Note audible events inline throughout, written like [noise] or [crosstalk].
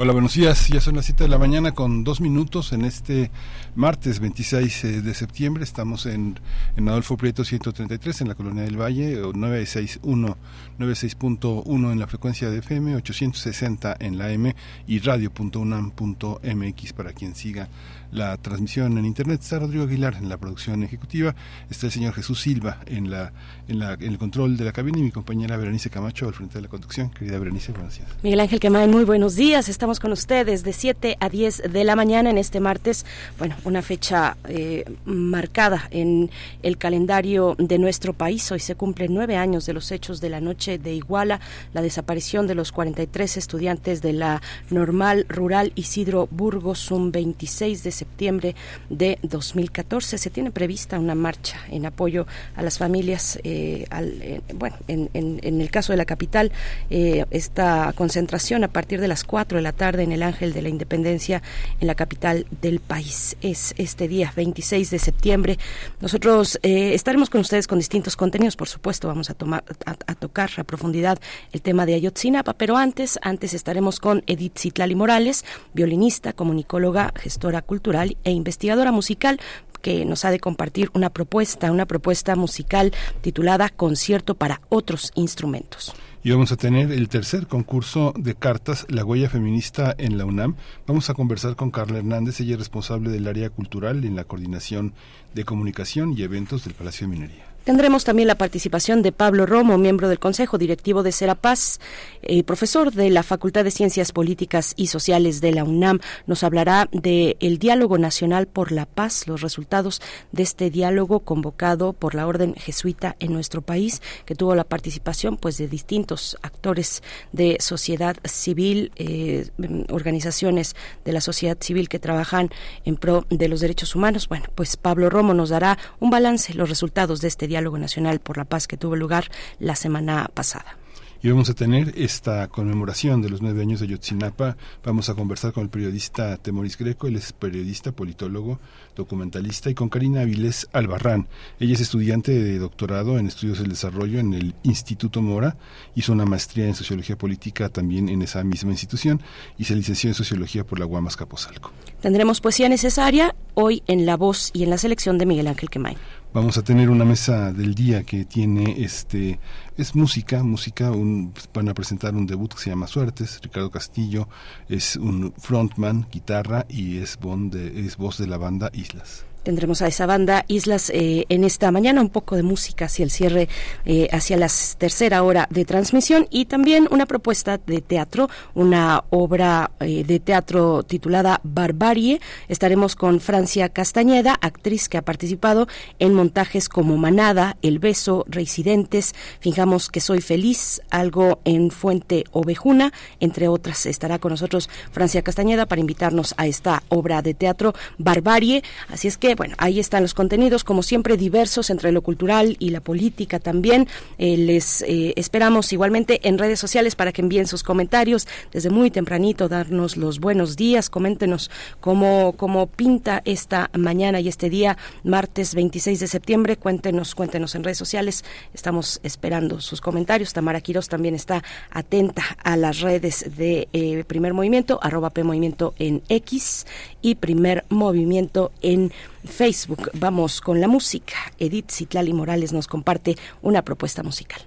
Hola, buenos días. Ya son las 7 de la mañana con dos minutos en este martes 26 eh, de septiembre. Estamos en, en Adolfo Prieto 133 en la Colonia del Valle, 961, 96.1 en la frecuencia de FM, 860 en la M y radio.unam.mx para quien siga la transmisión en internet. Está Rodrigo Aguilar en la producción ejecutiva, está el señor Jesús Silva en, la, en, la, en el control de la cabina y mi compañera Berenice Camacho al frente de la conducción. Querida Berenice, buenos días. Miguel Ángel Quemay, muy buenos días. Estamos con ustedes de 7 a 10 de la mañana en este martes. Bueno, una fecha eh, marcada en el calendario de nuestro país. Hoy se cumplen nueve años de los hechos de la noche de Iguala, la desaparición de los 43 estudiantes de la normal rural Isidro Burgos, un 26 de septiembre de 2014. Se tiene prevista una marcha en apoyo a las familias. Eh, eh, bueno, en, el caso de la capital, eh, esta concentración a partir de las 4 de la tarde en el Ángel de la Independencia en la capital del país. Es este día, 26 de septiembre. Nosotros estaremos con ustedes con distintos contenidos, por supuesto. Vamos a, tomar, a, tocar a profundidad el tema de Ayotzinapa, pero antes, antes estaremos con Edith Citlali Morales, violinista, comunicóloga, gestora cultural e investigadora musical que nos ha de compartir una propuesta, una propuesta musical titulada Concierto para otros instrumentos. Y vamos a tener el tercer concurso de cartas, La huella feminista en la UNAM. Vamos a conversar con Carla Hernández, ella es responsable del área cultural en la coordinación de comunicación y eventos del Palacio de Minería. Tendremos también la participación de Pablo Romo, miembro del Consejo Directivo de Serapaz, eh, profesor de la Facultad de Ciencias Políticas y Sociales de la UNAM. Nos hablará del el diálogo nacional por la paz, los resultados de este diálogo convocado por la Orden Jesuita en nuestro país, que tuvo la participación pues de distintos actores de sociedad civil, eh, organizaciones de la sociedad civil que trabajan en pro de los derechos humanos. Bueno, pues Pablo Romo nos dará un balance, los resultados de este diálogo Nacional por la Paz que tuvo lugar la semana pasada. Y vamos a tener esta conmemoración de los nueve años de Yotzinapa. Vamos a conversar con el periodista Temoris Greco, él es periodista, politólogo, documentalista, y con Karina Avilés Albarrán. Ella es estudiante de doctorado en estudios del desarrollo en el Instituto Mora, hizo una maestría en sociología política también en esa misma institución y se licenció en sociología por la Guamas Capozalco. Tendremos poesía necesaria hoy en la voz y en la selección de Miguel Ángel Quemay. Vamos a tener una mesa del día que tiene este es música, música, un, van a presentar un debut que se llama Suertes, Ricardo Castillo es un frontman, guitarra y es, de, es voz de la banda Islas. Tendremos a esa banda Islas eh, en esta mañana, un poco de música hacia el cierre, eh, hacia la tercera hora de transmisión y también una propuesta de teatro, una obra eh, de teatro titulada Barbarie. Estaremos con Francia Castañeda, actriz que ha participado en montajes como Manada, El Beso, Reincidentes, Fijamos que soy feliz, algo en Fuente Ovejuna, entre otras. Estará con nosotros Francia Castañeda para invitarnos a esta obra de teatro Barbarie. Así es que bueno, ahí están los contenidos, como siempre, diversos entre lo cultural y la política también. Eh, les eh, esperamos igualmente en redes sociales para que envíen sus comentarios desde muy tempranito, darnos los buenos días, coméntenos cómo, cómo pinta esta mañana y este día, martes 26 de septiembre. Cuéntenos, cuéntenos en redes sociales. Estamos esperando sus comentarios. Tamara Quiroz también está atenta a las redes de eh, Primer Movimiento, arroba P Movimiento en X y Primer Movimiento en Facebook. Vamos con la música. Edith Citlali Morales nos comparte una propuesta musical.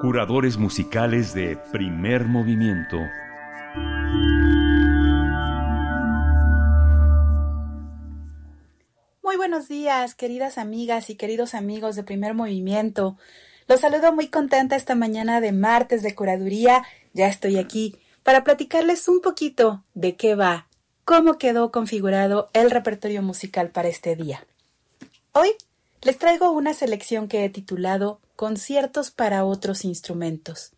Curadores musicales de primer movimiento. Muy buenos días, queridas amigas y queridos amigos de primer movimiento. Los saludo muy contenta esta mañana de martes de curaduría. Ya estoy aquí para platicarles un poquito de qué va, cómo quedó configurado el repertorio musical para este día. Hoy les traigo una selección que he titulado Conciertos para otros instrumentos.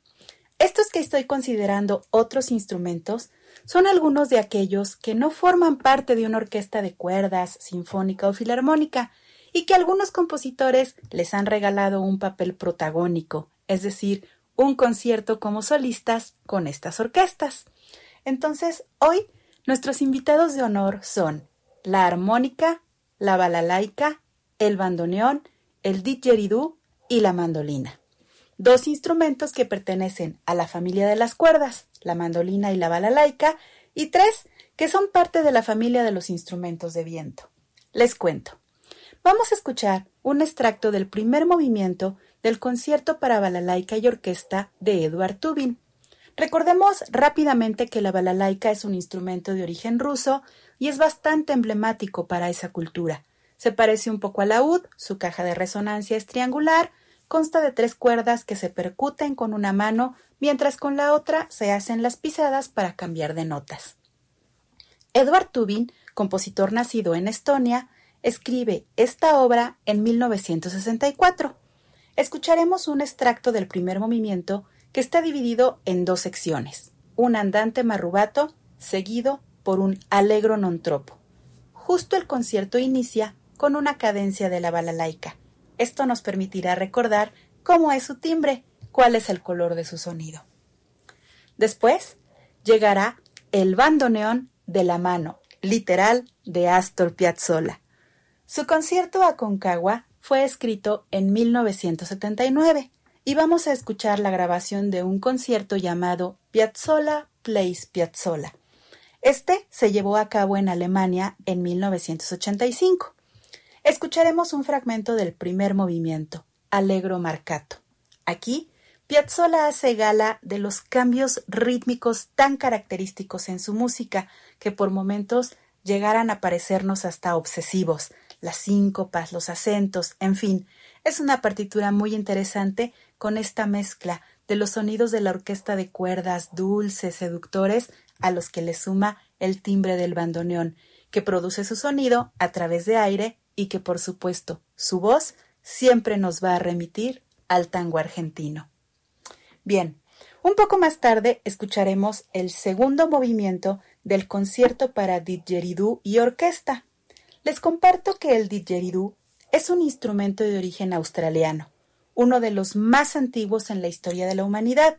Estos que estoy considerando otros instrumentos son algunos de aquellos que no forman parte de una orquesta de cuerdas, sinfónica o filarmónica, y que algunos compositores les han regalado un papel protagónico, es decir, un concierto como solistas con estas orquestas. Entonces, hoy nuestros invitados de honor son la armónica, la balalaica, el bandoneón, el didgeridoo y la mandolina. Dos instrumentos que pertenecen a la familia de las cuerdas, la mandolina y la balalaica, y tres que son parte de la familia de los instrumentos de viento. Les cuento. Vamos a escuchar un extracto del primer movimiento del concierto para balalaica y orquesta de Eduard Tubin. Recordemos rápidamente que la balalaica es un instrumento de origen ruso y es bastante emblemático para esa cultura. Se parece un poco al laúd, su caja de resonancia es triangular, consta de tres cuerdas que se percuten con una mano, mientras con la otra se hacen las pisadas para cambiar de notas. Eduard Tubin, compositor nacido en Estonia, escribe esta obra en 1964. Escucharemos un extracto del primer movimiento que está dividido en dos secciones, un andante marrubato seguido por un allegro non tropo. Justo el concierto inicia con una cadencia de la balalaica. Esto nos permitirá recordar cómo es su timbre, cuál es el color de su sonido. Después llegará el bandoneón de la mano, literal, de Astor Piazzolla. Su concierto a Concagua fue escrito en 1979 y vamos a escuchar la grabación de un concierto llamado Piazzolla Plays Piazzolla. Este se llevó a cabo en Alemania en 1985. Escucharemos un fragmento del primer movimiento, Allegro Marcato. Aquí, Piazzolla hace gala de los cambios rítmicos tan característicos en su música que por momentos llegaran a parecernos hasta obsesivos, las síncopas, los acentos, en fin, es una partitura muy interesante con esta mezcla de los sonidos de la orquesta de cuerdas dulces, seductores, a los que le suma el timbre del bandoneón, que produce su sonido a través de aire y que, por supuesto, su voz siempre nos va a remitir al tango argentino. Bien, un poco más tarde escucharemos el segundo movimiento del concierto para didgeridoo y orquesta. Les comparto que el didgeridoo es un instrumento de origen australiano, uno de los más antiguos en la historia de la humanidad.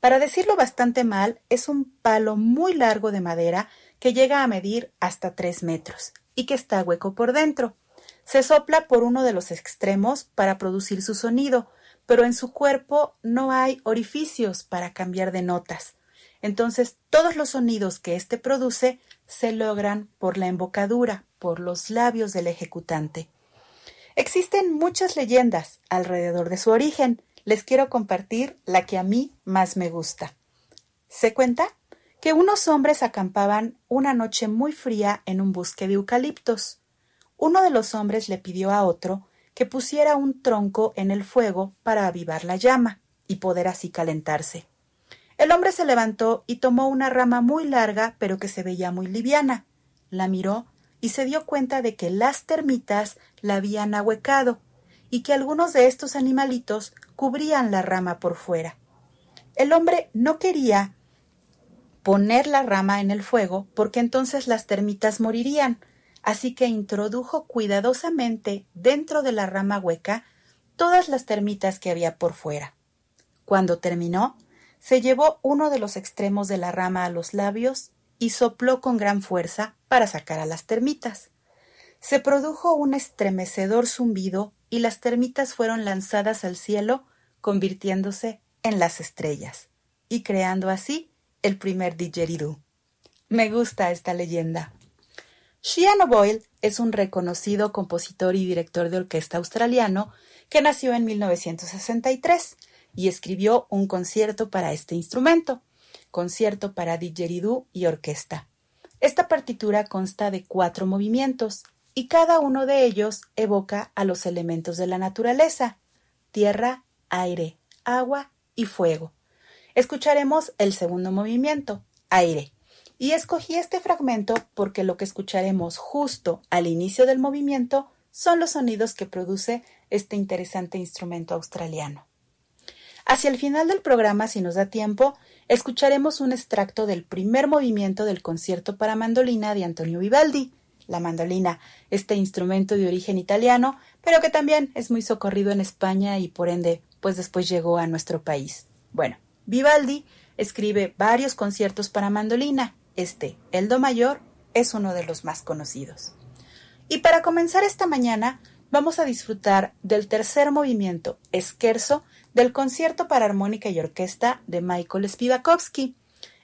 Para decirlo bastante mal, es un palo muy largo de madera que llega a medir hasta tres metros y que está hueco por dentro. Se sopla por uno de los extremos para producir su sonido, pero en su cuerpo no hay orificios para cambiar de notas. Entonces todos los sonidos que éste produce se logran por la embocadura, por los labios del ejecutante. Existen muchas leyendas alrededor de su origen. Les quiero compartir la que a mí más me gusta. Se cuenta que unos hombres acampaban una noche muy fría en un bosque de eucaliptos. Uno de los hombres le pidió a otro que pusiera un tronco en el fuego para avivar la llama y poder así calentarse. El hombre se levantó y tomó una rama muy larga pero que se veía muy liviana. La miró y se dio cuenta de que las termitas la habían ahuecado y que algunos de estos animalitos cubrían la rama por fuera. El hombre no quería poner la rama en el fuego porque entonces las termitas morirían, así que introdujo cuidadosamente dentro de la rama hueca todas las termitas que había por fuera. Cuando terminó, se llevó uno de los extremos de la rama a los labios y sopló con gran fuerza para sacar a las termitas. Se produjo un estremecedor zumbido y las termitas fueron lanzadas al cielo, convirtiéndose en las estrellas y creando así el primer didgeridoo. Me gusta esta leyenda. Shiano Boyle es un reconocido compositor y director de orquesta australiano que nació en 1963 y escribió un concierto para este instrumento, concierto para didgeridoo y orquesta. Esta partitura consta de cuatro movimientos y cada uno de ellos evoca a los elementos de la naturaleza, tierra, aire, agua y fuego. Escucharemos el segundo movimiento, aire, y escogí este fragmento porque lo que escucharemos justo al inicio del movimiento son los sonidos que produce este interesante instrumento australiano. Hacia el final del programa, si nos da tiempo, escucharemos un extracto del primer movimiento del concierto para mandolina de Antonio Vivaldi, la mandolina, este instrumento de origen italiano, pero que también es muy socorrido en España y por ende, pues después llegó a nuestro país. Bueno, Vivaldi escribe varios conciertos para mandolina. Este, el Do mayor, es uno de los más conocidos. Y para comenzar esta mañana, vamos a disfrutar del tercer movimiento, Esquerzo, del concierto para armónica y orquesta de Michael Spivakovsky.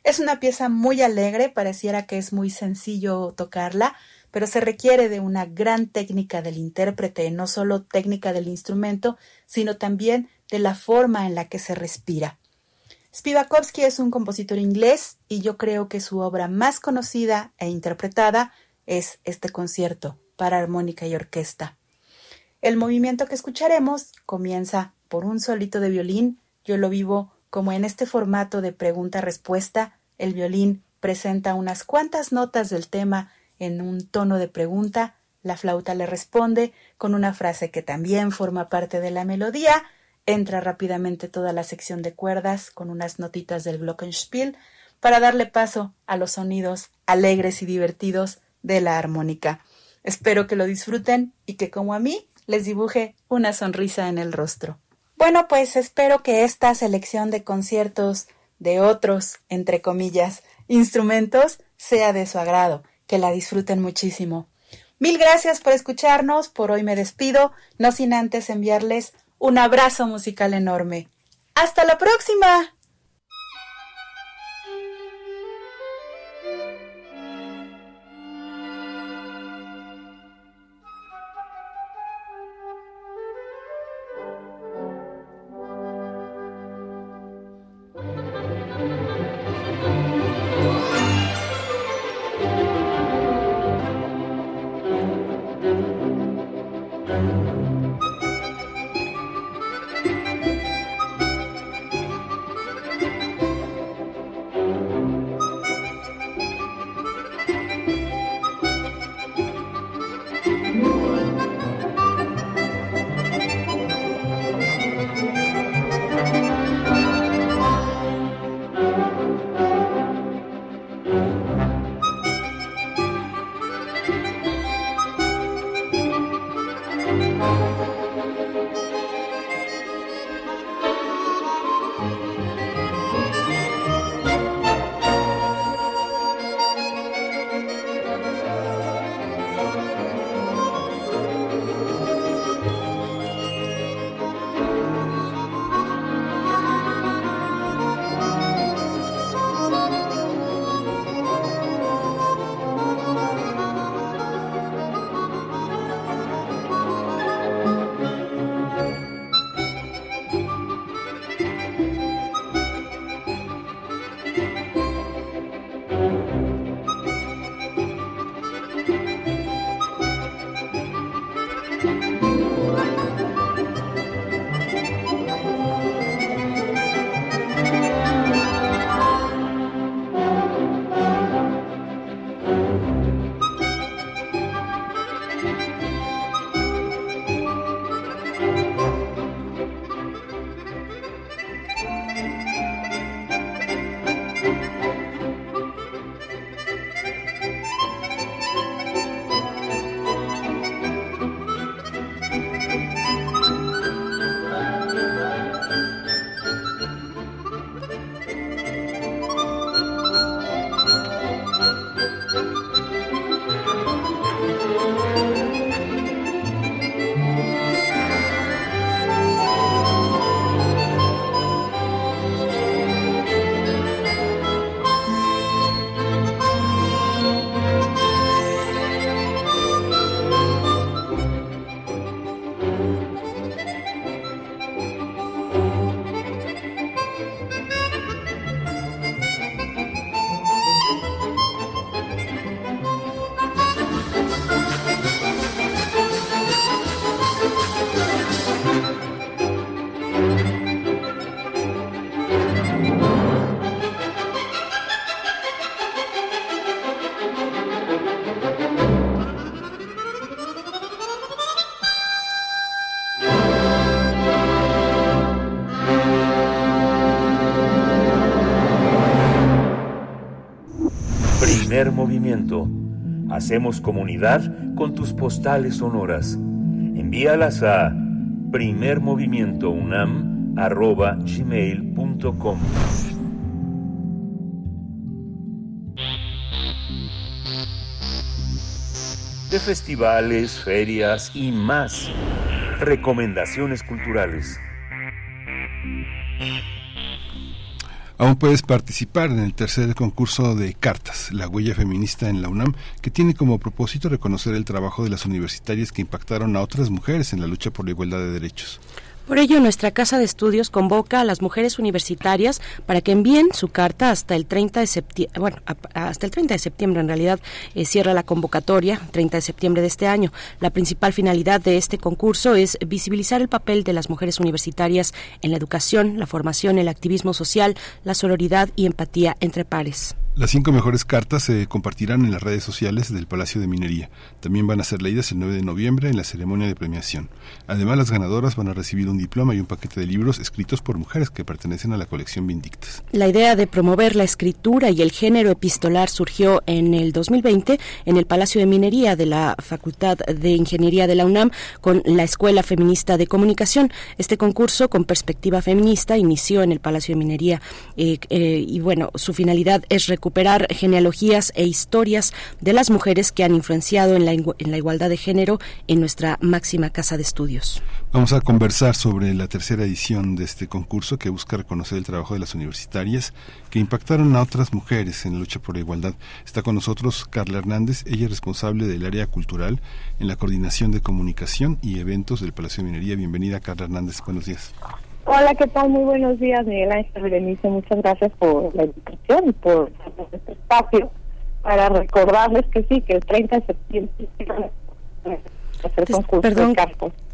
Es una pieza muy alegre, pareciera que es muy sencillo tocarla, pero se requiere de una gran técnica del intérprete, no solo técnica del instrumento, sino también de la forma en la que se respira. Spivakovsky es un compositor inglés y yo creo que su obra más conocida e interpretada es este concierto para armónica y orquesta. El movimiento que escucharemos comienza por un solito de violín. Yo lo vivo como en este formato de pregunta-respuesta. El violín presenta unas cuantas notas del tema en un tono de pregunta. La flauta le responde con una frase que también forma parte de la melodía. Entra rápidamente toda la sección de cuerdas con unas notitas del Glockenspiel para darle paso a los sonidos alegres y divertidos de la armónica. Espero que lo disfruten y que como a mí les dibuje una sonrisa en el rostro. Bueno, pues espero que esta selección de conciertos de otros, entre comillas, instrumentos sea de su agrado, que la disfruten muchísimo. Mil gracias por escucharnos, por hoy me despido, no sin antes enviarles un abrazo musical enorme. ¡Hasta la próxima! Hacemos comunidad con tus postales sonoras. Envíalas a primermovimientounam.gmail.com De festivales, ferias y más. Recomendaciones culturales. Aún puedes participar en el tercer concurso de cartas, La huella feminista en la UNAM, que tiene como propósito reconocer el trabajo de las universitarias que impactaron a otras mujeres en la lucha por la igualdad de derechos. Por ello, nuestra Casa de Estudios convoca a las mujeres universitarias para que envíen su carta hasta el 30 de septiembre, bueno, hasta el 30 de septiembre en realidad eh, cierra la convocatoria, 30 de septiembre de este año. La principal finalidad de este concurso es visibilizar el papel de las mujeres universitarias en la educación, la formación, el activismo social, la sororidad y empatía entre pares. Las cinco mejores cartas se compartirán en las redes sociales del Palacio de Minería. También van a ser leídas el 9 de noviembre en la ceremonia de premiación. Además, las ganadoras van a recibir un diploma y un paquete de libros escritos por mujeres que pertenecen a la colección Vindictas. La idea de promover la escritura y el género epistolar surgió en el 2020 en el Palacio de Minería de la Facultad de Ingeniería de la UNAM con la Escuela Feminista de Comunicación. Este concurso con perspectiva feminista inició en el Palacio de Minería eh, eh, y bueno, su finalidad es recuperar genealogías e historias de las mujeres que han influenciado en la, igualdad de género en nuestra máxima casa de estudios. Vamos a conversar sobre la tercera edición de este concurso que busca reconocer el trabajo de las universitarias que impactaron a otras mujeres en la lucha por la igualdad. Está con nosotros Carla Hernández, ella es responsable del área cultural en la coordinación de comunicación y eventos del Palacio de Minería. Bienvenida Carla Hernández, buenos días. Hola, ¿qué tal? Muy buenos días, Miguel Ángel Berenice. Muchas gracias por la invitación y por este espacio para recordarles que sí, que el 30 de septiembre te, perdón,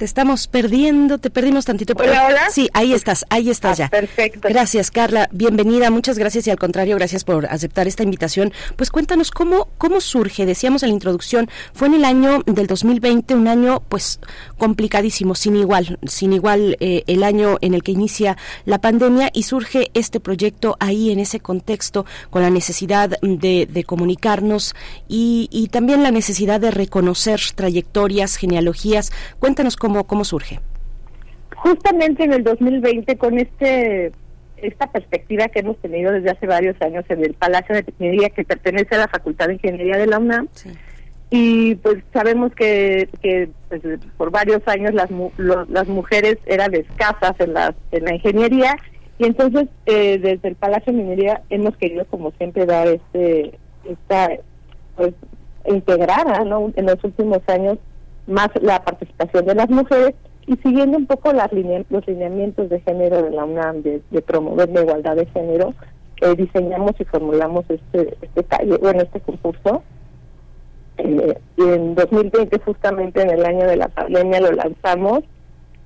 te estamos perdiendo, te perdimos tantito. Hola, hola. Sí, ahí estás, ahí estás ah, ya. Perfecto. Gracias, Carla. Bienvenida, muchas gracias y al contrario, gracias por aceptar esta invitación. Pues cuéntanos cómo, cómo surge, decíamos en la introducción, fue en el año del 2020, un año pues complicadísimo, sin igual, sin igual eh, el año en el que inicia la pandemia y surge este proyecto ahí en ese contexto con la necesidad de, de comunicarnos y, y también la necesidad de reconocer trayectorias genealogías. Cuéntanos cómo, cómo surge. Justamente en el 2020, con este esta perspectiva que hemos tenido desde hace varios años en el Palacio de Ingeniería que pertenece a la Facultad de Ingeniería de la UNAM, y pues sabemos que, que pues, por varios años las, las mujeres eran escasas en la, en la ingeniería y entonces eh, desde el Palacio de Ingeniería hemos querido como siempre dar este esta pues integrada ¿no? en los últimos años más la participación de las mujeres y siguiendo un poco las los lineamientos de género de la UNAM de, promover la igualdad de género, eh, diseñamos y formulamos este este taller, bueno este concurso. Eh, y en 2020 justamente en el año de la pandemia lo lanzamos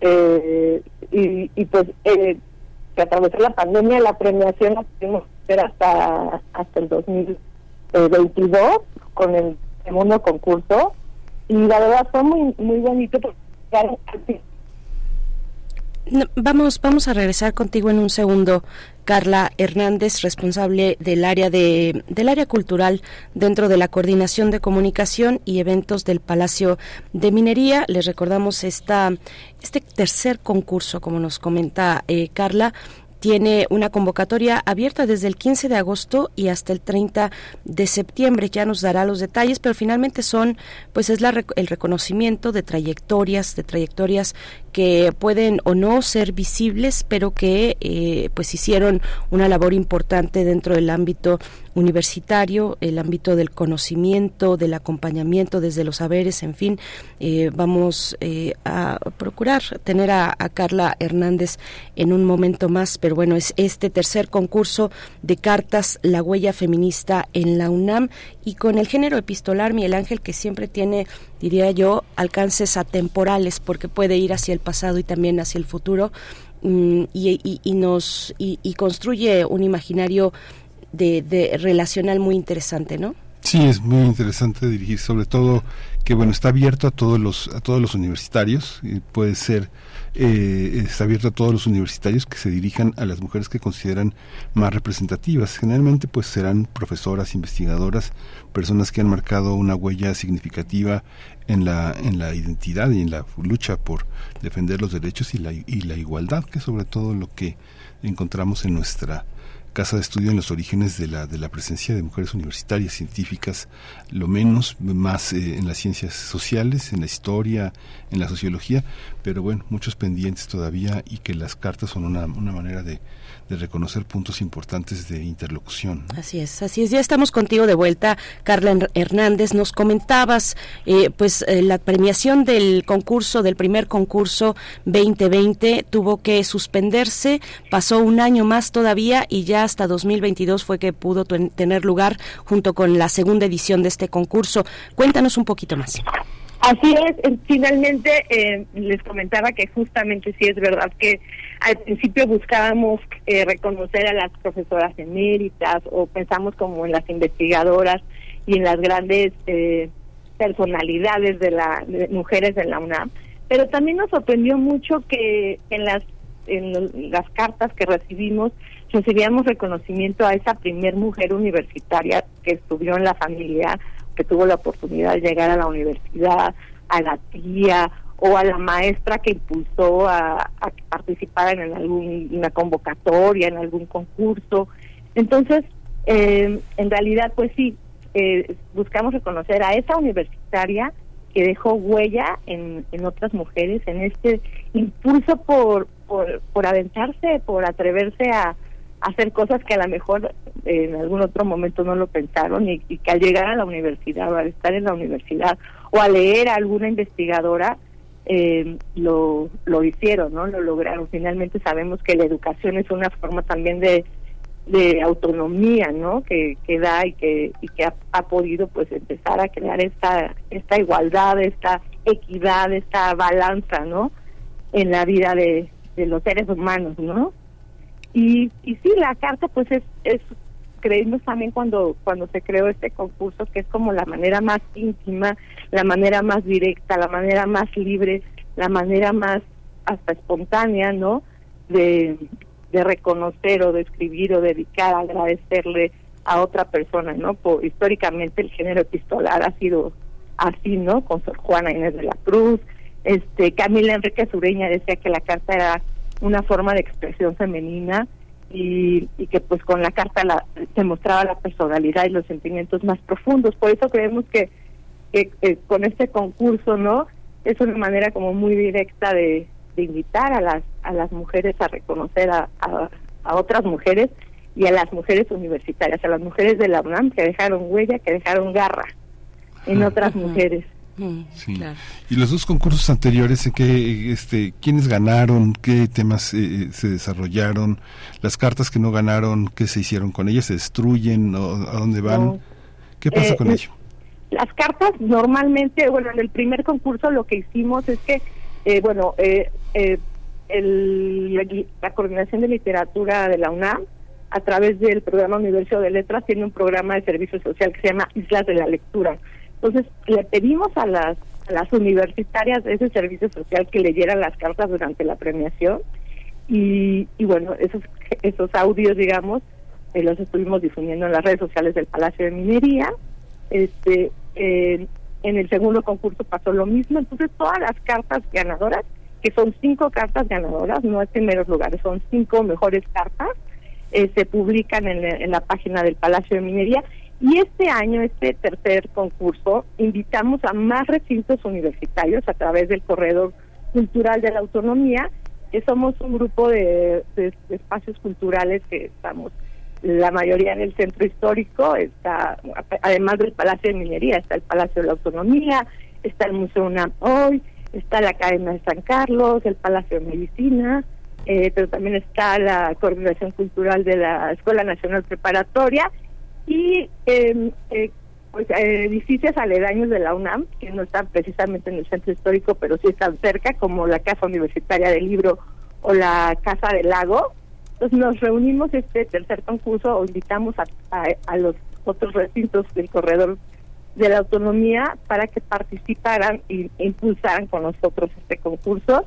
eh, y, y pues eh, que atravesó la pandemia la premiación la pudimos hacer hasta hasta el 2022 con el segundo concurso y la verdad fue muy muy bonito vamos vamos a regresar contigo en un segundo Carla Hernández responsable del área de del área cultural dentro de la coordinación de comunicación y eventos del Palacio de Minería. Les recordamos esta este tercer concurso como nos comenta eh, Carla tiene una convocatoria abierta desde el 15 de agosto y hasta el 30 de septiembre. Ya nos dará los detalles, pero finalmente son, pues es la, el reconocimiento de trayectorias, de trayectorias que pueden o no ser visibles, pero que eh, pues hicieron una labor importante dentro del ámbito universitario, el ámbito del conocimiento, del acompañamiento desde los saberes, en fin, eh, vamos eh, a procurar tener a, Carla Hernández en un momento más, pero bueno, es este tercer concurso de cartas, la huella feminista en la UNAM y con el género epistolar, Miguel Ángel, que siempre tiene, diría yo, alcances atemporales porque puede ir hacia el pasado y también hacia el futuro. Mm, y, nos y construye un imaginario de, relacional muy interesante, ¿no? Sí, es muy interesante dirigir, sobre todo que bueno está abierto a todos los a todos los universitarios y puede ser eh, está abierto a todos los universitarios que se dirijan a las mujeres que consideran más representativas. Generalmente pues serán profesoras, investigadoras, personas que han marcado una huella significativa en la en la identidad y en la lucha por defender los derechos y la y la igualdad, que sobre todo lo que encontramos en nuestra casa de estudio en los orígenes de la, de la presencia de mujeres universitarias, científicas, lo menos, más eh, en las ciencias sociales, en la historia, en la sociología, pero bueno, muchos pendientes todavía y que las cartas son una, una manera de, de reconocer puntos importantes de interlocución. Así es, así es. Ya estamos contigo de vuelta, Carla Hernández. Nos comentabas, eh, pues, eh, la premiación del concurso, del primer concurso 2020, tuvo que suspenderse. Pasó un año más todavía y ya hasta 2022 fue que pudo tener lugar junto con la segunda edición de este concurso. Cuéntanos un poquito más. Así es, finalmente eh, les comentaba que justamente sí es verdad que al principio buscábamos eh, reconocer a las profesoras eméritas o pensamos como en las investigadoras y en las grandes eh, personalidades de las mujeres de la UNAM, pero también nos sorprendió mucho que en las en las cartas que recibimos recibíamos reconocimiento a esa primer mujer universitaria que estudió en la familia, que tuvo la oportunidad de llegar a la universidad, a la tía o a la maestra que impulsó a, a participar en alguna convocatoria, en algún concurso. Entonces, eh, en realidad, pues sí, eh, buscamos reconocer a esa universitaria que dejó huella en, en otras mujeres, en este impulso por, por, por aventarse, por atreverse a, hacer cosas que a lo mejor en algún otro momento no lo pensaron y, y, que al llegar a la universidad o al estar en la universidad o a leer a alguna investigadora eh, lo, lo hicieron, ¿no? Lo lograron. Finalmente sabemos que la educación es una forma también de, de autonomía, ¿no? Que, que da y que, y que ha, ha, podido pues empezar a crear esta, esta igualdad, esta equidad, esta balanza, ¿no? En la vida de, de los seres humanos, ¿no? Y, y sí, la carta pues es, es creímos también cuando cuando se creó este concurso que es como la manera más íntima, la manera más directa, la manera más libre, la manera más hasta espontánea, ¿no? De, reconocer o de escribir o dedicar, agradecerle a otra persona, ¿no? Por, históricamente el género epistolar ha sido así, ¿no? Con Sor Juana Inés de la Cruz, este Camila Enrique Sureña decía que la carta era una forma de expresión femenina y, y, que pues con la carta la, se mostraba la personalidad y los sentimientos más profundos. Por eso creemos que, que, que con este concurso, ¿no? Es una manera como muy directa de, de invitar a las, a las mujeres a reconocer a, a, a, otras mujeres y a las mujeres universitarias, a las mujeres de la UNAM que dejaron huella, que dejaron garra en otras mujeres. Sí. Claro. Y los dos concursos anteriores, ¿en qué, este, quiénes ganaron? ¿Qué temas eh, se desarrollaron? Las cartas que no ganaron, ¿qué se hicieron con ellas? ¿Se destruyen? ¿O ¿A dónde van? No. ¿Qué pasa eh, con ello? Las cartas normalmente, bueno, en el primer concurso lo que hicimos es que, eh, bueno, eh, el, la, la Coordinación de Literatura de la UNAM, a través del programa Universo de Letras, tiene un programa de servicio social que se llama Islas de la Lectura entonces, le pedimos a las, a las universitarias de ese servicio social que leyeran las cartas durante la premiación y, bueno, esos, esos audios, digamos, eh, los estuvimos difundiendo en las redes sociales del Palacio de Minería. Este, eh, en el segundo concurso pasó lo mismo, entonces todas las cartas ganadoras, que son cinco cartas ganadoras, no es primeros lugares, son cinco mejores cartas, eh, se publican en la página del Palacio de Minería y este año, este tercer concurso, invitamos a más recintos universitarios a través del Corredor Cultural de la Autonomía, que somos un grupo de, espacios culturales que estamos la mayoría en el centro histórico, está además del Palacio de Minería, está el Palacio de la Autonomía, está el Museo UNAM hoy, está la Academia de San Carlos, el Palacio de Medicina, eh, pero también está la Coordinación Cultural de la Escuela Nacional Preparatoria y eh, eh, pues, edificios aledaños de la UNAM, que no están precisamente en el centro histórico, pero sí están cerca, como la Casa Universitaria del Libro o la Casa del Lago. Entonces nos reunimos este tercer concurso o invitamos a, a, los otros recintos del corredor de la autonomía para que participaran e impulsaran con nosotros este concurso.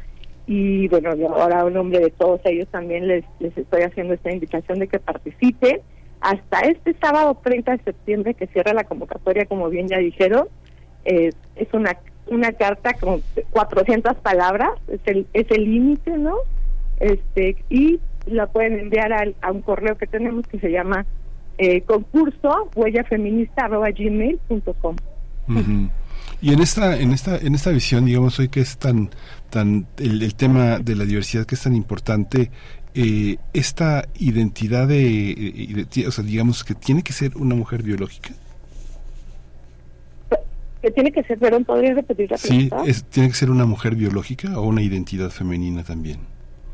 Y bueno, yo ahora a nombre de todos ellos también les, les estoy haciendo esta invitación de que participen. Hasta este sábado 30 de septiembre que cierra la convocatoria, como bien ya dijeron, eh, es una una carta con 400 palabras, es el es el límite, ¿no? Este y la pueden enviar a un correo que tenemos que se llama eh, concurso huellafeminista@gmail.com. Y en esta en esta en esta visión, digamos hoy que es tan tan el, tema de la diversidad que es tan importante, eh, esta identidad de, o sea, digamos que tiene que ser una mujer biológica que tiene que ser, perdón, ¿podrías repetir la pregunta? Sí, ¿tiene que ser una mujer biológica o una identidad femenina también?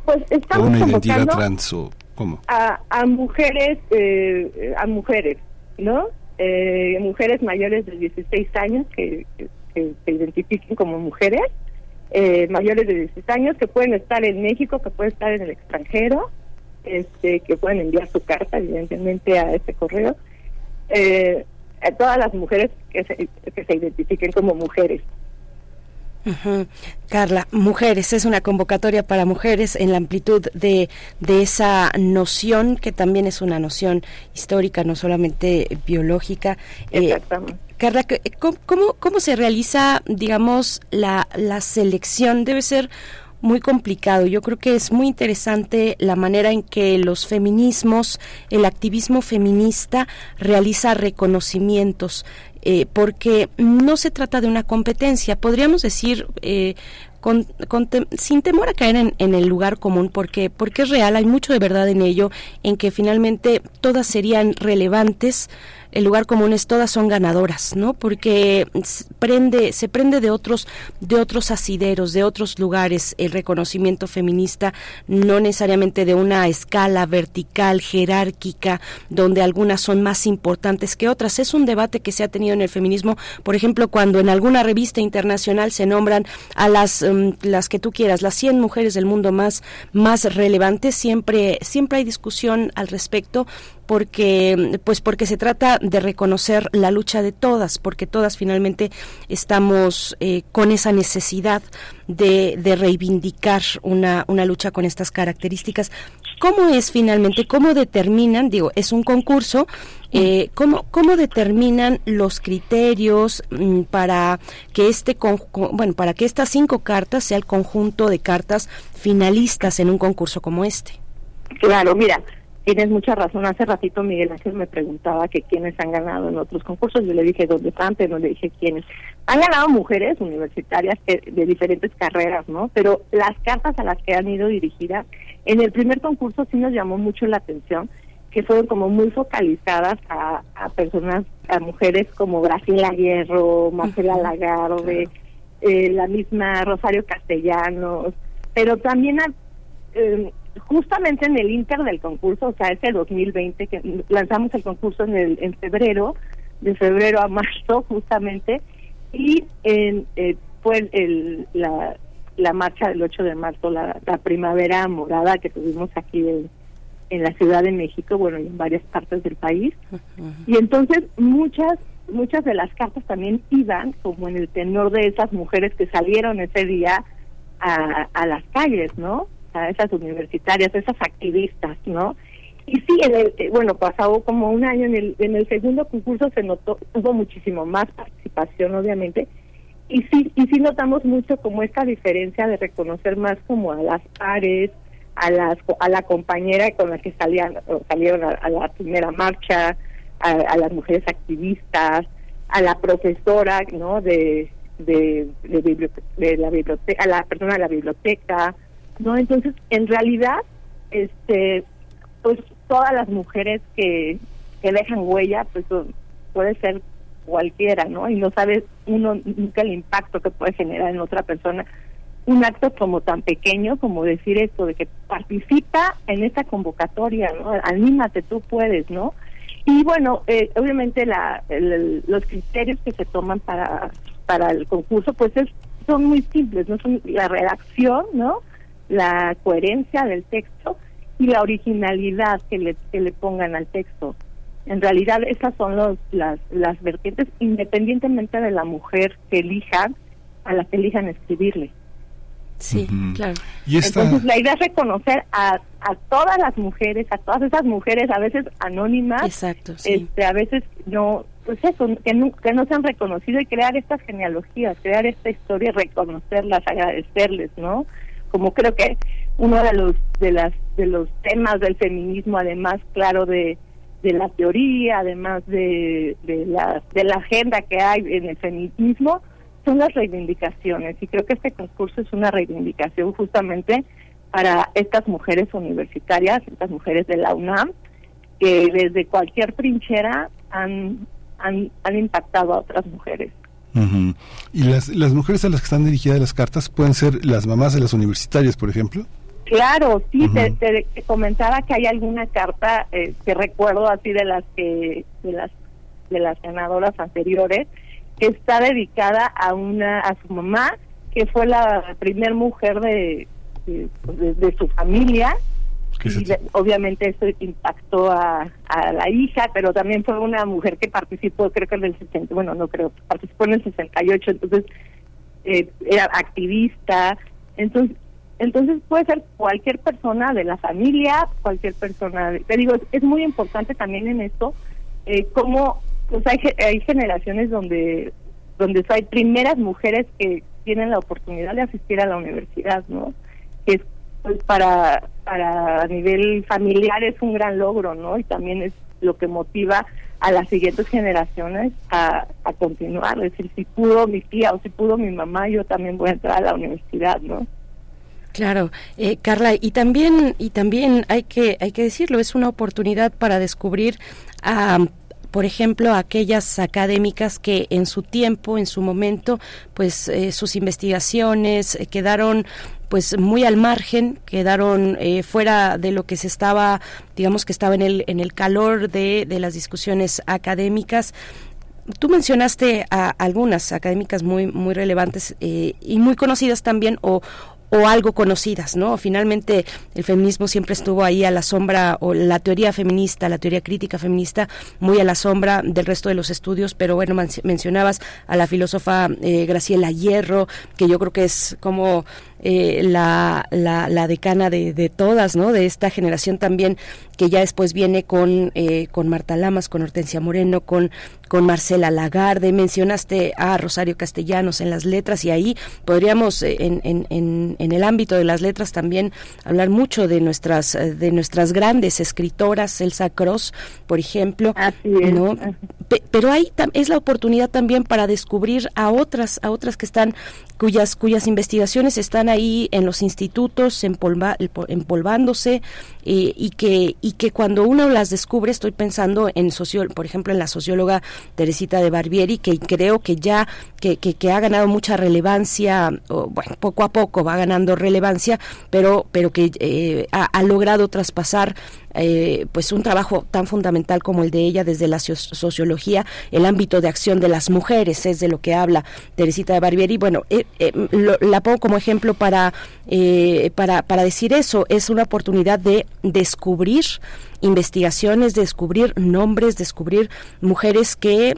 Pues estamos o una identidad trans o cómo? A, a mujeres, eh, a mujeres, ¿no? Eh, mujeres mayores de 16 años que, se identifiquen como mujeres, eh, mayores de 16 años que pueden estar en México, que pueden estar en el extranjero, este, que pueden enviar su carta, evidentemente, a este correo. Eh, a todas las mujeres que se, que se identifiquen como mujeres. Carla, mujeres, es una convocatoria para mujeres en la amplitud de, de esa noción que también es una noción histórica, no solamente biológica. Eh, Exactamente. Carla, ¿cómo, ¿cómo se realiza, digamos, la, la selección? Debe ser muy complicado. Yo creo que es muy interesante la manera en que los feminismos, el activismo feminista realiza reconocimientos, eh, porque no se trata de una competencia. Podríamos decir, eh, con, sin temor a caer en, en, el lugar común, porque, porque es real, hay mucho de verdad en ello, en que finalmente todas serían relevantes el lugar común es todas son ganadoras, ¿no? Porque prende, se prende de otros, de otros asideros, de otros lugares, el reconocimiento feminista, no necesariamente de una escala vertical, jerárquica, donde algunas son más importantes que otras. Es un debate que se ha tenido en el feminismo, por ejemplo, cuando en alguna revista internacional se nombran a las, mm, las que tú quieras, las 100 mujeres del mundo más, más relevantes, siempre, siempre hay discusión al respecto porque pues porque se trata de reconocer la lucha de todas porque todas finalmente estamos eh, con esa necesidad de, de reivindicar una, una lucha con estas características. Cómo es finalmente cómo determinan digo es un concurso eh, ¿cómo, ¿Cómo determinan los criterios mm, para que este bueno para que estas cinco cartas sea el conjunto de cartas finalistas en un concurso como este? Claro, mira, Tienes mucha razón. Hace ratito Miguel Ángel me preguntaba que quiénes han ganado en otros concursos. Yo le dije dónde están, pero no le dije quiénes. Han ganado mujeres universitarias de diferentes carreras, ¿no? Pero las cartas a las que han ido dirigidas, en el primer concurso sí nos llamó mucho la atención, que fueron como muy focalizadas a, personas, a mujeres como Graciela Hierro, Marcela Lagarde, eh, la misma Rosario Castellanos, pero también a... Eh, justamente en el inter del concurso, o sea, ese 2020 que lanzamos el concurso en el en febrero, de febrero a marzo justamente, y en, eh, fue el, la, la marcha del 8 de marzo, la, la primavera morada que tuvimos aquí en, en la Ciudad de México, bueno, y en varias partes del país. Y entonces muchas muchas de las cartas también iban como en el tenor de esas mujeres que salieron ese día a, a las calles, ¿no? Esas universitarias, esas activistas, ¿no? Y sí, en el, eh, bueno, pasado como un año en el, en el segundo concurso se notó, hubo muchísimo más participación, obviamente, y sí, y sí notamos mucho como esta diferencia de reconocer más como a las pares, a las a la compañera con la que salían salieron a, la primera marcha, a, las mujeres activistas, a la profesora, ¿no? De de, de, de la biblioteca, a la persona de la biblioteca, ¿no? Entonces, en realidad, este, pues todas las mujeres que, que dejan huella, pues puede ser cualquiera, ¿no? Y no sabes uno nunca el impacto que puede generar en otra persona. Un acto como tan pequeño como decir esto, de que participa en esta convocatoria, ¿no? Anímate, tú puedes, ¿no? Y bueno, eh, obviamente la, los criterios que se toman para, para el concurso, pues es, son muy simples, ¿no? Son la redacción, ¿no? La coherencia del texto y la originalidad que le, que le pongan al texto. En realidad esas son los, las, las vertientes independientemente de la mujer que elija, a la que elijan escribirle. Sí, claro. ¿Y Entonces la idea es reconocer a, a todas las mujeres, a todas esas mujeres, a veces anónimas, Exacto, este, a veces no, pues eso, que no, que no se han reconocido y crear estas genealogías, crear esta historia, reconocerlas, agradecerles, ¿no? Como creo que uno de los de las de los temas del feminismo, además, claro, de, de la teoría, además de, de la de la agenda que hay en el feminismo, son las reivindicaciones y creo que este concurso es una reivindicación justamente para estas mujeres universitarias, estas mujeres de la UNAM, que desde cualquier trinchera han, han, han impactado a otras mujeres. ¿Y las, las mujeres a las que están dirigidas las cartas pueden ser las mamás de las universitarias, por ejemplo? Claro, sí, te, comentaba que hay alguna carta eh, que recuerdo así de las que de las de las ganadoras anteriores que está dedicada a una a su mamá que fue la primer mujer de de, su familia y obviamente eso impactó a, la hija, pero también fue una mujer que participó, creo que en el 60, bueno, no creo, participó en el 68, entonces eh, era activista, entonces entonces puede ser cualquier persona de la familia, cualquier persona, te digo, es, muy importante también en esto, eh, como pues hay, hay generaciones donde donde hay primeras mujeres que tienen la oportunidad de asistir a la universidad, ¿no? Que es pues para para a nivel familiar es un gran logro, ¿no? Y también es lo que motiva a las siguientes generaciones a, a continuar, es decir, si pudo mi tía o si pudo mi mamá, yo también voy a entrar a la universidad, ¿no? Claro, eh, Carla, y también y también hay que hay que decirlo, es una oportunidad para descubrir a por ejemplo, aquellas académicas que en su tiempo, en su momento, pues eh, sus investigaciones eh, quedaron pues muy al margen, quedaron eh, fuera de lo que se estaba, digamos que estaba en el, en el calor de, de las discusiones académicas. Tú mencionaste a algunas académicas muy muy relevantes y muy conocidas también o, o algo conocidas, ¿no? Finalmente el feminismo siempre estuvo ahí a la sombra, o la teoría feminista, la teoría crítica feminista, muy a la sombra del resto de los estudios, pero bueno, mencionabas a la filósofa eh, Graciela Hierro, que yo creo que es como eh, la, la, decana de, de, todas, ¿no? De esta generación también que ya después viene con, eh, con Marta Lamas, con Hortensia Moreno, con, con Marcela Lagarde, mencionaste a Rosario Castellanos en las letras y ahí podríamos eh, en, en, en, el ámbito de las letras también hablar mucho de nuestras, de nuestras grandes escritoras, Elsa Cross, por ejemplo, ¿no? pero ahí es la oportunidad también para descubrir a otras, a otras que están cuyas cuyas investigaciones están ahí en los institutos empolvándose eh, y que y que cuando uno las descubre estoy pensando en socio, por ejemplo en la socióloga Teresita de Barbieri que creo que ya que, que, ha ganado mucha relevancia bueno poco a poco va ganando relevancia pero pero que eh, ha logrado traspasar eh, pues un trabajo tan fundamental como el de ella desde la sociología, el ámbito de acción de las mujeres, es de lo que habla Teresita de Barbieri. Bueno, eh, eh, la pongo como ejemplo para, para, para decir eso, es una oportunidad de descubrir investigaciones, descubrir nombres, descubrir mujeres que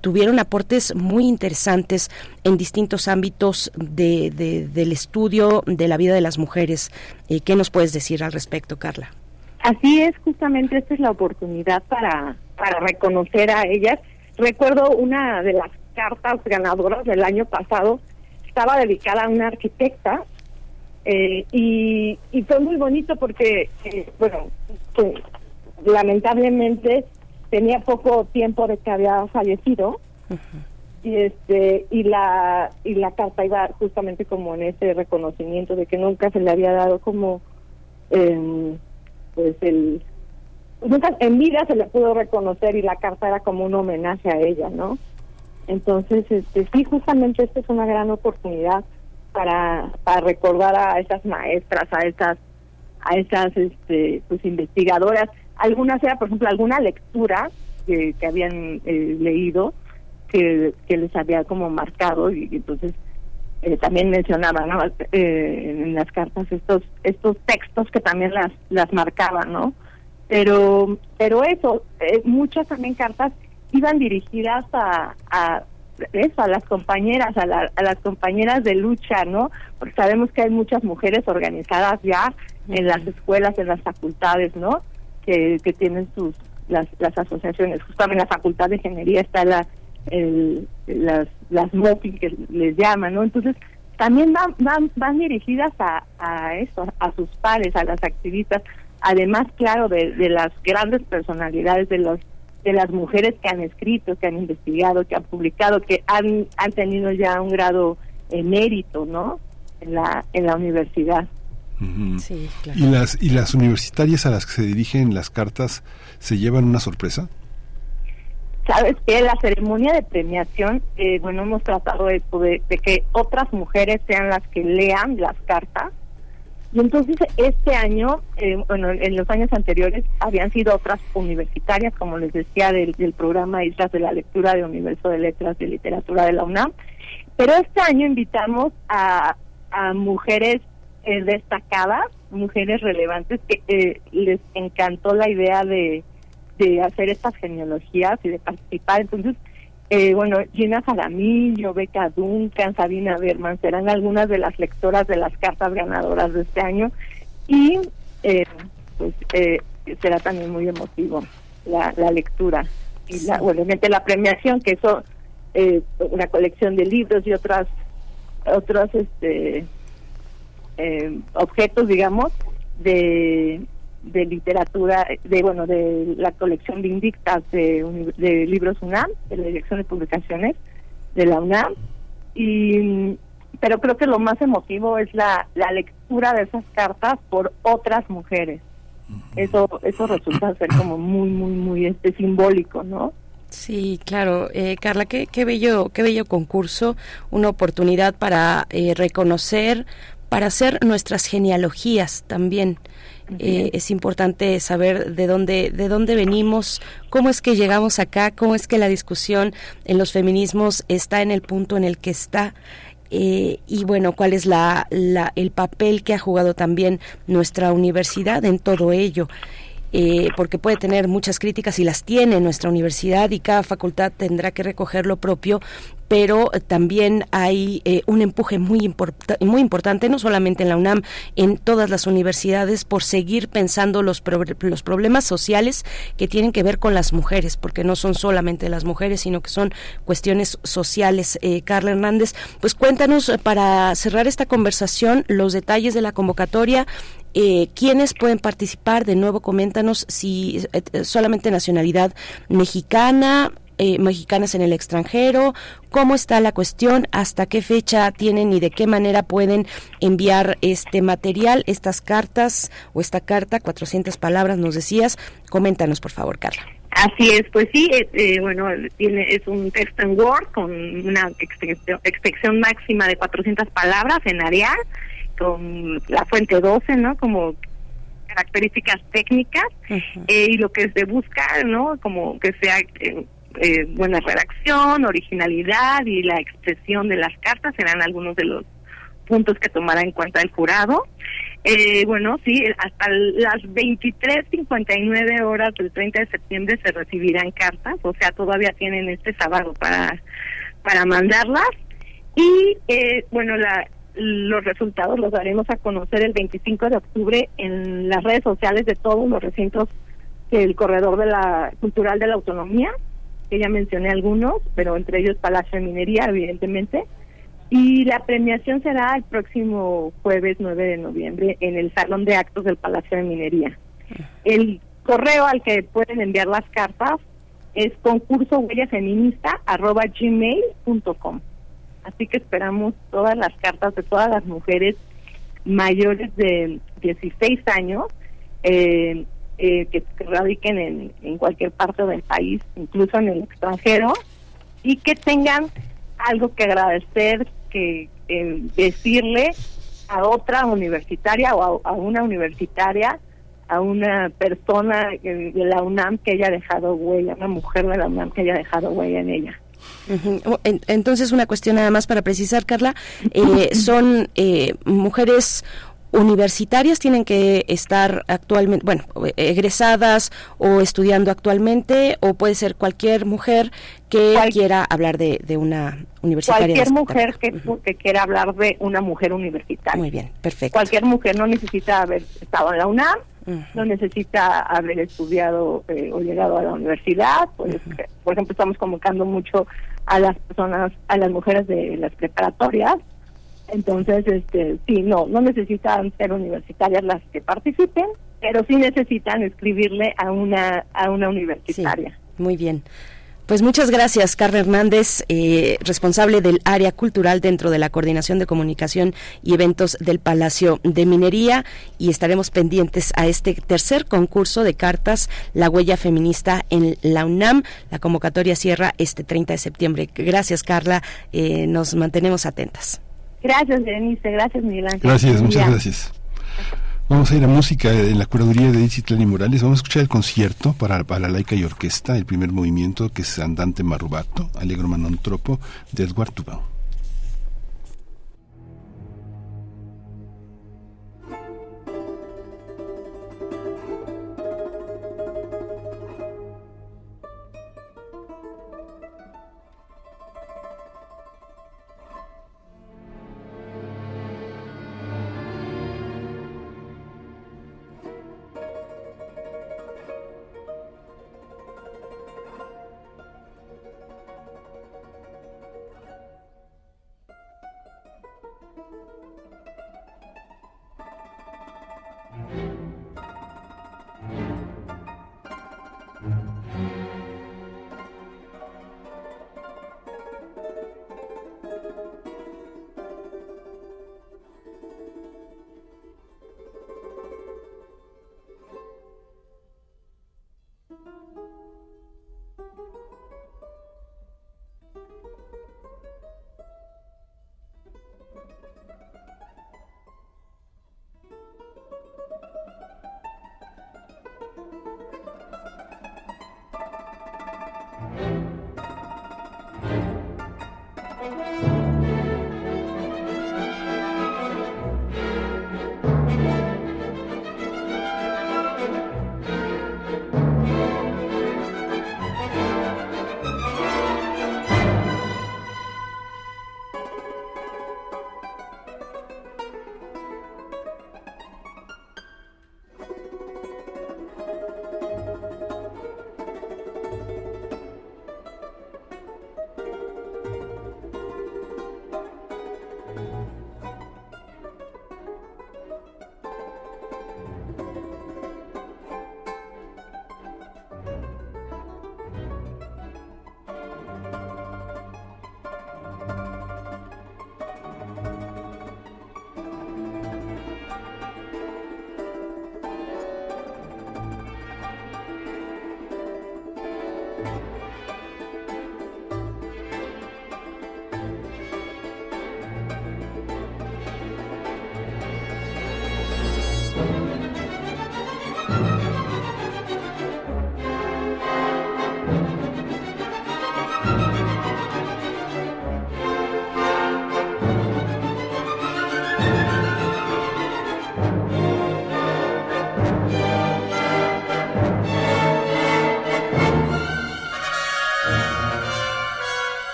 tuvieron aportes muy interesantes en distintos ámbitos de, del estudio de la vida de las mujeres. ¿Qué nos puedes decir al respecto, Carla? Así es, justamente esta es la oportunidad para, para reconocer a ellas. Recuerdo una de las cartas ganadoras del año pasado, estaba dedicada a una arquitecta eh, y, y fue muy bonito porque, eh, bueno, pues, lamentablemente tenía poco tiempo de que había fallecido y este y la y la carta iba justamente como en ese reconocimiento de que nunca se le había dado como eh, pues el nunca en vida se le pudo reconocer y la carta era como un homenaje a ella, ¿no? Entonces, este sí, justamente esta es una gran oportunidad para, para recordar a esas maestras, a esas a esas este pues investigadoras, algunas era por ejemplo alguna lectura que, que habían eh, leído que, que les había como marcado y entonces eh, también mencionaban eh, en las cartas estos estos textos que también las las marcaban no Pero, pero eso, eh, muchas también cartas iban dirigidas a, a eso, a las compañeras, a, a, las compañeras de lucha, ¿no? Porque sabemos que hay muchas mujeres organizadas ya en las escuelas, en las facultades, ¿no? Que, que tienen sus las, las asociaciones. Justamente en la Facultad de Ingeniería está la el, las las MOPI que les llaman, ¿no? Entonces también van van, van dirigidas a, a eso, a sus pares, a las activistas, además claro de, de las grandes personalidades de los de las mujeres que han escrito, que han investigado, que han publicado, que han, han tenido ya un grado en mérito, ¿no? En la, en la universidad. sí, claro. ¿Y, las, ¿Y las universitarias a las que se dirigen las cartas se llevan una sorpresa? Sabes que la ceremonia de premiación, eh, bueno, hemos tratado de, de que otras mujeres sean las que lean las cartas y entonces este año, eh, bueno, en los años anteriores habían sido otras universitarias, como les decía, del, programa Islas de la Lectura de Universo de Letras de Literatura de la UNAM. Pero este año invitamos a, a mujeres eh, destacadas, mujeres relevantes, que eh, les encantó la idea de, de hacer estas genealogías y de participar. Entonces, eh, bueno, Gina Jaramillo, Beca Duncan, Sabina Berman serán algunas de las lectoras de las cartas ganadoras de este año y eh, pues eh, será también muy emotivo la, la lectura y la, obviamente la premiación que eso eh, una colección de libros y otras otros este eh, objetos digamos de de literatura, de bueno, de la colección de Indictas de, de libros UNAM, de la Dirección de Publicaciones de la UNAM, y pero creo que lo más emotivo es la, la lectura de esas cartas por otras mujeres. Eso eso resulta ser como muy muy muy este simbólico, ¿no? Sí, claro, eh, Carla, qué, qué bello qué bello concurso, una oportunidad para eh, reconocer, para hacer nuestras genealogías también. Eh, es importante saber de dónde, de dónde venimos, cómo es que llegamos acá, cómo es que la discusión en los feminismos está en el punto en el que está. Eh, y bueno, cuál es la, la, el papel que ha jugado también nuestra universidad en todo ello. Eh, porque puede tener muchas críticas y las tiene nuestra universidad y cada facultad tendrá que recoger lo propio, pero también hay eh, un empuje muy, muy importante, no solamente en la UNAM, en todas las universidades, por seguir pensando los, los problemas sociales que tienen que ver con las mujeres, porque no son solamente las mujeres, sino que son cuestiones sociales. Eh, Carla Hernández, pues cuéntanos para cerrar esta conversación los detalles de la convocatoria eh, ¿Quiénes pueden participar? De nuevo, coméntanos si eh, solamente nacionalidad mexicana, eh, mexicanas en el extranjero, cómo está la cuestión, hasta qué fecha tienen y de qué manera pueden enviar este material, estas cartas o esta carta, 400 palabras nos decías. Coméntanos, por favor, Carla. Así es, pues sí, eh, bueno, tiene, es un text en Word con una extensión máxima de 400 palabras en Arial con la fuente 12, ¿no? Como características técnicas eh, y lo que se busca, ¿no? Como que sea eh, buena redacción, originalidad y la expresión de las cartas serán algunos de los puntos que tomará en cuenta el jurado. Eh, bueno, sí, hasta las 23.59 horas del 30 de septiembre se recibirán cartas, o sea, todavía tienen este sábado para, para mandarlas. Y eh, bueno, la, los resultados los daremos a conocer el 25 de octubre en las redes sociales de todos los recintos del corredor de la cultural de la autonomía, que ya mencioné algunos, pero entre ellos Palacio de Minería, evidentemente. Y la premiación será el próximo jueves 9 de noviembre en el Salón de Actos del Palacio de Minería. El correo al que pueden enviar las cartas es concurso gmail.com Así que esperamos todas las cartas de todas las mujeres mayores de 16 años eh, eh, que radiquen en, cualquier parte del país, incluso en el extranjero, y que tengan algo que agradecer, que decirle a otra universitaria o a, una universitaria, a una persona de la UNAM que haya dejado huella, una mujer de la UNAM que haya dejado huella en ella. Entonces, una cuestión nada más para precisar, Carla, eh, son eh, mujeres universitarias tienen que estar actualmente, bueno, egresadas o estudiando actualmente, o puede ser cualquier mujer que quiera hablar de, de, una universitaria. Cualquier mujer que, que, quiera hablar de una mujer universitaria. Muy bien, perfecto. Cualquier mujer no necesita haber estado en la UNAM, no necesita haber estudiado eh, o llegado a la universidad. Pues, Por ejemplo, estamos convocando mucho a las personas, a las mujeres de las preparatorias. Entonces, este, sí, no, no necesitan ser universitarias las que participen, pero sí necesitan escribirle a una a una universitaria. muy bien. Pues muchas gracias, Carla Hernández, eh, responsable del área cultural dentro de la Coordinación de Comunicación y Eventos del Palacio de Minería y estaremos pendientes a este tercer concurso de cartas, La Huella Feminista en la UNAM. La convocatoria cierra este 30 de septiembre. Gracias, Carla. Eh, nos mantenemos atentas. Gracias, Denise. Gracias, Miguel Ángel. Gracias, muchas gracias. Vamos a ir a música en la curaduría de Incitlán y Morales. Vamos a escuchar el concierto para, para laica y orquesta, el primer movimiento que es Andante Marrubato, Alegro Manontropo, de Edward Tubau.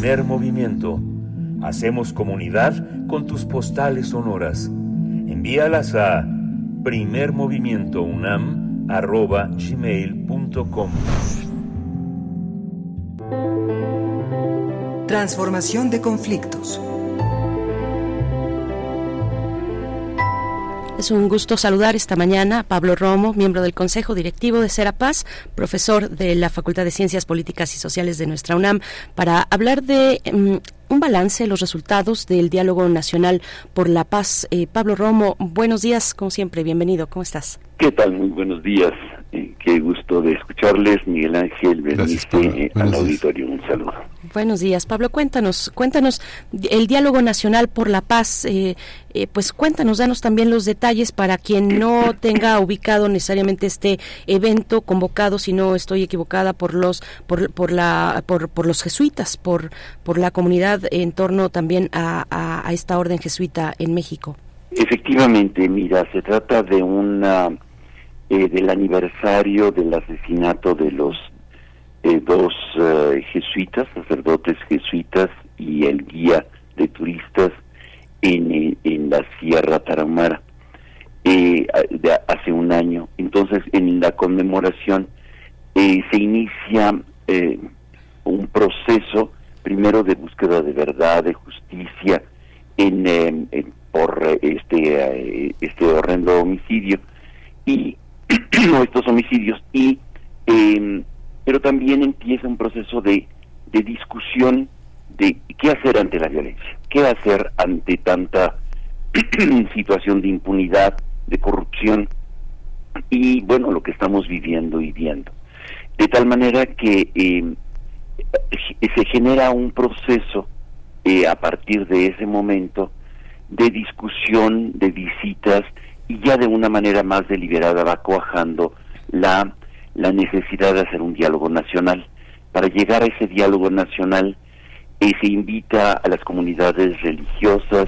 Primer movimiento. Hacemos comunidad con tus postales sonoras. Envíalas a primermovimientounam.gmail.com Transformación de conflictos. Es un gusto saludar esta mañana a Pablo Romo, miembro del Consejo Directivo de Serapaz, profesor de la Facultad de Ciencias Políticas y Sociales de nuestra UNAM, para hablar de mm, un balance, los resultados del Diálogo Nacional por la Paz. Eh, Pablo Romo, buenos días, como siempre, bienvenido, ¿cómo estás? ¿Qué tal? Muy buenos días. Eh, qué gusto de escucharles, Miguel Ángel, Bernice, eh, al auditorio. Un saludo. Buenos días, Pablo. Cuéntanos, cuéntanos el diálogo nacional por la paz. Eh, pues cuéntanos, danos también los detalles para quien no tenga ubicado necesariamente este evento convocado, si no estoy equivocada, por los por, por la por, por los jesuitas, por por la comunidad en torno también a, a esta orden jesuita en México. Efectivamente, mira, se trata de una eh, del aniversario del asesinato de los eh, dos eh, jesuitas, sacerdotes jesuitas y el guía de turistas en, en la Sierra Tarahumara de hace un año. Entonces, en la conmemoración se inicia un proceso primero de búsqueda de verdad, de justicia en, por este este horrendo homicidio y [clears throat] estos homicidios y em, pero también empieza un proceso de, de discusión de qué hacer ante la violencia, qué hacer ante tanta [clears throat] situación de impunidad, de corrupción y bueno, lo que estamos viviendo y viendo. De tal manera que em, se genera un proceso eh, a partir de ese momento de discusión, de visitas y ya de una manera más deliberada va cuajando la, la necesidad de hacer un diálogo nacional. Para llegar a ese diálogo nacional eh, se invita a las comunidades religiosas,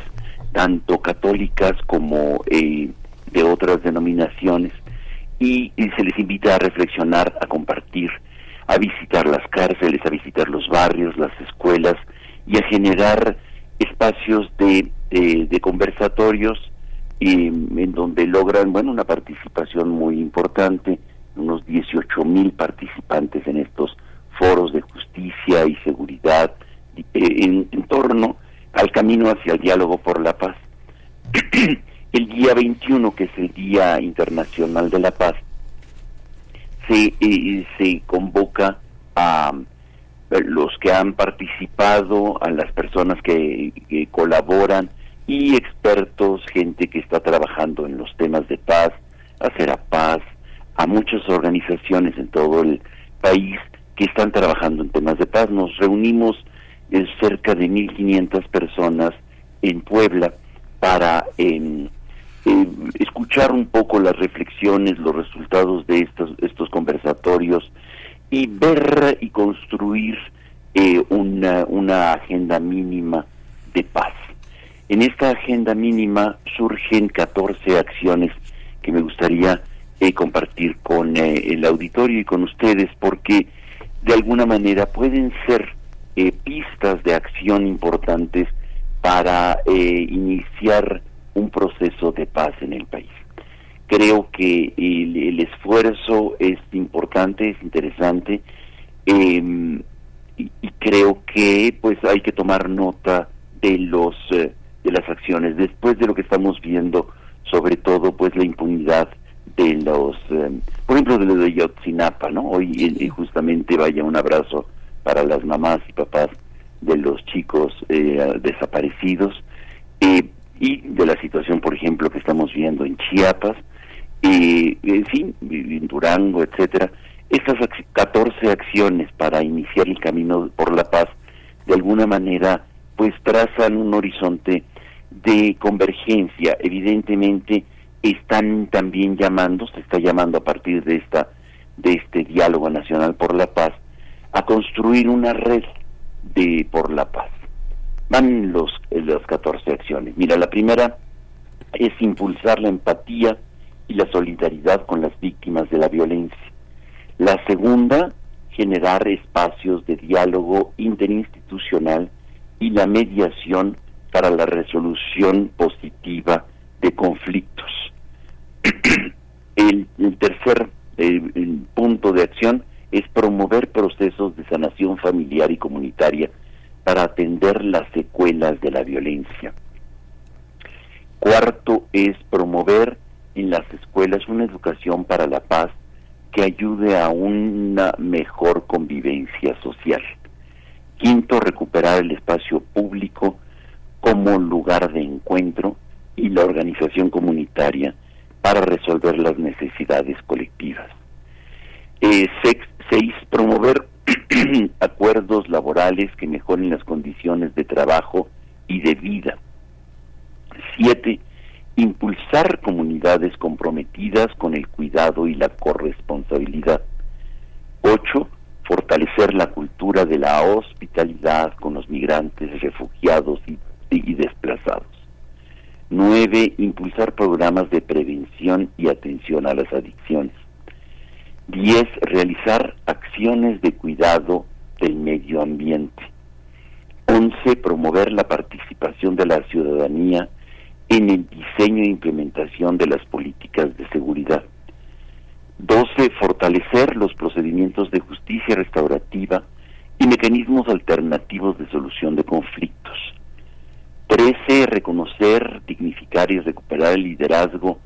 tanto católicas como eh, de otras denominaciones, y, se les invita a reflexionar, a compartir, a visitar las cárceles, a visitar los barrios, las escuelas, y a generar espacios de, de conversatorios y en donde logran, bueno, una participación muy importante, unos 18 mil participantes en estos foros de justicia y seguridad eh, en, torno al camino hacia el diálogo por la paz. [clears throat] el día 21, que es el Día Internacional de la Paz, se, eh, se convoca a los que han participado, a las personas que colaboran, y expertos, gente que está trabajando en los temas de paz, hacer a paz, a muchas organizaciones en todo el país que están trabajando en temas de paz. Nos reunimos en cerca de 1.500 personas en Puebla para em, em, escuchar un poco las reflexiones, los resultados de estos, estos conversatorios y ver y construir eh, una, una agenda mínima de paz. En esta agenda mínima surgen 14 acciones que me gustaría eh, compartir con eh, el auditorio y con ustedes porque de alguna manera pueden ser eh, pistas de acción importantes para iniciar un proceso de paz en el país. Creo que el, esfuerzo es importante, es interesante em, y, y, creo que pues hay que tomar nota de los de las acciones, después de lo que estamos viendo, sobre todo pues la impunidad de los, em, por ejemplo, de lo de Yotzinapa, ¿no? Hoy eh, justamente vaya un abrazo para las mamás y papás de los chicos eh, desaparecidos eh, y de la situación, por ejemplo, que estamos viendo en Chiapas, en fin, en Durango, etcétera. Estas 14 acciones para iniciar el camino por la paz, de alguna manera, pues trazan un horizonte de convergencia. Evidentemente están también llamando, se está llamando a partir de esta de este diálogo nacional por la paz a construir una red de por la paz. Van los las 14 acciones. Mira, la primera es impulsar la empatía y la solidaridad con las víctimas de la violencia. La segunda, generar espacios de diálogo interinstitucional y la mediación para la resolución positiva de conflictos. [clears throat] el, tercer punto de acción es promover procesos de sanación familiar y comunitaria para atender las secuelas de la violencia. Cuarto es promover en las escuelas una educación para la paz que ayude a una mejor convivencia social. Quinto, recuperar el espacio público como lugar de encuentro y la organización comunitaria para resolver las necesidades colectivas. Eh, seis, promover [clears throat] acuerdos laborales que mejoren las condiciones de trabajo y de vida. Siete, impulsar comunidades comprometidas con el cuidado y la corresponsabilidad. Ocho, fortalecer la cultura de la hospitalidad con los migrantes, refugiados y, y desplazados. Nueve, impulsar programas de prevención y atención a las adicciones. Diez, realizar acciones de cuidado del medio ambiente. Once, promover la participación de la ciudadanía en el diseño e implementación de las políticas de seguridad. 12. Fortalecer los procedimientos de justicia restaurativa y mecanismos alternativos de solución de conflictos. 13. Reconocer, dignificar y recuperar el liderazgo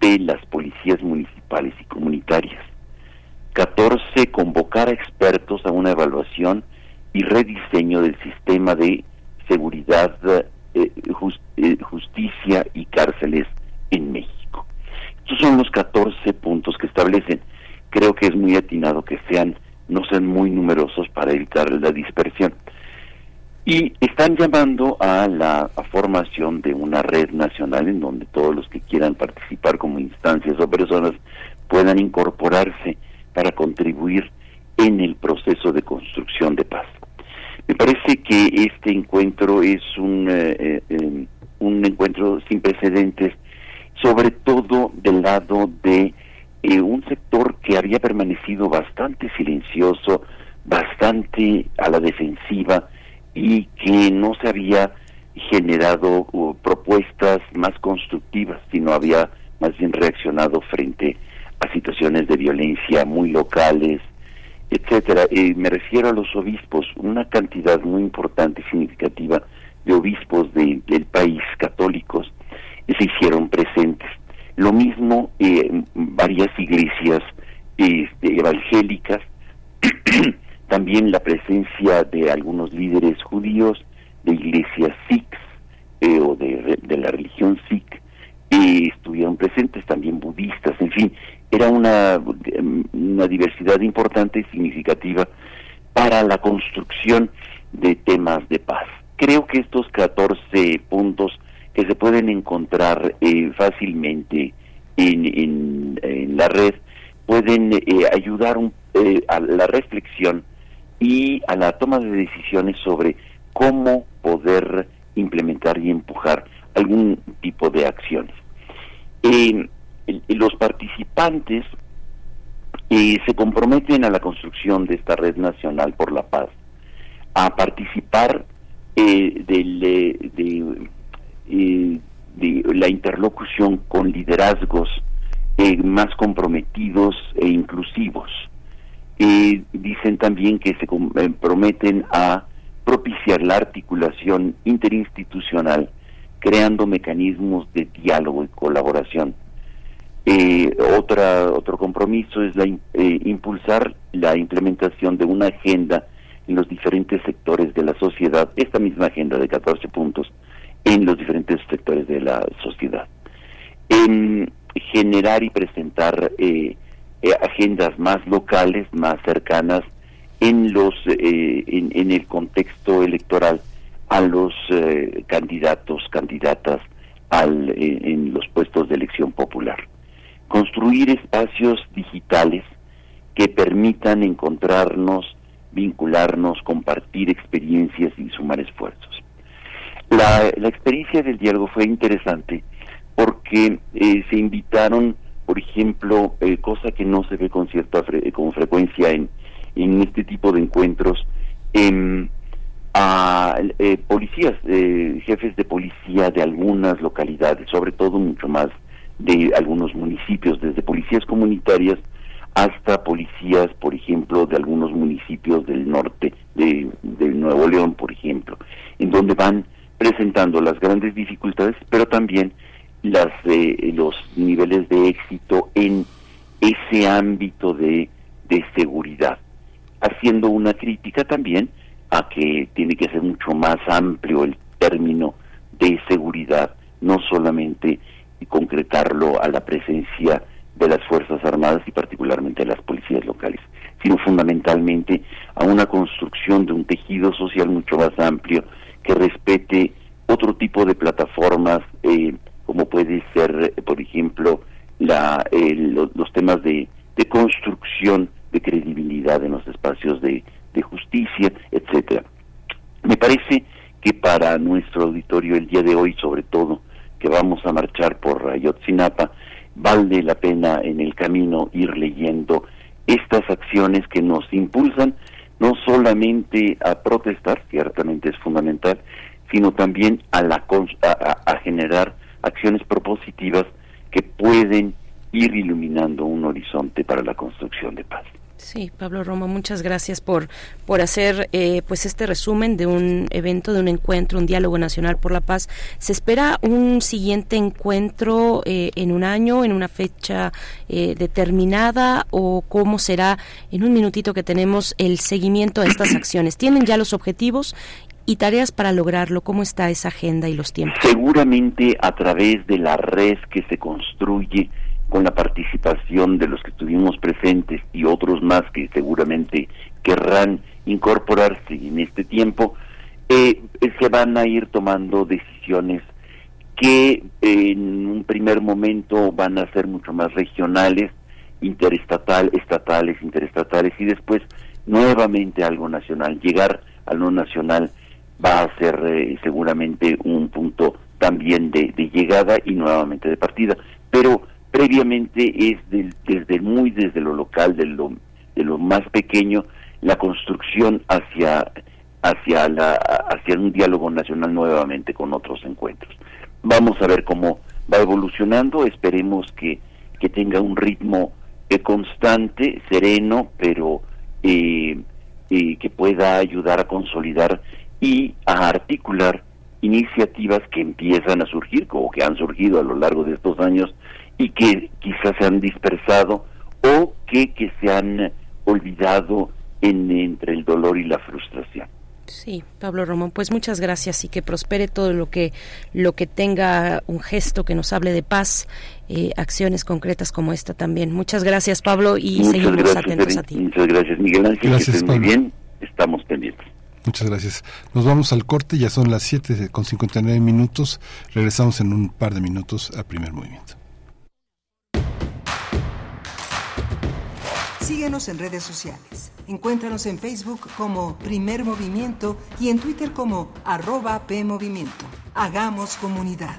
de las policías municipales y comunitarias. 14. Convocar a expertos a una evaluación y rediseño del sistema de seguridad eh, eh, justicia y cárceles en México. Estos son los 14 puntos que establecen. Creo que es muy atinado que sean, no sean muy numerosos para evitar la dispersión. Y están llamando a la formación de una red nacional en donde todos los que quieran participar como instancias o personas puedan incorporarse para contribuir en el proceso de construcción de paz. Me parece que este encuentro es un, eh, eh, em, un encuentro sin precedentes, sobre todo del lado de eh, un sector que había permanecido bastante silencioso, bastante a la defensiva y que no se había generado uh, propuestas más constructivas, sino había más bien reaccionado frente a situaciones de violencia muy locales, etcétera. me refiero a los obispos, una cantidad muy importante y significativa de obispos del país católicos se hicieron presentes. Lo mismo eh, varias iglesias este, evangélicas, [clears throat] también la presencia de algunos líderes judíos, de iglesias sikhs eh, o de, de, la religión sikh, eh, estuvieron presentes, también budistas, en fin, era una, una diversidad importante y significativa para la construcción de temas de paz. Creo que estos 14 puntos que se pueden encontrar eh, fácilmente en, en, la red pueden eh, ayudar eh, a la reflexión y a la toma de decisiones sobre cómo poder implementar y empujar algún tipo de acciones los participantes eh, se comprometen a la construcción de esta red nacional por la paz, a participar eh, eh, de, la interlocución con liderazgos más comprometidos e inclusivos. Dicen también que se comprometen a propiciar la articulación interinstitucional, creando mecanismos de diálogo y colaboración eh, otra, otro compromiso es la, eh, impulsar la implementación de una agenda en los diferentes sectores de la sociedad, esta misma agenda de 14 puntos en los diferentes sectores de la sociedad. En generar y presentar eh, eh, agendas más locales, más cercanas en los en, en, el contexto electoral a los candidatos, candidatas al, en los puestos de elección popular construir espacios digitales que permitan encontrarnos, vincularnos, compartir experiencias y sumar esfuerzos. La, experiencia del diálogo fue interesante porque eh, se invitaron, por ejemplo, eh, cosa que no se ve con cierta con frecuencia en, en este tipo de encuentros em, a eh, policías, eh, jefes de policía de algunas localidades, sobre todo mucho más de algunos municipios, desde policías comunitarias hasta policías, por ejemplo, de algunos municipios del norte de, Nuevo León, por ejemplo, en donde van presentando las grandes dificultades, pero también las eh, los niveles de éxito en ese ámbito de, de seguridad, haciendo una crítica también a que tiene que ser mucho más amplio el término de seguridad, no solamente concretarlo a la presencia de las Fuerzas Armadas y particularmente de las policías locales, sino fundamentalmente a una construcción de un tejido social mucho más amplio que respete otro tipo de plataformas, eh, como puede ser, por ejemplo, la, los temas de, construcción de credibilidad en los espacios de, justicia, etcétera. Me parece que para nuestro auditorio el día de hoy, sobre todo, que vamos a marchar por Ayotzinapa, vale la pena en el camino ir leyendo estas acciones que nos impulsan no solamente a protestar, ciertamente es fundamental, sino también a, la, a generar acciones propositivas que pueden ir iluminando un horizonte para la construcción de paz. Sí, Pablo Roma, muchas gracias por, por hacer eh, pues este resumen de un evento, de un encuentro, un diálogo nacional por la paz. ¿Se espera un siguiente encuentro eh, en un año, en una fecha eh, determinada o cómo será en un minutito que tenemos el seguimiento de estas acciones? ¿Tienen ya los objetivos y tareas para lograrlo? ¿Cómo está esa agenda y los tiempos? Seguramente a través de la red que se construye con la participación de los que estuvimos presentes y otros más que seguramente querrán incorporarse en este tiempo, eh, se van a ir tomando decisiones que en un primer momento van a ser mucho más regionales, interestatal, estatales, interestatales y después nuevamente algo nacional. Llegar a lo nacional va a ser eh, seguramente un punto también de, llegada y nuevamente de partida. Pero previamente es desde muy desde lo local, de lo, de lo más pequeño, la construcción hacia hacia la hacia un diálogo nacional nuevamente con otros encuentros. Vamos a ver cómo va evolucionando, esperemos que, que tenga un ritmo eh, constante, sereno, pero eh, eh, que pueda ayudar a consolidar y a articular iniciativas que empiezan a surgir, como que han surgido a lo largo de estos años y que quizás se han dispersado o que, que se han olvidado en, entre el dolor y la frustración. Sí, Pablo Román, pues muchas gracias y que prospere todo lo que lo que tenga un gesto que nos hable de paz, eh, acciones concretas como esta también. Muchas gracias, Pablo, y seguimos atentos a ti. Muchas gracias, Miguel Ángel. Gracias, muy bien. Estamos pendientes. Muchas gracias. Nos vamos al corte, ya son las 7 con 59 minutos. Regresamos en un par de minutos al primer movimiento. Síguenos en redes sociales. Encuéntranos en Facebook como Primer Movimiento y en Twitter como arroba PMovimiento. Hagamos comunidad.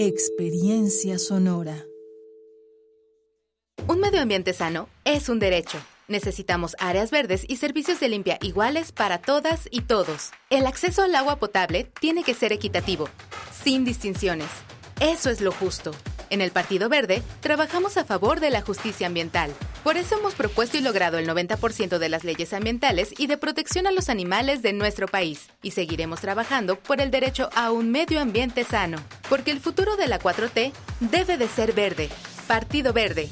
Experiencia sonora. Un medio ambiente sano es un derecho. Necesitamos áreas verdes y servicios de limpia iguales para todas y todos. El acceso al agua potable tiene que ser equitativo, sin distinciones. Eso es lo justo. En el Partido Verde trabajamos a favor de la justicia ambiental. Por eso hemos propuesto y logrado el 90% de las leyes ambientales y de protección a los animales de nuestro país. Y seguiremos trabajando por el derecho a un medio ambiente sano. Porque el futuro de la 4T debe de ser verde. Partido Verde.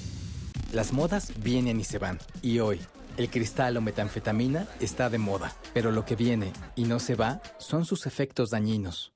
Las modas vienen y se van. Y hoy, El cristal o metanfetamina está de moda, pero lo que viene y no se va son sus efectos dañinos.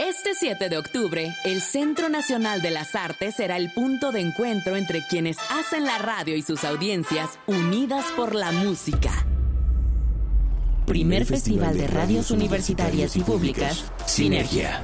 Este 7 de octubre, el Centro Nacional de las Artes será el punto de encuentro entre quienes hacen la radio y sus audiencias unidas por la música. Primer Festival de Radios Universitarias y Públicas, Sinergia.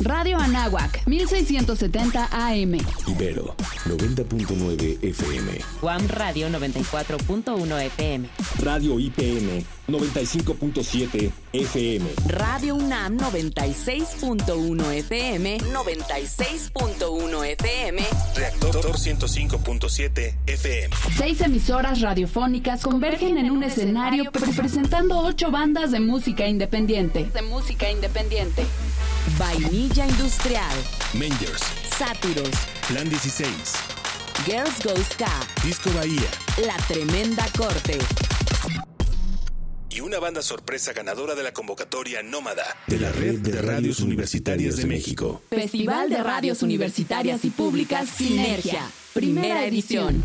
Radio Anáhuac, 1670 AM. Ibero, 90.9 FM. Guam Radio 94.1 FM. Radio IPM, 95.7 FM. Radio UNAM 96.1 FM. 96.1 FM. Reactor 105.7 FM. Seis emisoras radiofónicas convergen en un escenario presentando ocho bandas de música independiente. De música independiente. Vainilla Industrial. Mangers. Sátiros. Plan 16. Girls Go Ska. Disco Bahía. La Tremenda Corte. Y una banda sorpresa ganadora de la convocatoria Nómada de la Red de Radios Universitarias de México. Festival de Radios Universitarias y Públicas Sinergia. Primera edición.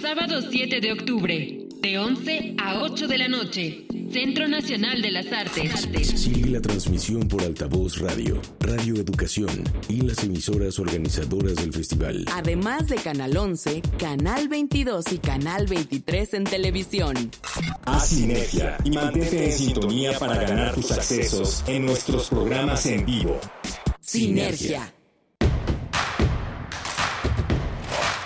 Sábado 7 de octubre, de 11 a 8 de la noche. Centro Nacional de las Artes. Sigue la transmisión por altavoz radio, Radio Educación y las emisoras organizadoras del festival. Además de Canal 11, Canal 22 y Canal 23 en televisión. Haz sinergia y mantente en sintonía para ganar tus accesos en nuestros programas en vivo. Sinergia.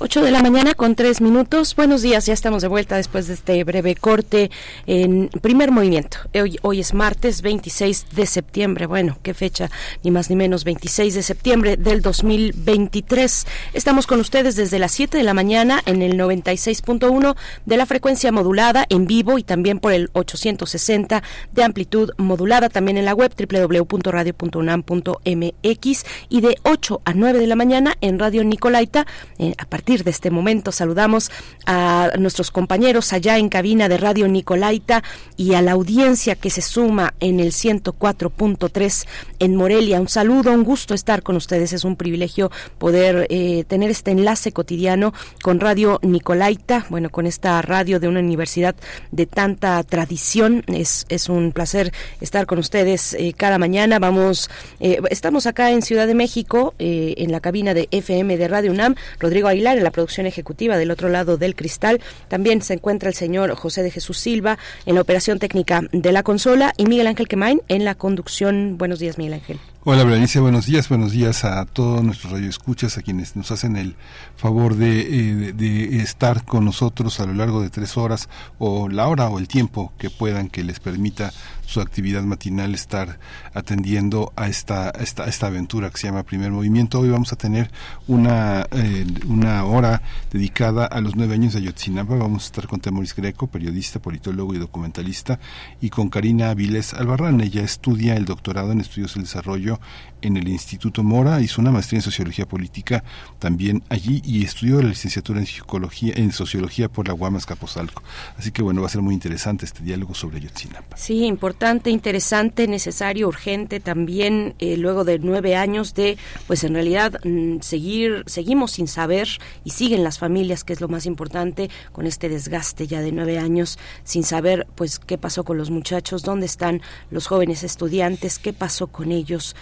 8 de la mañana con 3 minutos. Buenos días, ya estamos de vuelta después de este breve corte en primer movimiento. Hoy, hoy es martes 26 de septiembre. Bueno, qué fecha, ni más ni menos, 26 de septiembre del 2023. Estamos con ustedes desde las 7 de la mañana en el 96.1 de la frecuencia modulada en vivo y también por el 860 de amplitud modulada, también en la web www.radio.unam.mx y de 8 a 9 de la mañana en Radio Nicolaita eh, a partir de este momento saludamos a nuestros compañeros allá en cabina de Radio Nicolaita y a la audiencia que se suma en el 104.3 en Morelia. Un saludo, un gusto estar con ustedes. Es un privilegio poder eh, tener este enlace cotidiano con Radio Nicolaita, bueno, con esta radio de una universidad de tanta tradición. Es, es un placer estar con ustedes eh, cada mañana. Vamos, eh, estamos acá en Ciudad de México, en la cabina de FM de Radio UNAM. Rodrigo Aguilar en la producción ejecutiva del otro lado del cristal. También se encuentra el señor José de Jesús Silva en la operación técnica de la consola y Miguel Ángel Quemain en la conducción. Buenos días, Miguel Ángel. Hola, Berenice, buenos días, buenos días a todos nuestros radioescuchas, a quienes nos hacen el favor de, eh, de, estar con nosotros a lo largo de tres horas o la hora o el tiempo que puedan que les permita su actividad matinal estar atendiendo a esta, esta, esta aventura que se llama Primer Movimiento. Hoy vamos a tener una, eh, una hora dedicada a los nueve años de Ayotzinapa. Vamos a estar con Temoris Greco, periodista, politólogo y documentalista, y con Karina Aviles Albarrán. Ella estudia el doctorado en estudios del desarrollo en el Instituto Mora, hizo una maestría en sociología política también allí y estudió la licenciatura en psicología, en sociología por la Guamas Capozalco. Así que bueno, va a ser muy interesante este diálogo sobre Ayotzinapa. Sí, importante, interesante, necesario, urgente también, eh, luego de nueve años de, pues en realidad, mm, seguir, seguimos sin saber y siguen las familias, que es lo más importante, con este desgaste ya de nueve años, sin saber, pues, qué pasó con los muchachos, dónde están los jóvenes estudiantes, qué pasó con ellos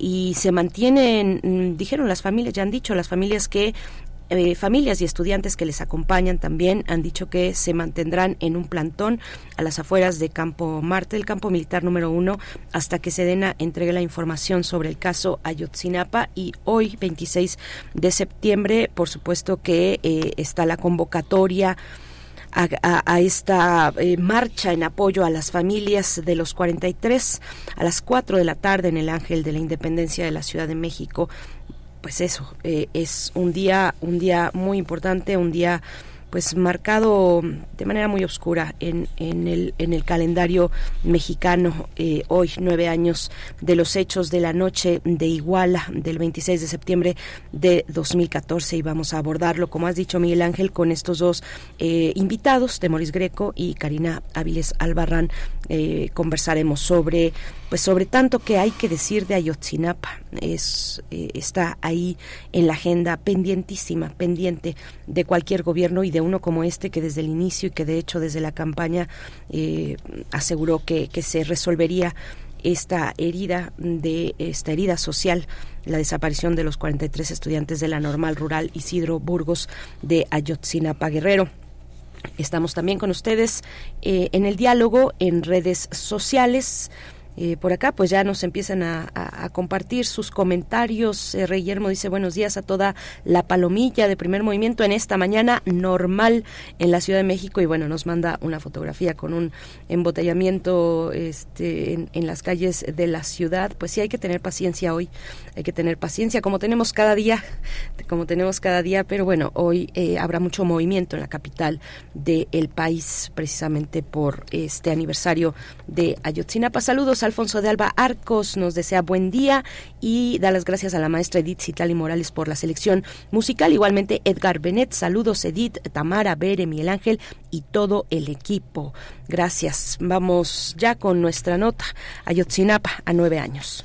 y se mantienen, mm, dijeron las familias, ya han dicho las familias que eh, familias y estudiantes que les acompañan también han dicho que se mantendrán en un plantón a las afueras de Campo Marte, el campo militar número uno, hasta que Sedena entregue la información sobre el caso Ayotzinapa. Y hoy, 26 de septiembre, por supuesto que eh, está la convocatoria a, esta eh, marcha en apoyo a las familias de los 43 a las 4 de la tarde en el Ángel de la Independencia de la Ciudad de México. Pues eso, eh, es un día, un día muy importante, un día pues marcado de manera muy oscura en, en, el, en el calendario mexicano. Eh, hoy, nueve años de los hechos de la noche de Iguala del 26 de septiembre de 2014 y vamos a abordarlo, como has dicho Miguel Ángel, con estos dos eh, invitados, Temoris Greco y Karina Áviles Albarrán. Eh, conversaremos sobre pues sobre tanto que hay que decir de Ayotzinapa es está ahí en la agenda pendientísima pendiente de cualquier gobierno y uno como este que desde el inicio y que de hecho desde la campaña eh, aseguró que, que se resolvería esta herida de esta herida social la desaparición de los 43 estudiantes de la normal rural Isidro Burgos de Ayotzinapa Guerrero. Estamos también con ustedes eh, en el diálogo en redes sociales. Eh, por acá pues ya nos empiezan a, compartir sus comentarios. Eh, Rey Guillermo dice buenos días a toda la palomilla de primer movimiento en esta mañana normal en la Ciudad de México y bueno, nos manda una fotografía con un embotellamiento este, en, las calles de la ciudad. Pues sí, hay que tener paciencia hoy, hay que tener paciencia como tenemos cada día, como tenemos cada día, pero bueno, hoy eh, habrá mucho movimiento en la capital del país precisamente por este aniversario de Ayotzinapa. Saludos Alfonso de Alba Arcos nos desea buen día y da las gracias a la maestra Edith Citali Morales por la selección musical. Igualmente Edgar Benet, saludos Edith, Tamara, Bere, Miguel Ángel y todo el equipo. Gracias. Vamos ya con nuestra nota. Ayotzinapa a nueve años.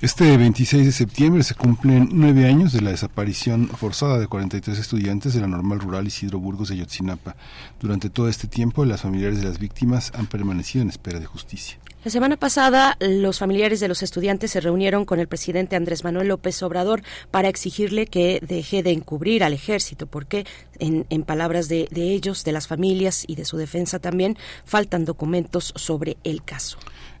Este 26 de septiembre se cumplen nueve años de la desaparición forzada de 43 estudiantes de la normal rural Isidro Burgos de Yotzinapa. Durante todo este tiempo, las familiares de las víctimas han permanecido en espera de justicia. La semana pasada, los familiares de los estudiantes se reunieron con el presidente Andrés Manuel López Obrador para exigirle que deje de encubrir al ejército, porque, en, palabras de ellos, de las familias y de su defensa también, faltan documentos sobre el caso.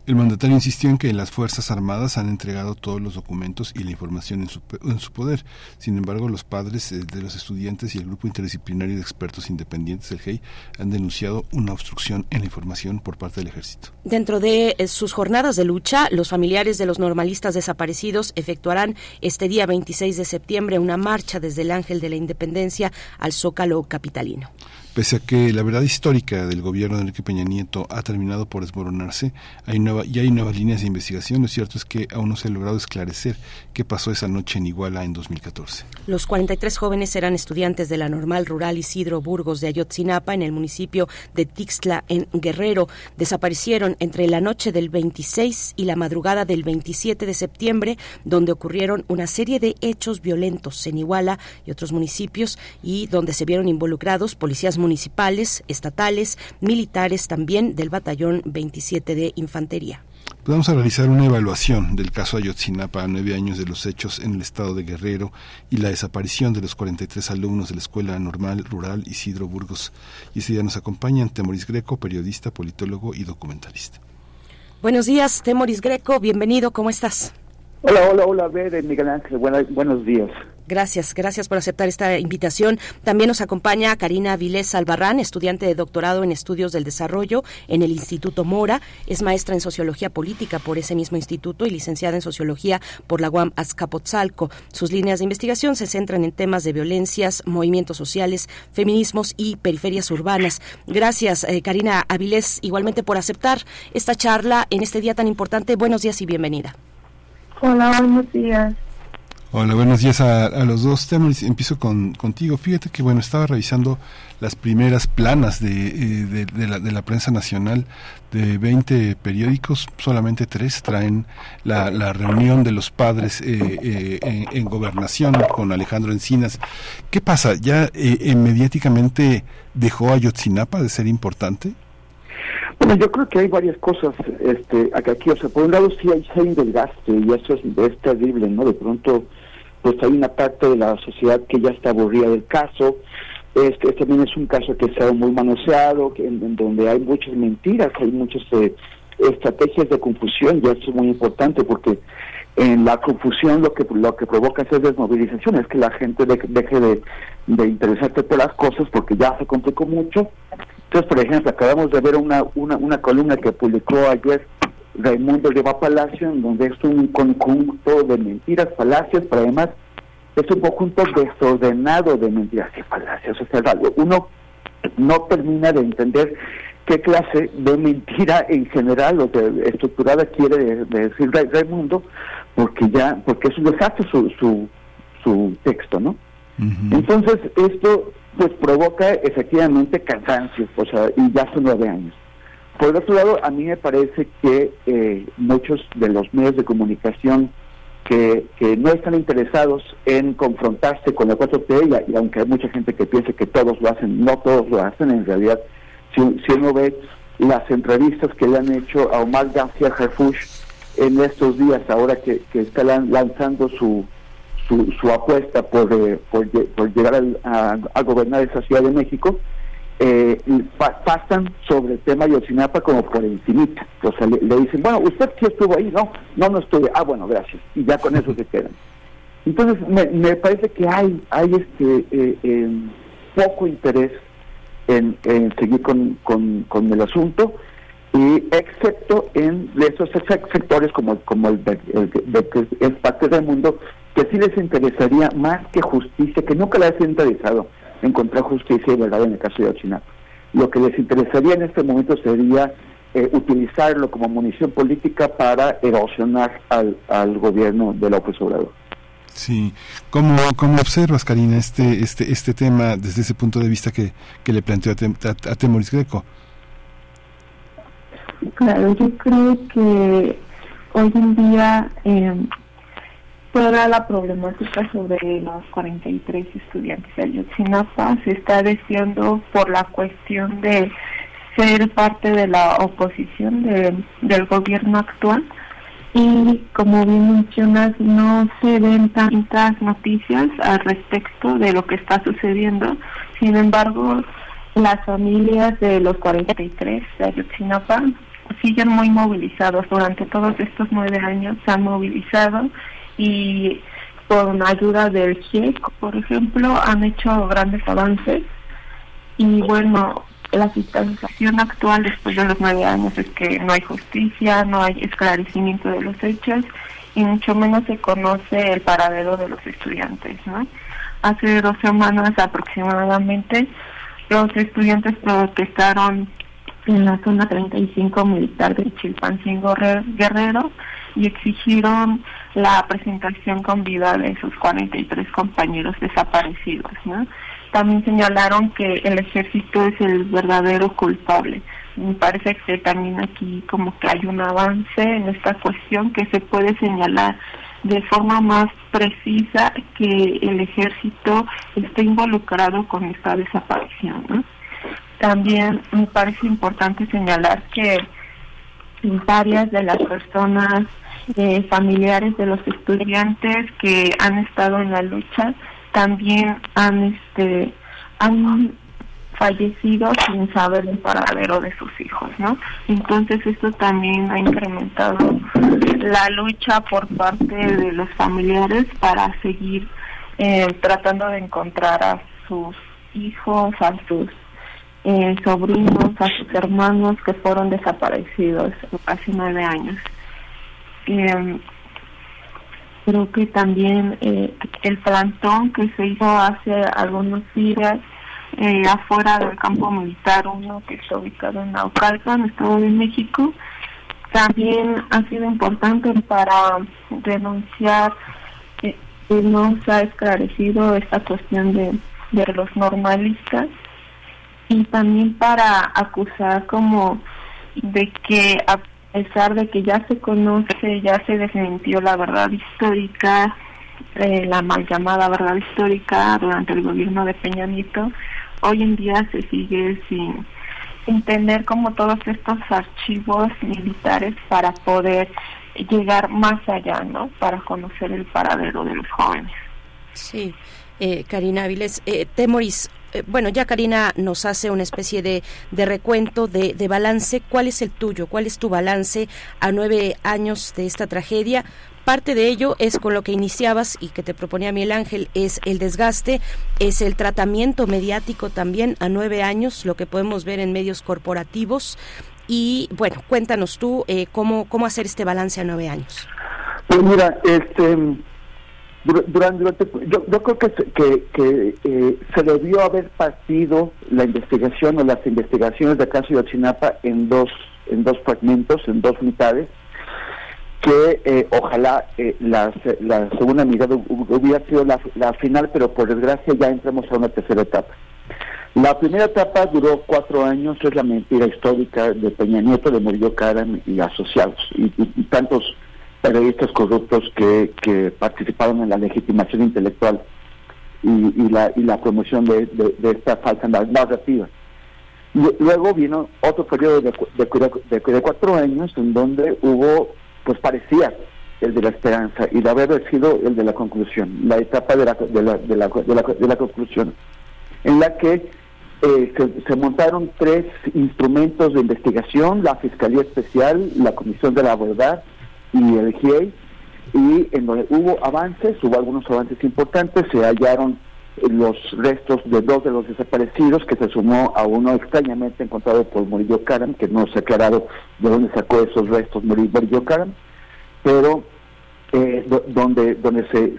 El mandatario insistió en que las Fuerzas Armadas han entregado todos los documentos y la información en su, en su poder. Sin embargo, los padres eh, de los estudiantes y el grupo interdisciplinario de expertos independientes del GEI han denunciado una obstrucción en la información por parte del ejército. Dentro de eh, sus jornadas de lucha, los familiares de los normalistas desaparecidos efectuarán este día 26 de septiembre una marcha desde el Ángel de la Independencia al Zócalo capitalino. Pese a que la verdad histórica del gobierno de Enrique Peña Nieto ha terminado por desmoronarse hay nueva, y hay nuevas líneas de investigación, lo cierto es que aún no se ha logrado esclarecer qué pasó esa noche en Iguala en 2014. Los 43 jóvenes eran estudiantes de la normal rural Isidro Burgos de Ayotzinapa en el municipio de Tixtla, en Guerrero. Desaparecieron entre la noche del 26 y la madrugada del 27 de septiembre, donde ocurrieron una serie de hechos violentos en Iguala y otros municipios y donde se vieron involucrados policías municipales, estatales, militares también del Batallón 27 de Infantería. Vamos a realizar una evaluación del caso Ayotzinapa a nueve años de los hechos en el estado de Guerrero y la desaparición de los 43 alumnos de la Escuela Normal Rural Isidro Burgos. Y este día nos acompañan Temoris Greco, periodista, politólogo y documentalista. Buenos días, Temoris Greco, bienvenido, ¿cómo estás? Hola, hola, hola, Bede, Miguel Ángel, buenos días. Gracias, gracias por aceptar esta invitación. También nos acompaña Karina Vilés Albarrán, estudiante de doctorado en estudios del desarrollo en el Instituto Mora. Es maestra en sociología política por ese mismo instituto y licenciada en sociología por la UAM Azcapotzalco. Sus líneas de investigación se centran en temas de violencias, movimientos sociales, feminismos y periferias urbanas. Gracias, eh, Karina Avilés, igualmente por aceptar esta charla en este día tan importante. Buenos días y bienvenida. Hola, buenos días. Hola, buenos días a, los dos. temas. empiezo con, contigo. Fíjate que, bueno, estaba revisando las primeras planas de, eh, de, la, prensa nacional. De 20 periódicos, solamente tres traen la, reunión de los padres eh, eh, en, gobernación con Alejandro Encinas. ¿Qué pasa? ¿Ya mediáticamente dejó a Yotzinapa de ser importante? Bueno, yo creo que hay varias cosas este, aquí. O sea, por un lado sí hay, un desgaste y eso es, terrible, ¿no? De pronto, pues hay una parte de la sociedad que ya está aburrida del caso. Este, también es un caso que se ha muy manoseado, que, en, donde hay muchas mentiras, hay muchas eh, estrategias de confusión y eso es muy importante porque en la confusión lo que lo que provoca es desmovilización, es que la gente deje de, de interesarse por las cosas porque ya se complicó mucho. Entonces, por ejemplo, acabamos de ver una, una, una columna que publicó ayer Raimundo Lleva Palacio, en donde es un conjunto de mentiras, falacias, pero además es un conjunto desordenado de mentiras y falacias. O sea, uno no termina de entender qué clase de mentira en general o de estructurada quiere decir Raimundo, porque ya, porque es un desastre su, su, su texto, ¿no? Entonces, esto pues provoca efectivamente cansancio, o sea, y ya son nueve años. Por el otro lado, a mí me parece que eh, muchos de los medios de comunicación que, que, no están interesados en confrontarse con la 4T, y, aunque hay mucha gente que piensa que todos lo hacen, no todos lo hacen, en realidad, si, si uno ve las entrevistas que le han hecho a Omar García Harfush en estos días, ahora que, que está lanzando su, su, apuesta por, eh, por, llegar a, gobernar esa Ciudad de México, eh, pasan sobre el tema de como por encimita. O sea, le, dicen, bueno, usted sí estuvo ahí, no, no, no estuve. Ah, bueno, gracias. Y ya con eso se quedan. Entonces, me, parece que hay, hay este eh, poco interés en, seguir con, con, con el asunto y excepto en esos sectores como, como el, de, que es parte del mundo que sí les interesaría más que justicia, que nunca les ha interesado encontrar justicia y verdad en el caso de Ochinato. Lo que les interesaría en este momento sería eh, utilizarlo como munición política para erosionar al, al gobierno de López Obrador. Sí, ¿cómo, cómo observas, Karina, este, este, este tema desde ese punto de vista que, que le planteó a, a Temoris Greco? Claro, yo creo que hoy en día eh, toda la problemática sobre los 43 estudiantes. De Ayotzinapa se está diciendo por la cuestión de ser parte de la oposición del gobierno actual. Y como bien mencionas no se ven tantas noticias al respecto de lo que está sucediendo. Sin embargo las familias de los 43 de Ayotzinapa siguen muy movilizados. Durante todos estos nueve años se han movilizado y con ayuda del GIEC, por ejemplo, han hecho grandes avances. Y bueno, la situación actual después de los nueve años es que no hay justicia, no hay esclarecimiento de los hechos y mucho menos se conoce el paradero de los estudiantes. ¿no? Hace dos semanas aproximadamente los estudiantes protestaron en la zona 35 militar de Chilpancingo Guerrero y exigieron la presentación con vida de sus 43 compañeros desaparecidos. ¿no? También señalaron que el ejército es el verdadero culpable. Me parece que también aquí como que hay un avance en esta cuestión que se puede señalar de forma más precisa que el ejército está involucrado con esta desaparición. También me parece importante señalar que varias de las personas eh, familiares de los estudiantes que han estado en la lucha también han este han fallecido sin saber el paradero de sus hijos, ¿no? Entonces esto también ha incrementado la lucha por parte de los familiares para seguir eh, tratando de encontrar a sus hijos, a sus eh, sobrinos, a sus hermanos que fueron desaparecidos hace nueve años. Eh, creo que también eh, el plantón que se hizo hace algunos días eh, afuera del campo militar uno que está ubicado en Naucalpan, Estado de México, también ha sido importante para denunciar que no se ha esclarecido esta cuestión de, de los normalistas y también para acusar como de que pesar de que ya se conoce, ya se desmintió la verdad histórica, eh, la mal llamada verdad histórica durante el gobierno de Peña Nieto, hoy en día se sigue sin en tener como todos estos archivos militares para poder llegar más allá, ¿no? Para conocer el paradero de los jóvenes. Sí, eh, Karina Áviles. Eh, Temoris, bueno, ya Karina nos hace una especie de, de recuento, de, de, balance. ¿Cuál es el tuyo? ¿Cuál es tu balance a nueve años de esta tragedia? Parte de ello es con lo que iniciabas y que te proponía Miguel Ángel, es el desgaste, es el tratamiento mediático también a nueve años, lo que podemos ver en medios corporativos. Y bueno, cuéntanos tú eh, cómo, cómo hacer este balance a nueve años. Pues mira, este durante, yo, yo creo que, que, que eh, se debió haber partido la investigación o las investigaciones del caso de Ochinapa en dos en dos fragmentos, en dos mitades, que eh, ojalá eh, la, la, segunda mitad hubiera sido la, la, final, pero por desgracia ya entramos a una tercera etapa. La primera etapa duró cuatro años, es la mentira histórica de Peña Nieto, de Murillo Karam y asociados, y, y tantos periodistas corruptos que, que participaron en la legitimación intelectual y, y, la, y la promoción de, de, esta falsa narrativa. Luego vino otro periodo de, de, de, cuatro años en donde hubo, pues parecía el de la esperanza y de haber sido el de la conclusión, la etapa de la, de la, de la, de la, conclusión, en la que eh, se, se, montaron tres instrumentos de investigación, la Fiscalía Especial, la Comisión de la Verdad y el GIEI, y en donde hubo avances, hubo algunos avances importantes, se hallaron los restos de dos de los desaparecidos, que se sumó a uno extrañamente encontrado por Murillo Karam, que no se ha aclarado de dónde sacó esos restos Murillo Karam, pero eh, donde donde se,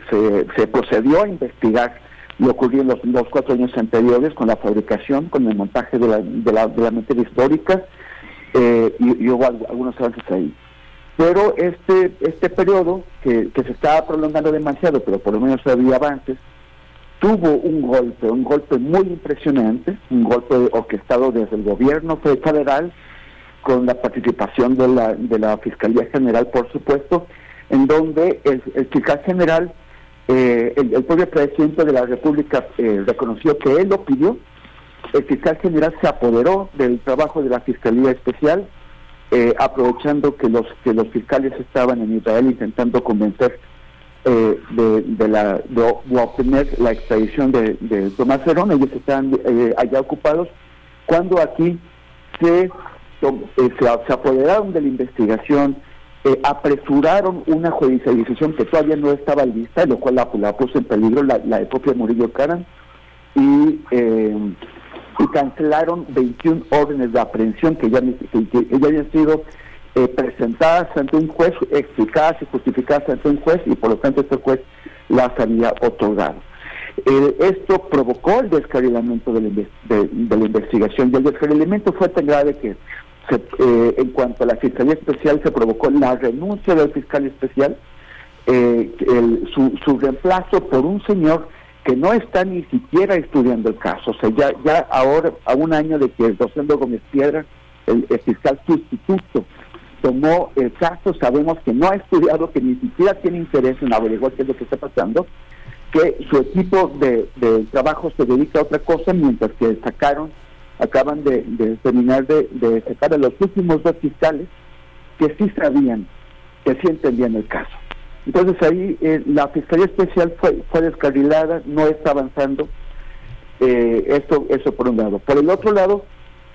se, procedió a investigar lo ocurrió en los, cuatro años anteriores con la fabricación, con el montaje de la, de la, de la materia histórica, eh, y, hubo algunos avances ahí. Pero este, este periodo, que, se estaba prolongando demasiado, pero por lo menos había avances, tuvo un golpe, un golpe muy impresionante, un golpe orquestado desde el gobierno federal, con la participación de la, de la Fiscalía General, por supuesto, en donde el, fiscal general, eh, el, propio presidente de la República eh, reconoció que él lo pidió, el fiscal general se apoderó del trabajo de la Fiscalía Especial, eh, aprovechando que los que los fiscales estaban en Israel intentando convencer eh, de, la de, obtener la extradición de, Tomás Herón, ellos estaban eh, allá ocupados, cuando aquí se, se, apoderaron de la investigación, apresuraron una judicialización que todavía no estaba lista, lo cual la, puso en peligro la, la propia Murillo Caran, y y cancelaron 21 órdenes de aprehensión que ya, habían sido eh, presentadas ante un juez, explicadas y justificadas ante un juez y por lo tanto este juez las había otorgado. Eh, esto provocó el descarrilamiento de la, investigación y el descarrilamiento fue tan grave que eh, en cuanto a la Fiscalía Especial se provocó la renuncia del fiscal especial, su, su reemplazo por un señor que no está ni siquiera estudiando el caso. O sea, ya, ya ahora, a un año de que el docente Gómez Piedra, el, fiscal sustituto, tomó el caso, sabemos que no ha estudiado, que ni siquiera tiene interés en averiguar qué es lo que está pasando, que su equipo de, trabajo se dedica a otra cosa, mientras que sacaron, acaban de, terminar de, de sacar a los últimos dos fiscales que sí sabían, que sí entendían el caso. Entonces ahí eh, la Fiscalía Especial fue, fue descarrilada, no está avanzando. Eh, esto, eso por un lado. Por el otro lado,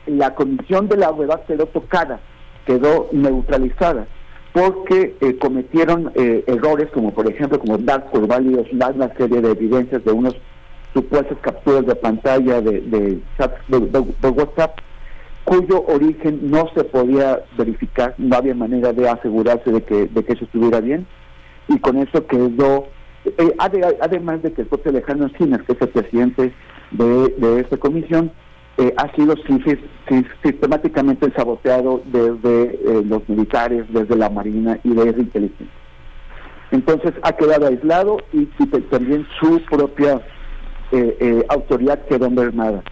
la comisión de la verdad quedó tocada, quedó neutralizada, porque eh, cometieron errores como por ejemplo como dar por válidos una serie de evidencias de unos supuestas capturas de pantalla de, de, de WhatsApp cuyo origen no se podía verificar, no había manera de asegurarse de que, de que eso estuviera bien y con eso quedó, eh, además de que el propio Alejandro Encinas, que es el presidente de, esta comisión, eh, ha sido sistemáticamente saboteado desde eh, los militares, desde la Marina y desde inteligencia. Entonces ha quedado aislado y, también su propia autoridad quedó mermada.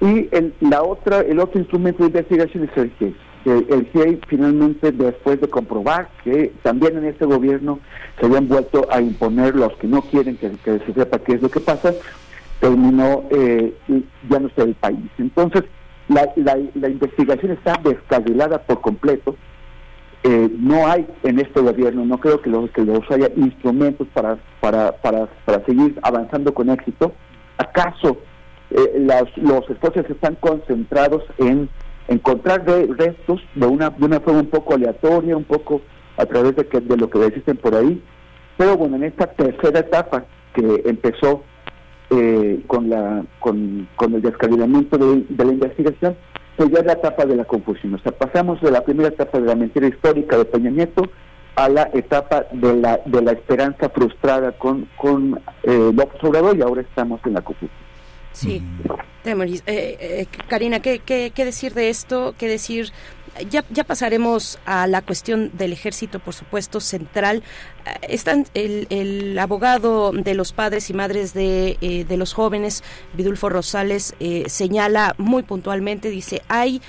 Y el, la otra, el otro instrumento de investigación es el El GIEI finalmente, después de comprobar que también en este gobierno se habían vuelto a imponer los que no quieren que, se sepa qué es lo que pasa, terminó eh, ya no sé el país. Entonces, la, la, investigación está descarrilada por completo. Eh, no hay en este gobierno, no creo que los, que los haya instrumentos para, para, para, para seguir avanzando con éxito. ¿Acaso eh, los esfuerzos están concentrados en encontrar restos de una, de una forma un poco aleatoria, un poco a través de, lo que existen por ahí? Pero bueno, en esta tercera etapa que empezó eh, con, la, con, con el descarrilamiento de, la investigación, pues ya es la etapa de la confusión. O sea, pasamos de la primera etapa de la mentira histórica de Peña Nieto a la etapa de la, de la esperanza frustrada con, con eh, López Obrador y ahora estamos en la confusión. Sí. Eh, eh, Karina, ¿qué, ¿qué, qué, decir de esto? ¿Qué decir ya, ya pasaremos a la cuestión del ejército, por supuesto, central. Eh, están el, el abogado de los padres y madres de, eh, de los jóvenes, Vidulfo Rosales, eh, señala muy puntualmente, dice, hay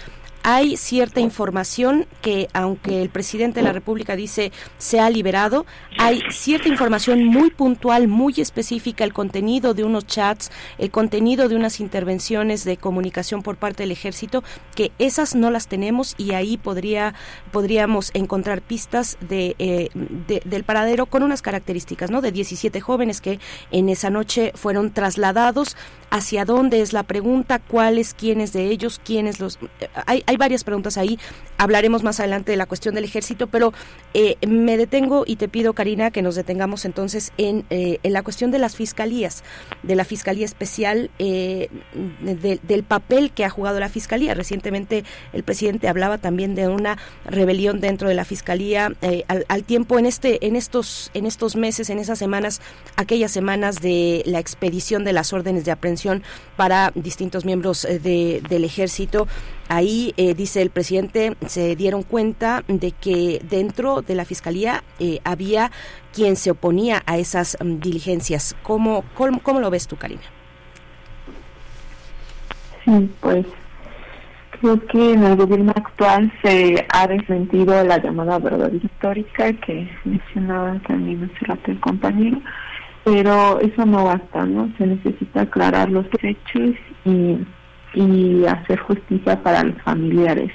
hay cierta información que, aunque el presidente de la República dice se ha liberado, hay cierta información muy puntual, muy específica, el contenido de unos chats, el contenido de unas intervenciones de comunicación por parte del ejército, que esas no las tenemos y ahí podría, podríamos encontrar pistas de, eh, del paradero con unas características, ¿no? De 17 jóvenes que en esa noche fueron trasladados. ¿Hacia dónde es la pregunta? ¿Cuáles, quiénes de ellos? ¿Quiénes los...? Hay, hay varias preguntas ahí. Hablaremos más adelante de la cuestión del ejército, pero eh, me detengo y te pido, Karina, que nos detengamos entonces en, eh, en la cuestión de las fiscalías, de la Fiscalía Especial, eh, del papel que ha jugado la Fiscalía. Recientemente el presidente hablaba también de una rebelión dentro de la Fiscalía. Al, al, tiempo, en, este, en, estos, en estos meses, en esas semanas, aquellas semanas de la expedición de las órdenes de aprehensión para distintos miembros de, del ejército, Ahí, eh, dice el presidente, se dieron cuenta de que dentro de la Fiscalía eh, había quien se oponía a esas mm, diligencias. ¿Cómo, cómo, lo ves tú, Karina? Sí, pues creo que en el gobierno actual se ha desmentido la llamada verdad histórica que mencionaba también hace rato el compañero, pero eso no basta, ¿no? Se necesita aclarar los hechos y y hacer justicia para los familiares.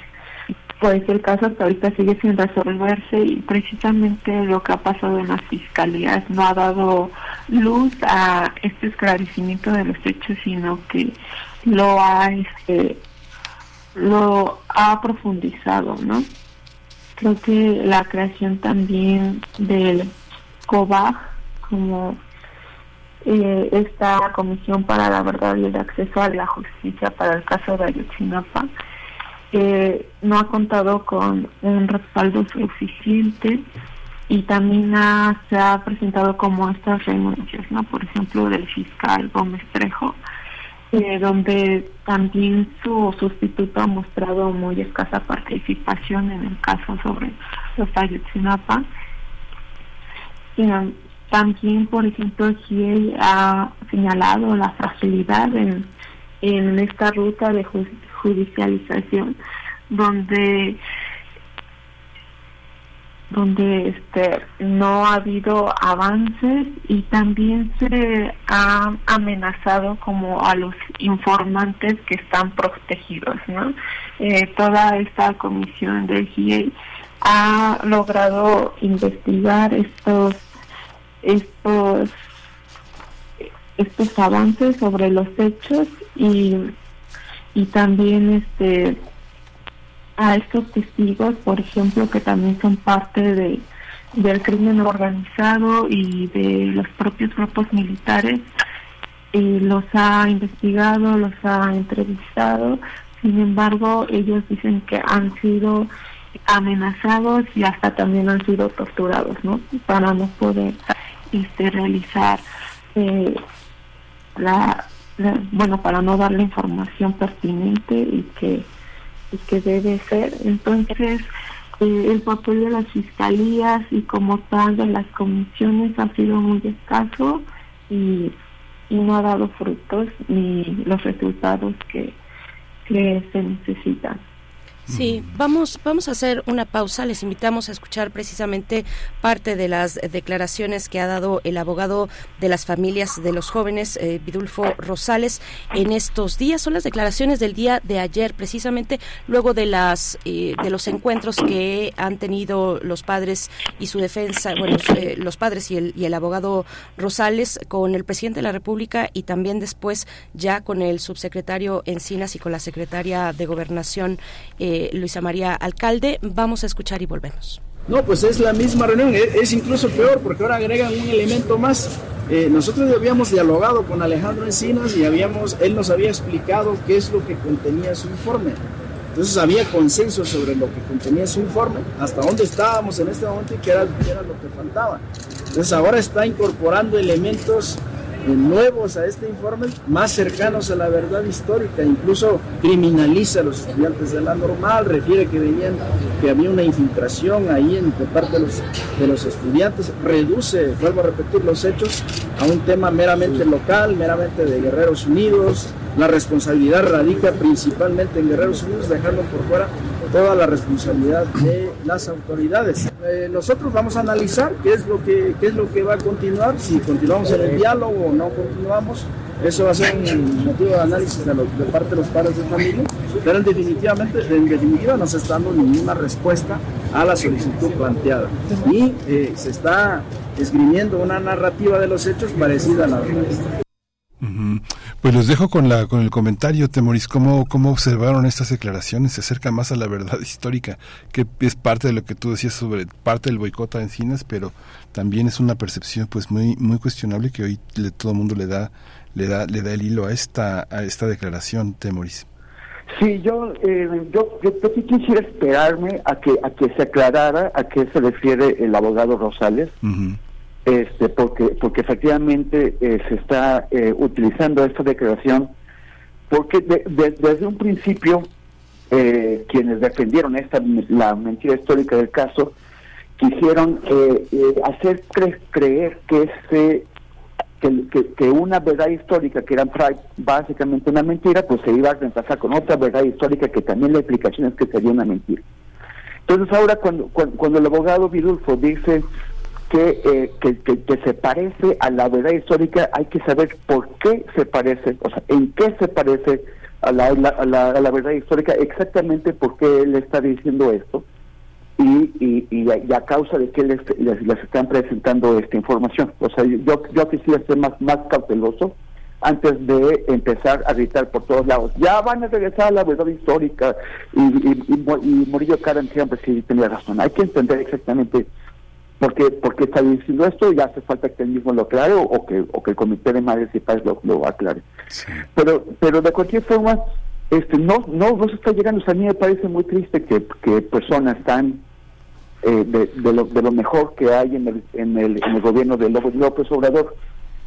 Pues el caso hasta ahorita sigue sin resolverse y precisamente lo que ha pasado en las fiscalías no ha dado luz a este esclarecimiento de los hechos, sino que lo ha este, lo ha profundizado, ¿no? Creo que la creación también del COBAG como eh, esta Comisión para la Verdad y el Acceso a la Justicia para el caso de Ayotzinapa eh, no ha contado con un respaldo suficiente y también se ha presentado como estas renuncias, ¿no? Por ejemplo, del fiscal Gómez Trejo, eh, donde también su sustituto ha mostrado muy escasa participación en el caso sobre los Ayotzinapa. También, por ejemplo, GIEI ha señalado la fragilidad en, en esta ruta de judicialización, donde donde este no ha habido avances y también se ha amenazado como a los informantes que están protegidos no eh, toda esta comisión del GIEI ha logrado investigar estos estos estos avances sobre los hechos y, y también este a estos testigos, por ejemplo, que también son parte de del crimen organizado y de los propios grupos militares, y los ha investigado, los ha entrevistado, sin embargo, ellos dicen que han sido amenazados y hasta también han sido torturados, ¿no? Para no poder este, realizar eh, la, bueno para no dar la información pertinente y que y que debe ser. Entonces eh, el papel de las fiscalías y como tal de las comisiones ha sido muy escaso y, y no ha dado frutos ni los resultados que, que se necesitan Sí, vamos, vamos a hacer una pausa. Les invitamos a escuchar precisamente parte de las declaraciones que ha dado el abogado de las familias de los jóvenes, eh, Vidulfo Rosales, en estos días. Son las declaraciones del día de ayer, precisamente luego de las eh, de los encuentros que han tenido los padres y su defensa, bueno, eh, los padres y el, y el abogado Rosales con el presidente de la República y también después ya con el subsecretario Encinas y con la secretaria de Gobernación. Luisa María Alcalde. Vamos a escuchar y volvemos. No, pues es la misma reunión, es, incluso peor porque ahora agregan un elemento más. Eh, nosotros habíamos dialogado con Alejandro Encinas y habíamos, él nos había explicado qué es lo que contenía su informe. Entonces había consenso sobre lo que contenía su informe, hasta dónde estábamos en este momento y qué era lo que faltaba. Entonces ahora está incorporando elementos nuevos a este informe, más cercanos a la verdad histórica, incluso criminaliza a los estudiantes de la normal, refiere que venían, que había una infiltración ahí en, de parte de los, de los estudiantes, reduce, vuelvo a repetir, los hechos a un tema meramente local, meramente de Guerreros Unidos, la responsabilidad radica principalmente en Guerreros Unidos, dejando por fuera toda la responsabilidad de las autoridades. Eh, nosotros vamos a analizar qué es lo que qué es lo que va a continuar, si continuamos en el diálogo o no continuamos. Eso va a ser un motivo de análisis de, de parte de los padres de familia, pero en, definitivamente, en definitiva no se está dando ninguna respuesta a la solicitud planteada. Y eh, se está esgrimiendo una narrativa de los hechos parecida a la verdad. Pues los dejo con la con el comentario, Temoris, cómo cómo observaron estas declaraciones, se acerca más a la verdad [laughs] histórica, que es parte de lo que tú decías sobre parte del boicot a encinas, pero también es una percepción pues muy muy cuestionable que hoy todo el mundo le da le da le da el hilo a esta a esta declaración, Temoris. Sí, yo, eh, yo, yo, sí quisiera esperarme a que a que se aclarara a qué se refiere el abogado Rosales este porque porque efectivamente eh, se está eh, utilizando esta declaración porque desde un principio eh, quienes defendieron esta la mentira histórica del caso quisieron hacer creer que ese que, que, una verdad histórica que era básicamente una mentira pues se iba a reemplazar con otra verdad histórica que también la explicación es que sería una mentira. Entonces ahora cuando, cuando el abogado Vidulfo dice eh, que, que, se parece a la verdad histórica, hay que saber por qué se parece, o sea, en qué se parece a la, a la, verdad histórica, exactamente por qué él está diciendo esto y, y, y, a, causa de que les, les, están presentando esta información. O sea, yo, yo quisiera ser más, más cauteloso antes de empezar a gritar por todos lados. Ya van a regresar a la verdad histórica y, y, y, Murillo Karam siempre sí tenía razón. Hay que entender exactamente ¿Por qué, está diciendo esto? Ya hace falta que él mismo lo aclare o, que, o que el Comité de Madres y Padres lo, lo aclare. Pero, pero de cualquier forma, este no no no se está llegando. a mí me parece muy triste que, que personas tan eh, de, de, lo, de lo mejor que hay en el, en el, en el gobierno de López Obrador,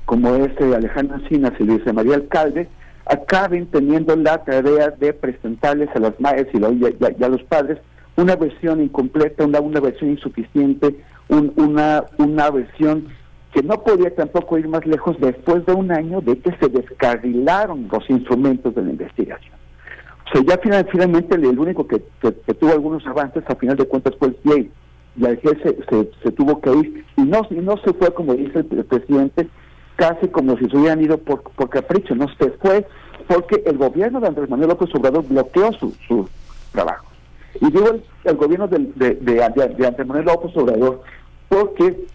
como este Alejandro Encinas y Luis María Alcalde, acaben teniendo la tarea de presentarles a las madres y, y, a los padres una versión incompleta, una, una versión insuficiente, una, una versión que no podía tampoco ir más lejos después de un año de que se descarrilaron los instrumentos de la investigación. O sea, ya finalmente el único que, tuvo algunos avances, a final de cuentas, fue el CIA. Y al se, se, tuvo que ir, y no, y no se fue, como dice el, presidente, casi como si se hubieran ido por, capricho, no se fue porque el gobierno de Andrés Manuel López Obrador bloqueó su, su trabajo. Y digo el, gobierno de, de, de, de Andrés Manuel López Obrador porque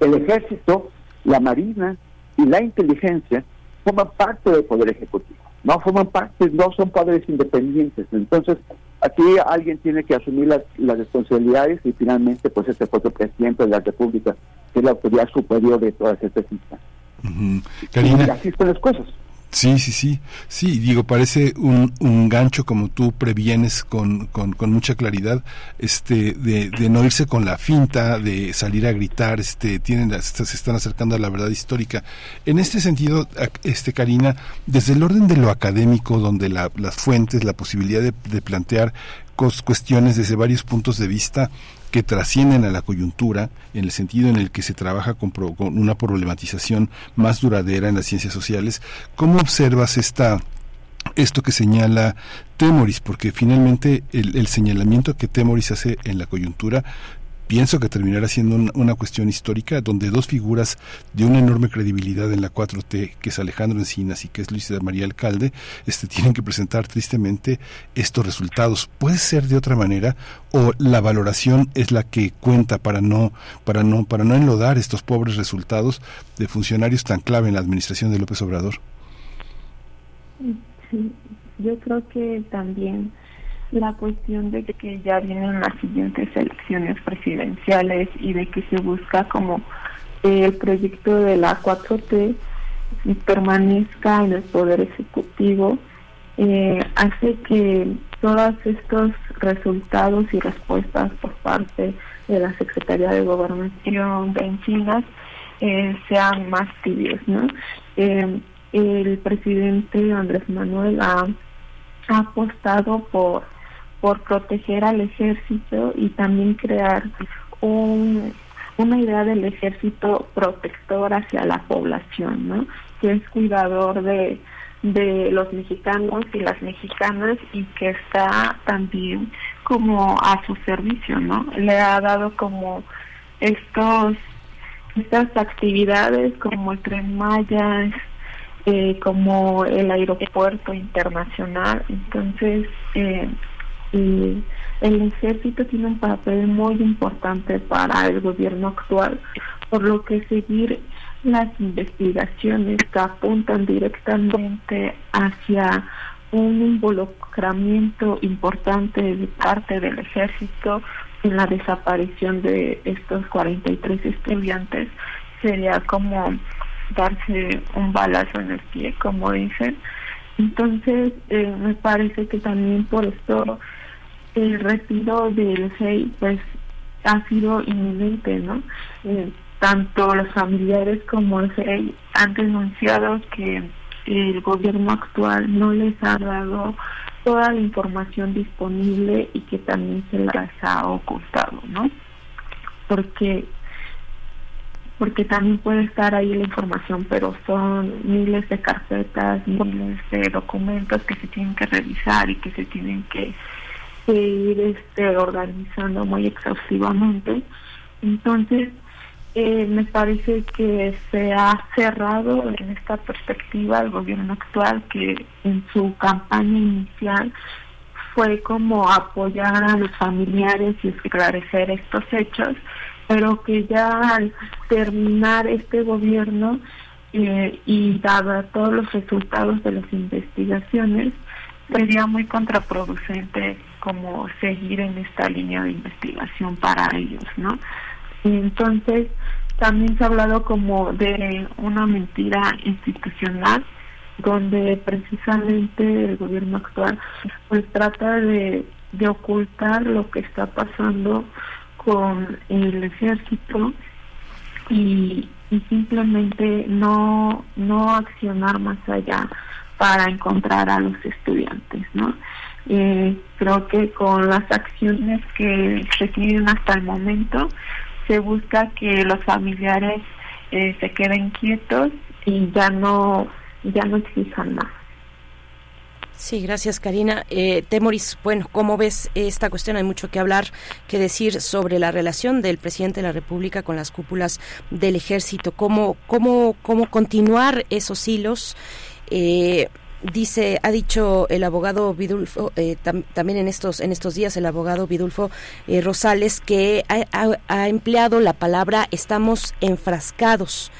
el ejército, la marina y la inteligencia forman parte del poder ejecutivo, no forman parte, no son poderes independientes. Entonces, aquí alguien tiene que asumir las, las responsabilidades y finalmente, pues este fue el presidente de la República, que es la autoridad superior de todas estas instancias. Y así están las cosas. Sí, sí, sí. Sí, digo, parece un, un gancho como tú previenes con, con, con mucha claridad, este, de, de, no irse con la finta, de salir a gritar, este, tienen, se están acercando a la verdad histórica. En este sentido, este, Karina, desde el orden de lo académico, donde la, las fuentes, la posibilidad de, de plantear cuestiones desde varios puntos de vista, que trascienden a la coyuntura en el sentido en el que se trabaja con, con una problematización más duradera en las ciencias sociales. ¿Cómo observas esta esto que señala Temoris, porque finalmente el, señalamiento que Temoris hace en la coyuntura pienso que terminará siendo una, cuestión histórica donde dos figuras de una enorme credibilidad en la 4T, que es Alejandro Encinas y que es Luis de María Alcalde, este, tienen que presentar tristemente estos resultados. ¿Puede ser de otra manera o la valoración es la que cuenta para no, para no, para no enlodar estos pobres resultados de funcionarios tan clave en la administración de López Obrador? Sí, yo creo que también la cuestión de que ya vienen las siguientes elecciones presidenciales y de que se busca como el proyecto de la 4T permanezca en el poder ejecutivo eh, hace que todos estos resultados y respuestas por parte de la Secretaría de Gobernación de Encinas eh, sean más tibios, ¿no? Eh, el presidente Andrés Manuel ha apostado por por proteger al ejército y también crear un, una idea del ejército protector hacia la población, ¿no? Que es cuidador de, de los mexicanos y las mexicanas y que está también como a su servicio, ¿no? Le ha dado como estos estas actividades como el tren Maya, eh, como el aeropuerto internacional, entonces eh, y el ejército tiene un papel muy importante para el gobierno actual, por lo que seguir las investigaciones que apuntan directamente hacia un involucramiento importante de parte del ejército en la desaparición de estos 43 estudiantes sería como darse un balazo en el pie, como dicen. Entonces, eh, me parece que también por esto el retiro del rey pues ha sido inminente, ¿no? Eh, tanto los familiares como el rey han denunciado que el gobierno actual no les ha dado toda la información disponible y que también se las ha ocultado, ¿no? Porque porque también puede estar ahí la información, pero son miles de carpetas, miles de documentos que se tienen que revisar y que se tienen que ir este, organizando muy exhaustivamente. Entonces, eh, me parece que se ha cerrado en esta perspectiva el gobierno actual que en su campaña inicial fue como apoyar a los familiares y esclarecer estos hechos, pero que ya al terminar este gobierno eh, y dado todos los resultados de las investigaciones, sería muy contraproducente como seguir en esta línea de investigación para ellos, ¿no? entonces también se ha hablado como de una mentira institucional donde precisamente el gobierno actual pues trata de, de ocultar lo que está pasando con el ejército y, y simplemente no no accionar más allá para encontrar a los estudiantes, ¿no? Eh, creo que con las acciones que se tienen hasta el momento se busca que los familiares eh, se queden quietos y ya no ya no exijan más. Sí, gracias Karina. Eh, Temoris, bueno, ¿cómo ves esta cuestión? Hay mucho que hablar, que decir sobre la relación del presidente de la República con las cúpulas del ejército. ¿Cómo, cómo, cómo continuar esos hilos? Eh, dice ha dicho el abogado Vidulfo eh, también en estos en estos días el abogado Vidulfo eh, Rosales que ha, empleado la palabra estamos enfrascados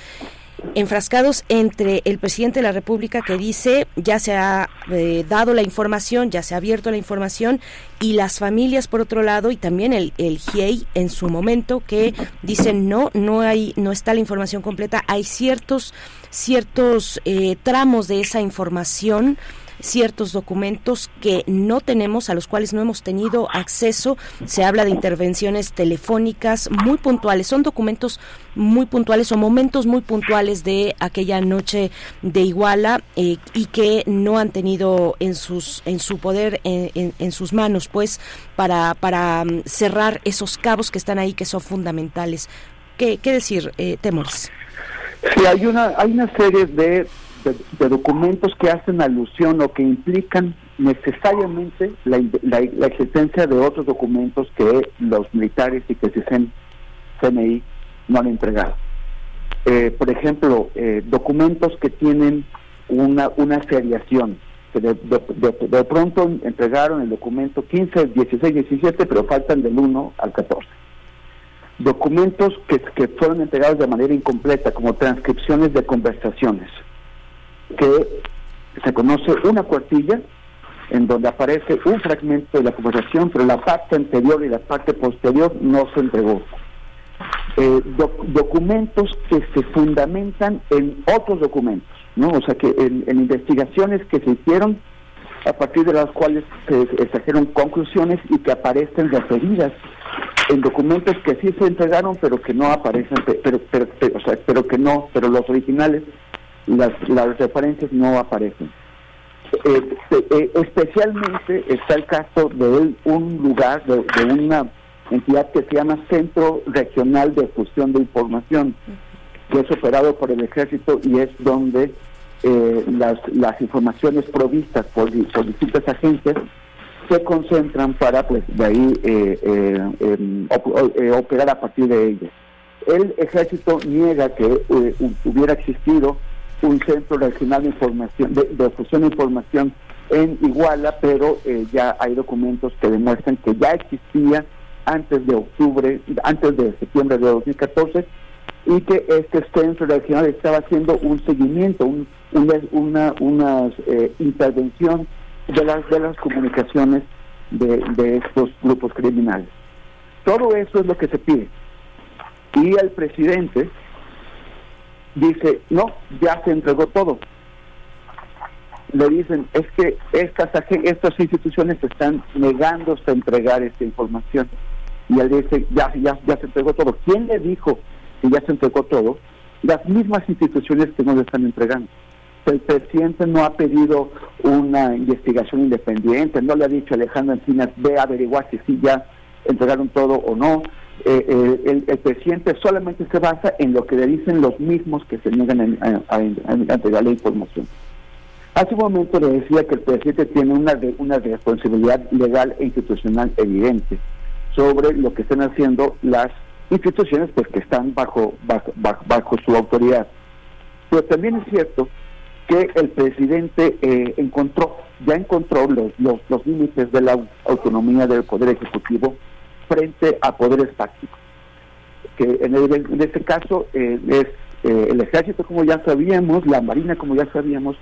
enfrascados entre el presidente de la República que dice ya se ha eh, dado la información, ya se ha abierto la información y las familias por otro lado y también el, el GIEI en su momento que dicen no, no hay, no está la información completa, hay ciertos, ciertos eh, tramos de esa información ciertos documentos que no tenemos, a los cuales no hemos tenido acceso. Se habla de intervenciones telefónicas muy puntuales, son documentos muy puntuales o momentos muy puntuales de aquella noche de Iguala eh, y que no han tenido en sus en su poder en, sus manos pues para para mm, cerrar esos cabos que están ahí que son fundamentales. Qué, qué decir eh, Temores sí hay una hay una serie de de, documentos que hacen alusión o que implican necesariamente la, existencia de otros documentos que los militares y que el CNI no han entregado. Eh, por ejemplo, eh, documentos que tienen una, una seriación, que de, de, pronto entregaron el documento 15, 16, 17, pero faltan del 1 al 14. Documentos que, que fueron entregados de manera incompleta, como transcripciones de conversaciones, que se conoce una cuartilla en donde aparece un fragmento de la conversación, pero la parte anterior y la parte posterior no se entregó. Eh, documentos que se fundamentan en otros documentos, ¿no? O sea, que en, investigaciones que se hicieron a partir de las cuales se extrajeron conclusiones y que aparecen referidas en documentos que sí se entregaron pero que no aparecen, pero, pero, o sea, pero que no, pero los originales, las, las referencias no aparecen. Eh, eh, especialmente está el caso de un lugar, de una entidad que se llama Centro Regional de Fusión de Información, que es operado por el ejército y es donde eh, las, las informaciones provistas por, distintas agencias se concentran para pues de ahí eh, eh, em, operar a partir de ellas. El ejército niega que hubiera existido un centro regional de información de, de de información en Iguala, pero ya hay documentos que demuestran que ya existía antes de octubre, antes de septiembre de 2014, y que este centro regional estaba haciendo un seguimiento, una, una eh, intervención de las, de las comunicaciones de, estos grupos criminales. Todo eso es lo que se pide. Y el presidente dice, no, ya se entregó todo. Le dicen, es que estas, estas instituciones están negándose a entregar esta información y él dice, ya, ya, ya se entregó todo. ¿Quién le dijo que ya se entregó todo? Las mismas instituciones que no le están entregando. El presidente no ha pedido una investigación independiente, no le ha dicho a Alejandro Encinas, ve a averiguar si sí ya entregaron todo o no. Eh, el, presidente solamente se basa en lo que le dicen los mismos que se niegan a, entregar la información. Hace un momento le decía que el presidente tiene una, una responsabilidad legal e institucional evidente sobre lo que están haciendo las instituciones pues, que están bajo, bajo, su autoridad. Pero también es cierto que el presidente eh, encontró, ya encontró los, los, límites de la autonomía del Poder Ejecutivo frente a poderes tácticos. Que en, en este caso eh, es eh, el ejército, como ya sabíamos, la marina, como ya sabíamos,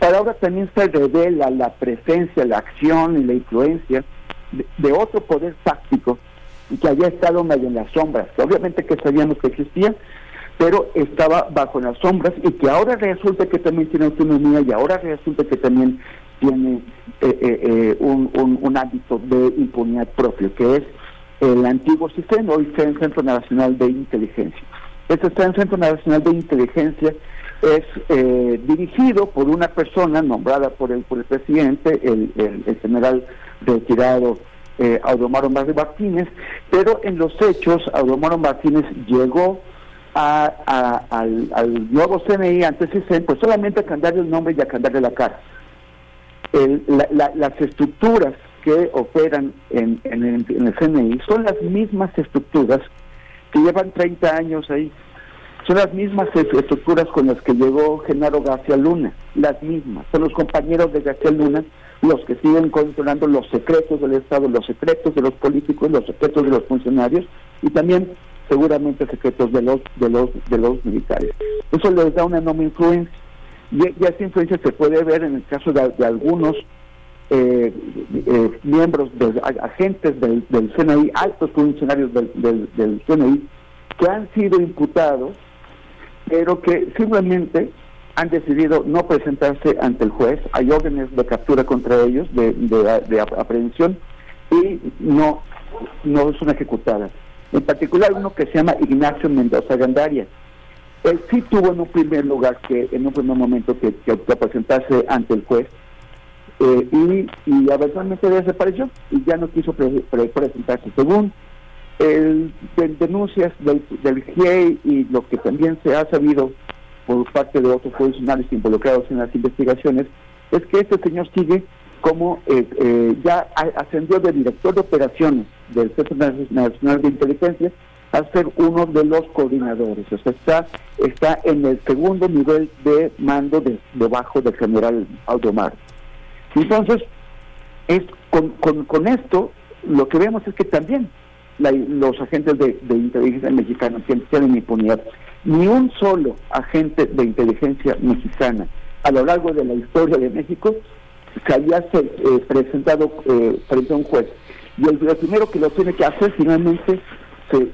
pero ahora también se revela la presencia, la acción y la influencia de, otro poder táctico que había estado medio en las sombras, que obviamente que sabíamos que existía, pero estaba bajo las sombras y que ahora resulta que también tiene autonomía y ahora resulta que también tiene eh, eh, eh, un, un, ámbito de impunidad propio, que es el antiguo sistema, hoy está en Centro Nacional de Inteligencia. Este está en Centro Nacional de Inteligencia es dirigido por una persona nombrada por el, el presidente, el, el general retirado eh, Audomaro Martínez, pero en los hechos Audomaro Martínez llegó a, al, nuevo CNI antes de pues solamente a cambiarle el nombre y a cambiarle la cara. las estructuras que operan en, en, el CNI son las mismas estructuras que llevan 30 años ahí. Son las mismas estructuras con las que llegó Genaro García Luna, las mismas. Son los compañeros de García Luna los que siguen controlando los secretos del Estado, los secretos de los políticos, los secretos de los funcionarios y también seguramente secretos de los de los de los militares. Eso les da una enorme influencia y, esa influencia se puede ver en el caso de, algunos eh, eh, miembros, de, agentes del, del, CNI, altos funcionarios del, CNI, que han sido imputados, pero que simplemente han decidido no presentarse ante el juez, hay órdenes de captura contra ellos, de, de, aprehensión, y no, no son ejecutadas. En particular uno que se llama Ignacio Mendoza Gandaria. Él sí tuvo en un primer lugar que, en un primer momento que, que, presentarse ante el juez, eh, y, y eventualmente desapareció y ya no quiso presentarse. Según el, denuncias del, del GIE y lo que también se ha sabido por parte de otros funcionarios involucrados en las investigaciones, es que este señor sigue como eh, eh, ya ascendió de director de operaciones del Centro Nacional de Inteligencia a ser uno de los coordinadores. O sea, está, está en el segundo nivel de mando de, debajo del general Aldomar. Entonces, es con, con, esto lo que vemos es que también los agentes de, inteligencia mexicana tienen impunidad. Ni un solo agente de inteligencia mexicana a lo largo de la historia de México se había eh, presentado eh, frente a un juez. Y el, primero que lo tiene que hacer finalmente se,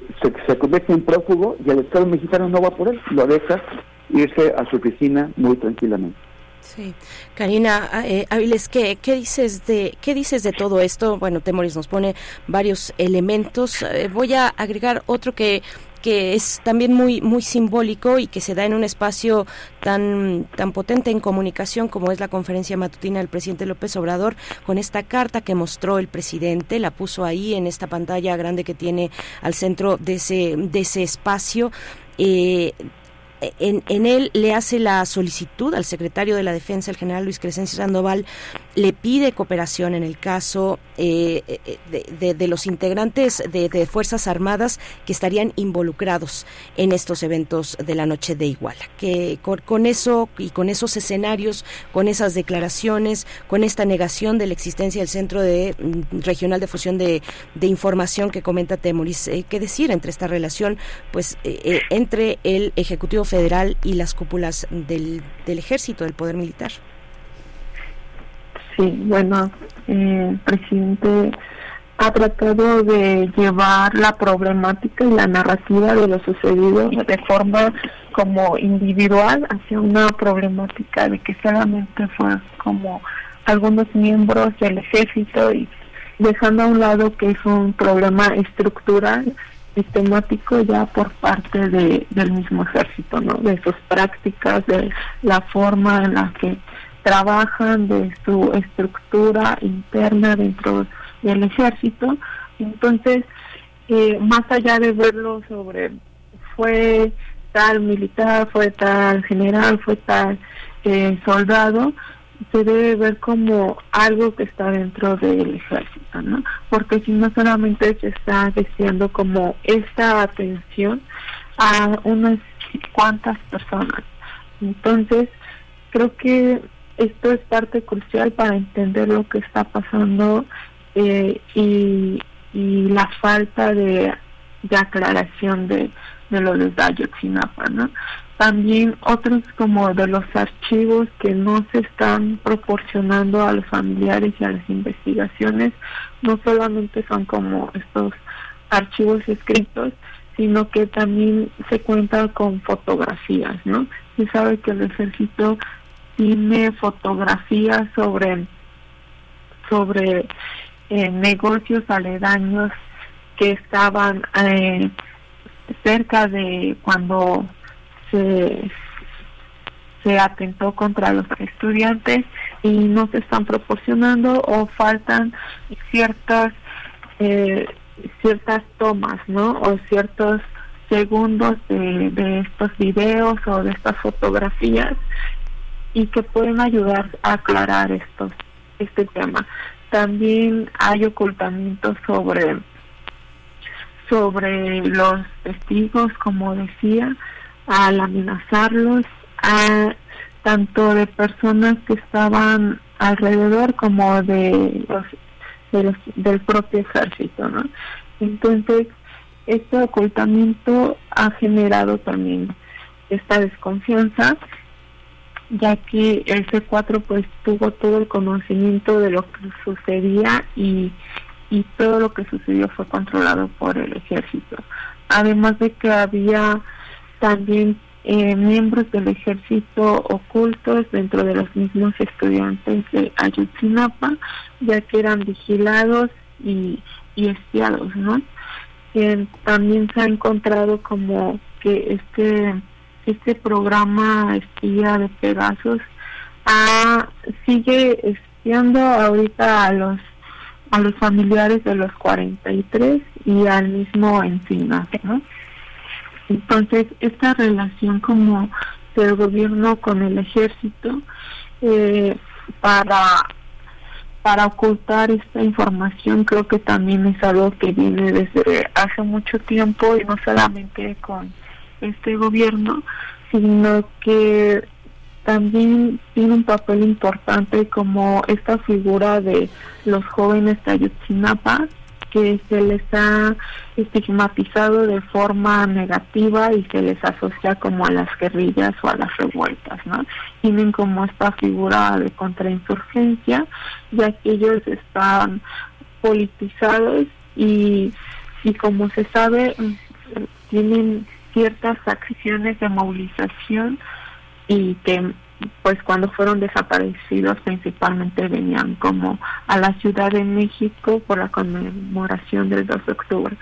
se, convierte en prófugo y el Estado mexicano no va por él, lo deja irse a su oficina muy tranquilamente. Sí, Karina eh, Áviles, ¿qué, ¿qué, dices de qué dices de todo esto? Bueno, Temoris nos pone varios elementos. Eh, voy a agregar otro que que es también muy muy simbólico y que se da en un espacio tan tan potente en comunicación como es la conferencia matutina del presidente López Obrador con esta carta que mostró el presidente la puso ahí en esta pantalla grande que tiene al centro de ese de ese espacio eh, en, en, él le hace la solicitud al secretario de la Defensa, el general Luis Crescencio Sandoval, le pide cooperación en el caso eh, eh, de, los integrantes de, Fuerzas Armadas que estarían involucrados en estos eventos de la noche de Iguala. Que con, eso y con esos escenarios, con esas declaraciones, con esta negación de la existencia del Centro de, mm, Regional de Fusión de, Información que comenta Temoris, eh, ¿qué decir entre esta relación pues entre el Ejecutivo Federal y las cúpulas del, del Ejército, del Poder Militar? Sí, bueno, eh, el presidente ha tratado de llevar la problemática y la narrativa de lo sucedido de forma como individual hacia una problemática de que solamente fue como algunos miembros del ejército y dejando a un lado que es un problema estructural sistemático ya por parte de, del mismo ejército, ¿no? De sus prácticas, de la forma en la que trabajan de su estructura interna dentro del ejército. Entonces, eh, más allá de verlo sobre fue tal militar, fue tal general, fue tal eh, soldado, se debe ver como algo que está dentro del ejército, ¿no? Porque si no solamente se está diciendo como esta atención a unas cuantas personas. Entonces, creo que esto es parte crucial para entender lo que está pasando eh, y, la falta de, aclaración de, de lo de Ayotzinapa, ¿no? También otros como de los archivos que no se están proporcionando a los familiares y a las investigaciones, no solamente son como estos archivos escritos, sino que también se cuenta con fotografías, ¿no? Se sabe que el ejército tiene fotografías sobre sobre eh, negocios aledaños que estaban eh, cerca de cuando se atentó contra los estudiantes y no se están proporcionando o faltan ciertas eh, ciertas tomas no o ciertos segundos de, estos videos o de estas fotografías y que pueden ayudar a aclarar estos, este tema. También hay ocultamientos sobre sobre los testigos, como decía, al amenazarlos, a tanto de personas que estaban alrededor como de los, del propio ejército, ¿no? Entonces, este ocultamiento ha generado también esta desconfianza ya que el C4 pues tuvo todo el conocimiento de lo que sucedía y, y todo lo que sucedió fue controlado por el ejército. Además de que había también eh, miembros del ejército ocultos dentro de los mismos estudiantes de Ayutzinapa, ya que eran vigilados y, y espiados, ¿no? también se ha encontrado como que este este programa espía de Pegasus ah, sigue espiando ahorita a los a los familiares de los 43 y al mismo Encina, ¿no? Entonces, esta relación como del gobierno con el ejército eh, para para ocultar esta información creo que también es algo que viene desde hace mucho tiempo y no solamente con este gobierno sino que también tiene un papel importante como esta figura de los jóvenes de Ayotzinapa que se les ha estigmatizado de forma negativa y se les asocia como a las guerrillas o a las revueltas, ¿no? Tienen como esta figura de contrainsurgencia, ya que ellos están politizados y, y como se sabe, tienen ciertas acciones de movilización y que pues cuando fueron desaparecidos principalmente venían como a la Ciudad de México por la conmemoración del 2 de octubre.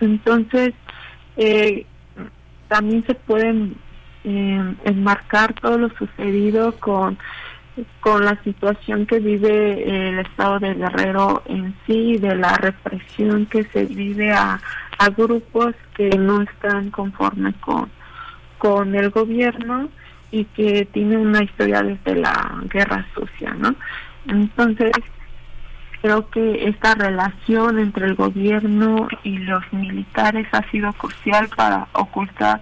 Entonces, eh, también se pueden eh, enmarcar todo lo sucedido con con la situación que vive el estado de Guerrero en sí, de la represión que se vive a, a grupos que no están conformes con, con el gobierno y que tiene una historia desde la guerra sucia, ¿no? Entonces, creo que esta relación entre el gobierno y los militares ha sido crucial para ocultar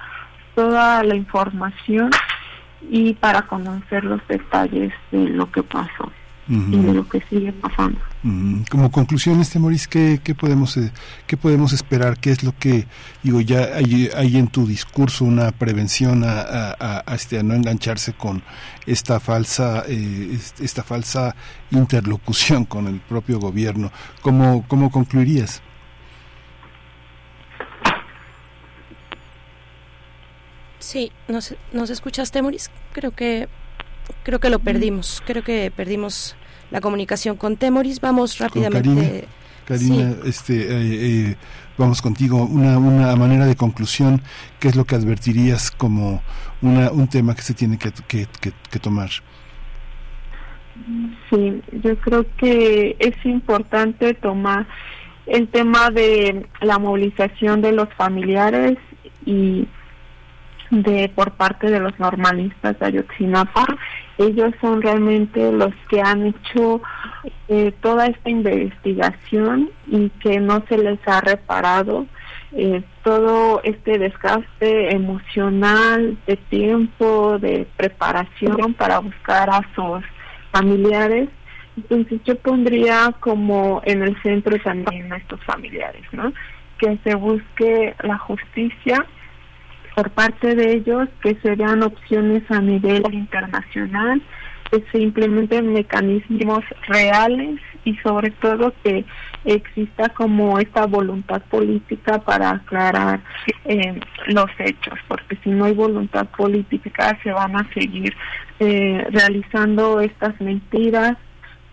toda la información y para conocer los detalles de lo que pasó y de lo que sigue pasando. Como conclusión, este Maurice, ¿qué, qué podemos eh, qué podemos esperar? ¿Qué es lo que digo ya hay, hay en tu discurso una prevención a, a, a, este a no engancharse con esta falsa eh, esta falsa interlocución con el propio gobierno? ¿Cómo cómo concluirías? Sí, nos, nos escuchaste, Maurice. Creo que creo que lo perdimos. Creo que perdimos la comunicación con Temoris. Vamos rápidamente. Karina, este, eh, eh, vamos contigo. Una, una manera de conclusión, ¿qué es lo que advertirías como una, un tema que se tiene que, que, que tomar? Sí, yo creo que es importante tomar el tema de la movilización de los familiares y de por parte de los normalistas de Ayotzinapa. Ellos son realmente los que han hecho eh, toda esta investigación y que no se les ha reparado eh, todo este desgaste emocional, de tiempo, de preparación para buscar a sus familiares. Entonces yo pondría como en el centro también a estos familiares, ¿no? Que se busque la justicia por parte de ellos que se vean opciones a nivel internacional, que se implementen mecanismos reales y sobre todo que exista como esta voluntad política para aclarar eh, los hechos, porque si no hay voluntad política se van a seguir eh, realizando estas mentiras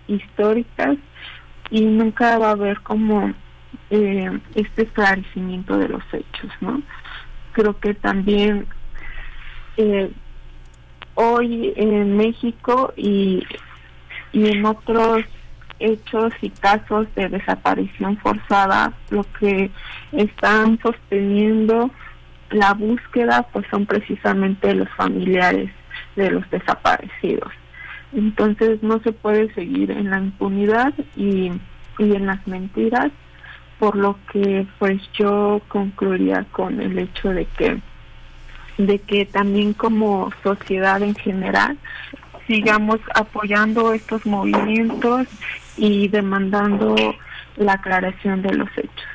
históricas y nunca va a haber como eh, este esclarecimiento de los hechos, ¿no? Creo que también eh, hoy en México y, y en otros hechos y casos de desaparición forzada, lo que están sosteniendo la búsqueda pues son precisamente los familiares de los desaparecidos. Entonces no se puede seguir en la impunidad y, y en las mentiras por lo que pues yo concluiría con el hecho de que de que también como sociedad en general sigamos apoyando estos movimientos y demandando la aclaración de los hechos.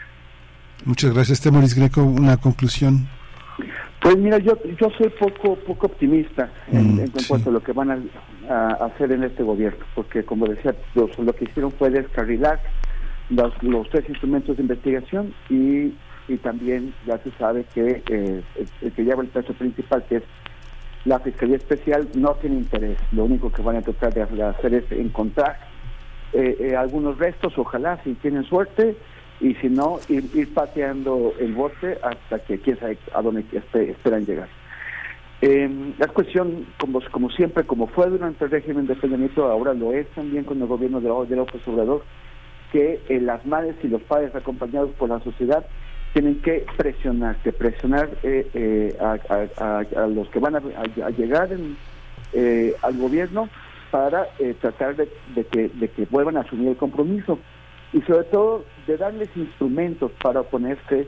Muchas gracias, Temoris Greco. Una conclusión. Pues mira, yo yo soy poco poco optimista en, mm, en cuanto a lo que van a, a, hacer en este gobierno, porque como decía, lo, lo que hicieron fue descarrilar los, los tres instrumentos de investigación y, y también ya se sabe que eh, el, que lleva el peso principal, que es la Fiscalía Especial, no tiene interés. Lo único que van a tratar de hacer es encontrar eh, eh, algunos restos, ojalá, si tienen suerte, y si no, ir, pateando el bote hasta que quién sabe a dónde esperan llegar. Eh, la cuestión, como, como siempre, como fue durante el régimen de Peña ahora lo es también con el gobierno de, de López Obrador, que eh, las madres y los padres acompañados por la sociedad tienen que presionarse, presionar eh, eh, a, los que van a, llegar eh, al gobierno para tratar de, que, de que vuelvan a asumir el compromiso y sobre todo de darles instrumentos para oponerse,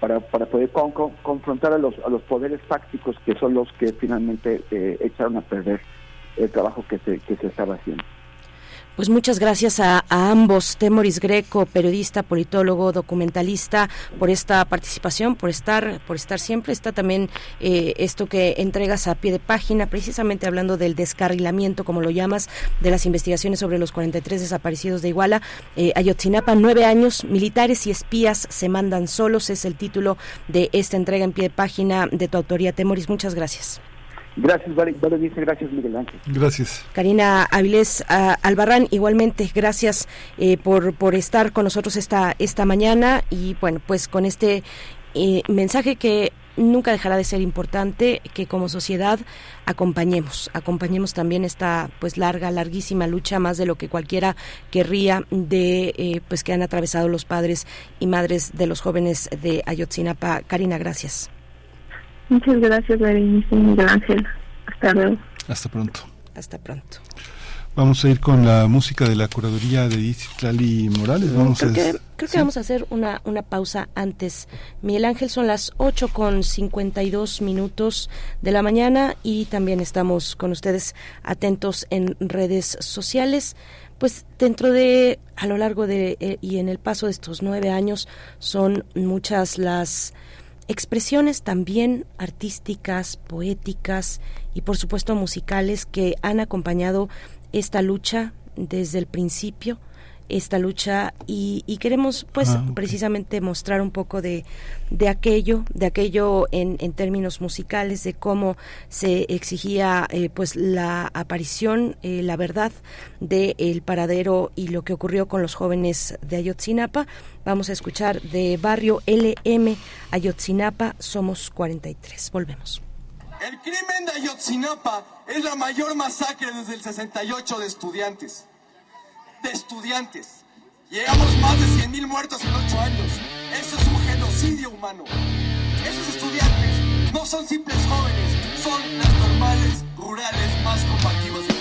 para, para poder confrontar a los, a los poderes fácticos que son los que finalmente echaron a perder el trabajo que se, que se estaba haciendo. Pues muchas gracias a, ambos, Temoris Greco, periodista, politólogo, documentalista, por esta participación, por estar, por estar siempre. Está también eh, esto que entregas a pie de página, precisamente hablando del descarrilamiento, como lo llamas, de las investigaciones sobre los 43 desaparecidos de Iguala. Eh, Ayotzinapa, nueve años, militares y espías se mandan solos, es el título de esta entrega en pie de página de tu autoría, Temoris. Muchas gracias. Gracias, dice gracias Miguel Ángel. Gracias. Karina Avilés Albarrán, igualmente, gracias eh, por, por estar con nosotros esta, esta mañana y bueno, pues con este eh, mensaje que nunca dejará de ser importante que como sociedad acompañemos, acompañemos también esta pues larga, larguísima lucha, más de lo que cualquiera querría de eh, pues que han atravesado los padres y madres de los jóvenes de Ayotzinapa. Karina, gracias. Muchas gracias, Berenice Miguel Ángel. Hasta luego. Hasta pronto. Hasta pronto. Vamos a ir con la música de la curaduría de Islali Morales. Vamos creo, que, creo que vamos a hacer una, una pausa antes. Miguel Ángel, son las 8 con 52 minutos de la mañana y también estamos con ustedes atentos en redes sociales. Pues dentro de, a lo largo de eh, y en el paso de estos nueve años, son muchas las expresiones también artísticas, poéticas y por supuesto musicales que han acompañado esta lucha desde el principio esta lucha y, queremos pues ah, precisamente mostrar un poco de, de aquello, de aquello en, en, términos musicales, de cómo se exigía eh, pues la aparición, eh, la verdad de el paradero y lo que ocurrió con los jóvenes de Ayotzinapa. Vamos a escuchar de Barrio LM Ayotzinapa, somos 43. Volvemos. El crimen de Ayotzinapa es la mayor masacre desde el 68 de estudiantes de estudiantes. Llegamos más de 100.000 muertos en 8 años. Eso es un genocidio humano. Esos estudiantes no son simples jóvenes, son las normales rurales más combativas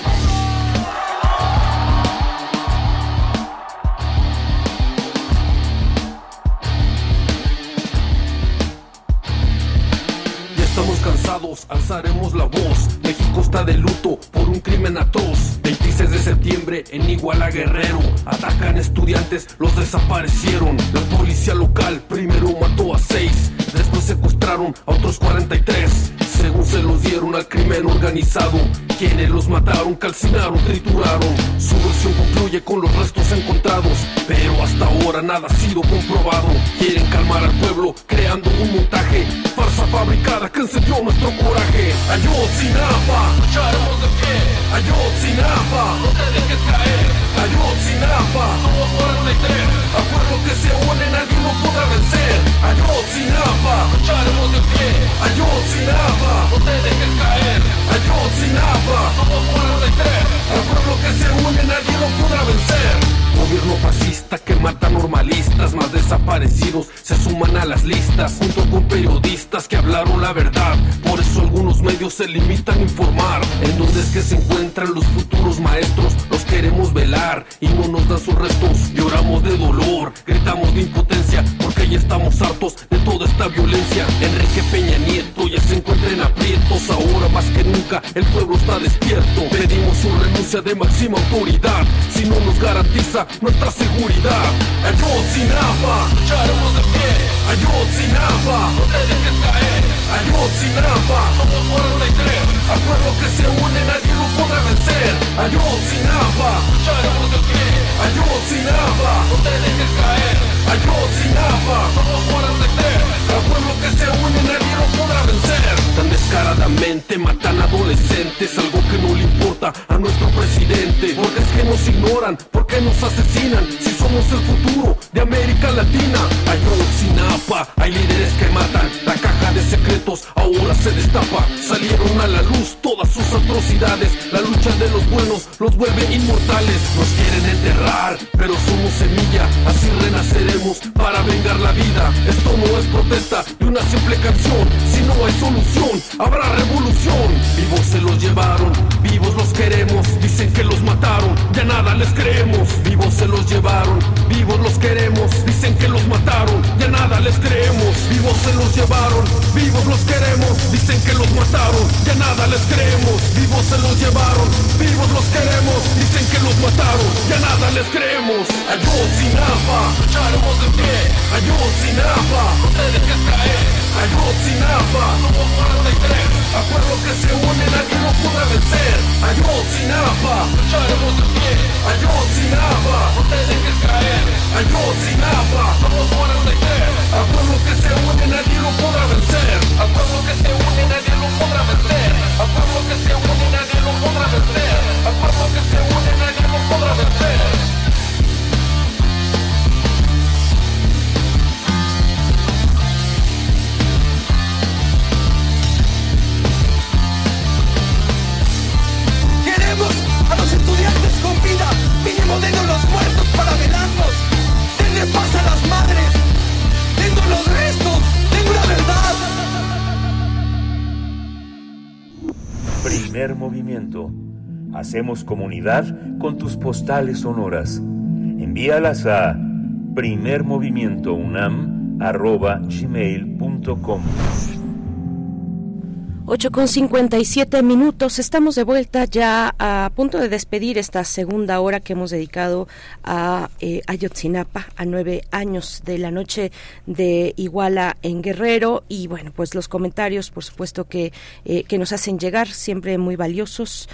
Alzaremos la voz. México está de luto por un crimen atroz. 26 de septiembre en Iguala Guerrero. Atacan estudiantes, los desaparecieron. La policía local primero mató a seis, después secuestraron a otros 43. Según se los dieron al crimen organizado, quienes los mataron, calcinaron, trituraron. Su versión concluye con los restos encontrados, pero hasta ahora nada ha sido comprobado. Quieren calmar al pueblo creando un montaje, farsa fabricada que encendió nuestro coraje. Ayotzinapa, lucharemos de pie. Ayotzinapa, no te dejes caer. Ayotzinapa, somos 43. A pueblo que se une nadie lo podrá vencer. Ayotzinapa, lucharemos de pie. Ayotzinapa, no te dejes caer. Ayotzinapa, somos 43. Al pueblo que se une nadie lo podrá vencer. Gobierno fascista que mata normalistas, más desaparecidos se suman a las listas, junto con periodistas que hablaron la verdad. Por eso algunos medios se limitan a informar en dónde es que se encuentran los futuros maestros. Queremos velar y no nos dan sus restos. Lloramos de dolor, gritamos de impotencia, porque ya estamos hartos de toda esta violencia. Enrique Peña Nieto ya se encuentra en aprietos, ahora más que nunca el pueblo está despierto. Pedimos su renuncia de máxima autoridad, si no nos garantiza nuestra seguridad. Ayotzinapa, lucharemos de pie. Ayotzinapa, no te dejes caer. Ayotzinapa, somos 43. Al pueblo que se une nadie lo podrá vencer. Ayotzinapa, lucharemos de pie. Ayotzinapa, no te dejes caer. Ayotzinapa, somos 43. Al pueblo que se une nadie lo podrá vencer. Tan descaradamente matan adolescentes, algo que no le importa a nuestro presidente. Porque es que nos ignoran, porque nos asesinan si somos el futuro de América Latina? Ayotzinapa, hay líderes que matan. La caja de secretos ahora se destapa. Salieron a la luz todas sus atrocidades. La lucha de los buenos los vuelve inmortales. Nos quieren enterrar, pero somos semilla. Así renaceremos para vengar la vida. Esto no es protesta de una simple canción. Si no hay solución, habrá revolución. Vivos se los llevaron, vivos los queremos. Dicen que los mataron, ya nada les creemos. Vivos se los llevaron, vivos los queremos. Dicen que los mataron, ya nada les creemos. Vivos se los llevaron, vivos los queremos. Dicen que los mataron, ya nada les creemos. Vivos se los llevaron, vivos los queremos. Dicen que los mataron, ya nada les creemos. Ayotzinapa, lucharemos de pie. Ayotzinapa, no te dejes caer. Ayotzinapa, somos 43. A pueblo que se une nadie lo podrá vencer. Ayotzinapa, lucharemos de pie. Ayotzinapa, no te dejes caer. Ayotzinapa, somos 43. A pueblo que se une nadie lo podrá vencer. A pueblo que se une nadie lo podrá vencer. A pueblo que se une nadie lo podrá vencer. A pueblo que se une nadie lo podrá vencer. Queremos a los estudiantes con vida, mínimo dennos los muertos para velarnos. Denle paz a las madres, tengo los restos, tengo la verdad. Primer movimiento. Hacemos comunidad con tus postales sonoras. Envíalas a primermovimientounam.gmail.com 8 con 57 minutos. Estamos de vuelta ya a punto de despedir esta segunda hora que hemos dedicado a eh, Ayotzinapa, a nueve años de la noche de Iguala en Guerrero. Y bueno, pues los comentarios, por supuesto, que, eh, que nos hacen llegar, siempre muy valiosos.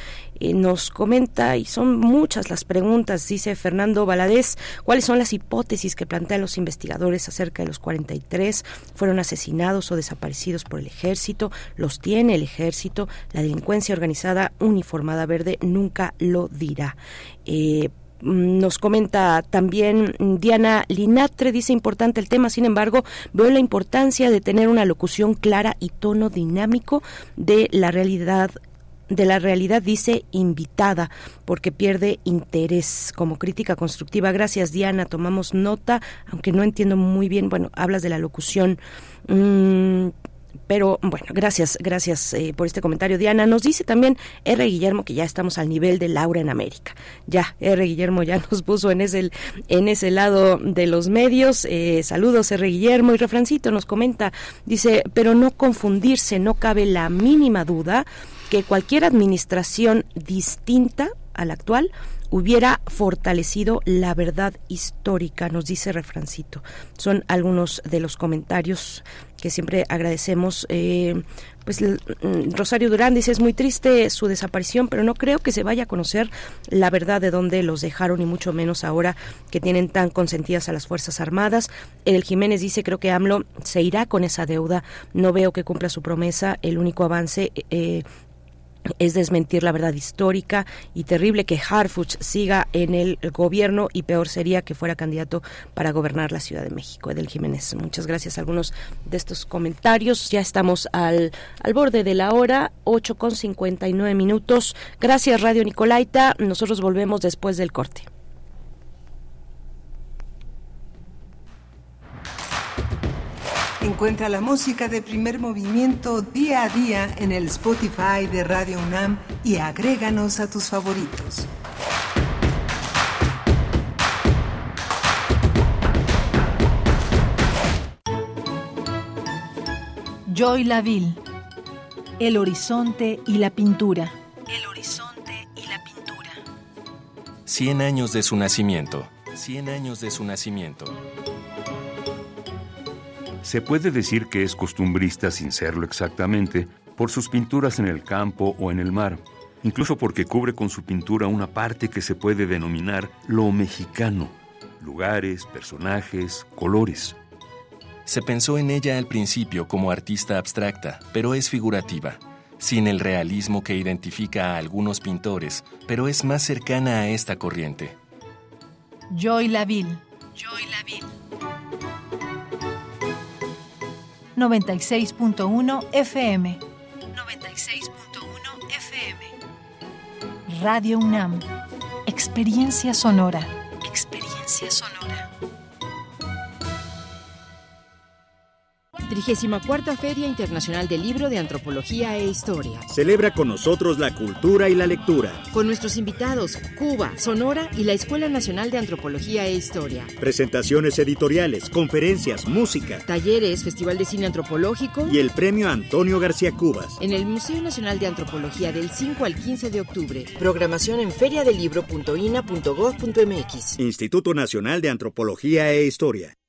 Eh, nos comenta, y son muchas las preguntas, dice Fernando Valadez, ¿cuáles son las hipótesis que plantean los investigadores acerca de los 43? ¿Fueron asesinados o desaparecidos por el ejército? ¿Los tiene el ejército? La delincuencia organizada uniformada verde nunca lo dirá. Eh, nos comenta también Diana Linatre, dice importante el tema, sin embargo, veo la importancia de tener una locución clara y tono dinámico de la realidad de la realidad dice invitada porque pierde interés como crítica constructiva. Gracias Diana, tomamos nota, aunque no entiendo muy bien, bueno, hablas de la locución. Mm, pero bueno, gracias, gracias eh, por este comentario, Diana. Nos dice también R. Guillermo que ya estamos al nivel de Laura en América. Ya, R. Guillermo ya nos puso en ese, en ese lado de los medios. Eh, saludos, R. Guillermo. Y Refrancito nos comenta, dice, pero no confundirse, no cabe la mínima duda que cualquier administración distinta a la actual hubiera fortalecido la verdad histórica, nos dice Refrancito. Son algunos de los comentarios que siempre agradecemos. Eh, pues Rosario Durán dice es muy triste su desaparición, pero no creo que se vaya a conocer la verdad de dónde los dejaron y mucho menos ahora que tienen tan consentidas a las Fuerzas Armadas. El Jiménez dice creo que AMLO se irá con esa deuda, no veo que cumpla su promesa, el único avance eh, es desmentir la verdad histórica y terrible que Harfuch siga en el gobierno y peor sería que fuera candidato para gobernar la Ciudad de México. Edel Jiménez, muchas gracias a algunos de estos comentarios. Ya estamos al, al borde de la hora, 8 con 59 minutos. Gracias Radio Nicolaita. Nosotros volvemos después del corte. Encuentra la música de primer movimiento día a día en el Spotify de Radio UNAM y agréganos a tus favoritos. Joy Laville. El horizonte y la pintura. El horizonte y la pintura. 100 años de su nacimiento. 100 años de su nacimiento. Se puede decir que es costumbrista sin serlo exactamente por sus pinturas en el campo o en el mar, incluso porque cubre con su pintura una parte que se puede denominar lo mexicano, lugares, personajes, colores. Se pensó en ella al principio como artista abstracta, pero es figurativa, sin el realismo que identifica a algunos pintores, pero es más cercana a esta corriente. Joy Laville. Joy Laville. 96.1 FM. 96.1 FM. Radio UNAM. Experiencia sonora. Experiencia sonora. 34 Feria Internacional del Libro de Antropología e Historia. Celebra con nosotros la cultura y la lectura. Con nuestros invitados, Cuba, Sonora y la Escuela Nacional de Antropología e Historia. Presentaciones editoriales, conferencias, música. Talleres, Festival de Cine Antropológico. Y el Premio Antonio García Cubas. En el Museo Nacional de Antropología del 5 al 15 de octubre. Programación en feriadelibro.ina.gov.mx. Instituto Nacional de Antropología e Historia.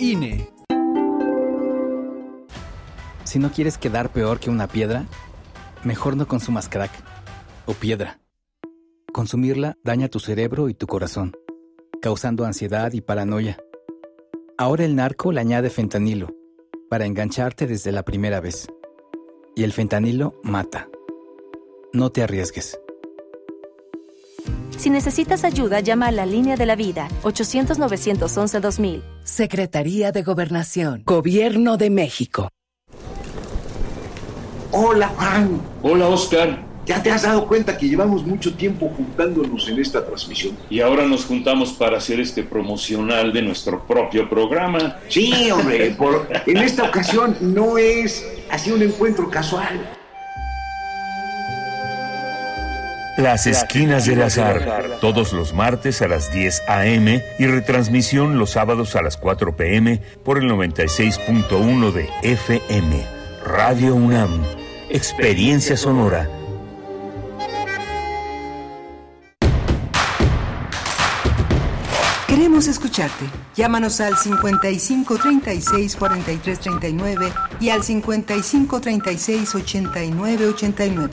INE. Si no quieres quedar peor que una piedra, mejor no consumas crack o piedra. Consumirla daña tu cerebro y tu corazón, causando ansiedad y paranoia. Ahora el narco le añade fentanilo para engancharte desde la primera vez. Y el fentanilo mata. No te arriesgues. Si necesitas ayuda, llama a la línea de la vida 800-911-2000. Secretaría de Gobernación, Gobierno de México. Hola Juan. Hola Oscar. ¿Ya te has dado cuenta que llevamos mucho tiempo juntándonos en esta transmisión? Y ahora nos juntamos para hacer este promocional de nuestro propio programa. Sí, hombre, en esta ocasión no es así un encuentro casual. Las Esquinas del Azar, todos los martes a las 10 a.m. y retransmisión los sábados a las 4 p.m. por el 96.1 de FM. Radio UNAM, Experiencia Sonora. Queremos escucharte. Llámanos al 55 36 43 39 y al 55 36 89 89.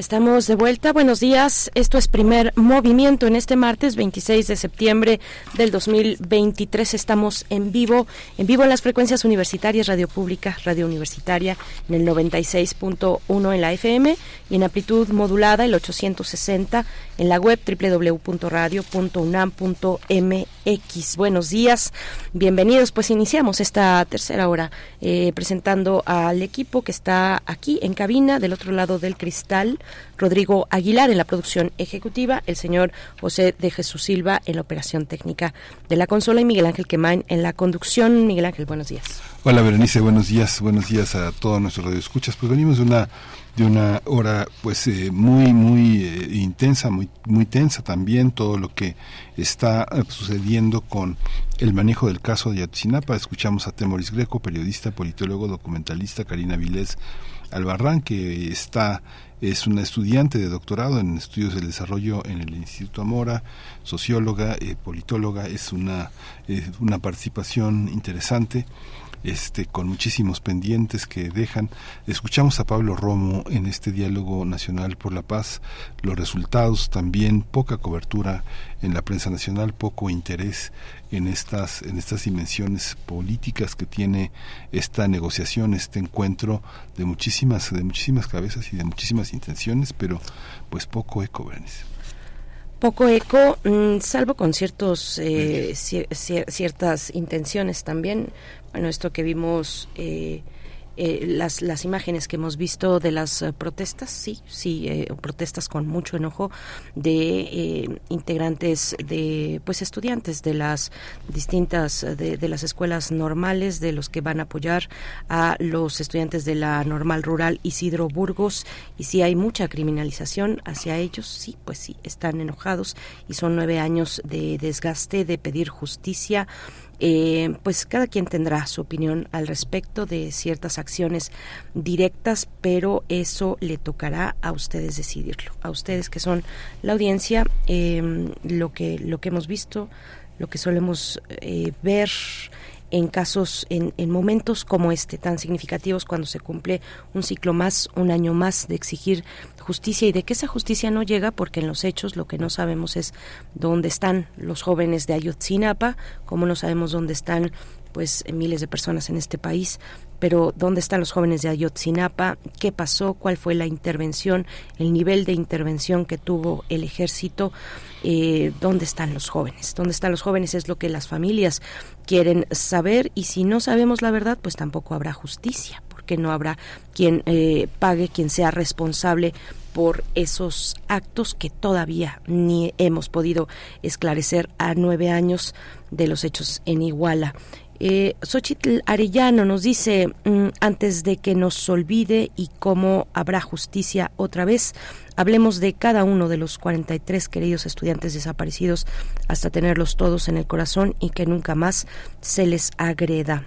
Estamos de vuelta. Buenos días. Esto es primer movimiento en este martes 26 de septiembre del 2023. Estamos en vivo, en vivo en las frecuencias universitarias, Radio Pública, Radio Universitaria, en el 96.1 en la FM y en amplitud modulada el 860 en la web www.radio.unam.mx. Buenos días, bienvenidos. Pues iniciamos esta tercera hora eh, presentando al equipo que está aquí en cabina del otro lado del cristal. Rodrigo Aguilar en la producción ejecutiva, el señor José de Jesús Silva en la operación técnica de la consola y Miguel Ángel Quemain en la conducción. Miguel Ángel, buenos días. Hola Berenice, buenos días, buenos días a todos nuestros radioescuchas. Pues venimos de una de una hora pues eh, muy muy eh, intensa, muy muy tensa también todo lo que está eh, sucediendo con el manejo del caso de Yatzinapa. Escuchamos a Temoris Greco, periodista, politólogo, documentalista, Karina Vilés Albarrán, que está es una estudiante de doctorado en estudios del desarrollo en el Instituto Amora, socióloga, politóloga, es una, una participación interesante este, con muchísimos pendientes que dejan. Escuchamos a Pablo Romo en este diálogo nacional por la paz, los resultados también, poca cobertura en la prensa nacional, poco interés en estas, en estas dimensiones políticas que tiene esta negociación, este encuentro de muchísimas, de muchísimas cabezas y de muchísimas intenciones, pero pues poco eco, Berenice. Poco eco, mm, salvo con ciertos eh, ciertas intenciones también bueno, esto que vimos, eh, eh, las, las imágenes que hemos visto de las eh, protestas, sí, sí, protestas con mucho enojo de integrantes de, pues, estudiantes de las distintas, de, de, las escuelas normales, de los que van a apoyar a los estudiantes de la normal rural Isidro Burgos, y si hay mucha criminalización hacia ellos, sí, pues sí, están enojados y son nueve años de desgaste, de pedir justicia eh, pues cada quien tendrá su opinión al respecto de ciertas acciones directas, pero eso le tocará a ustedes decidirlo, a ustedes que son la audiencia, em, lo que lo que hemos visto, lo que solemos eh, ver en casos, en, en, momentos como este, tan significativos, cuando se cumple un ciclo más, un año más de exigir justicia. Y de que esa justicia no llega porque en los hechos lo que no sabemos es dónde están los jóvenes de Ayotzinapa, como no sabemos dónde están pues miles de personas en este país, pero dónde están los jóvenes de Ayotzinapa, qué pasó, cuál fue la intervención, el nivel de intervención que tuvo el ejército, eh, dónde están los jóvenes, dónde están los jóvenes es lo que las familias quieren saber y si no sabemos la verdad, pues tampoco habrá justicia, porque no habrá quien eh, pague, quien sea responsable por esos actos que todavía ni hemos podido esclarecer a nueve años de los hechos en Iguala. Eh, Xochitl Arellano nos dice, mm, antes de que nos olvide y cómo habrá justicia otra vez, hablemos de cada uno de los 43 queridos estudiantes desaparecidos hasta tenerlos todos en el corazón y que nunca más se les agreda.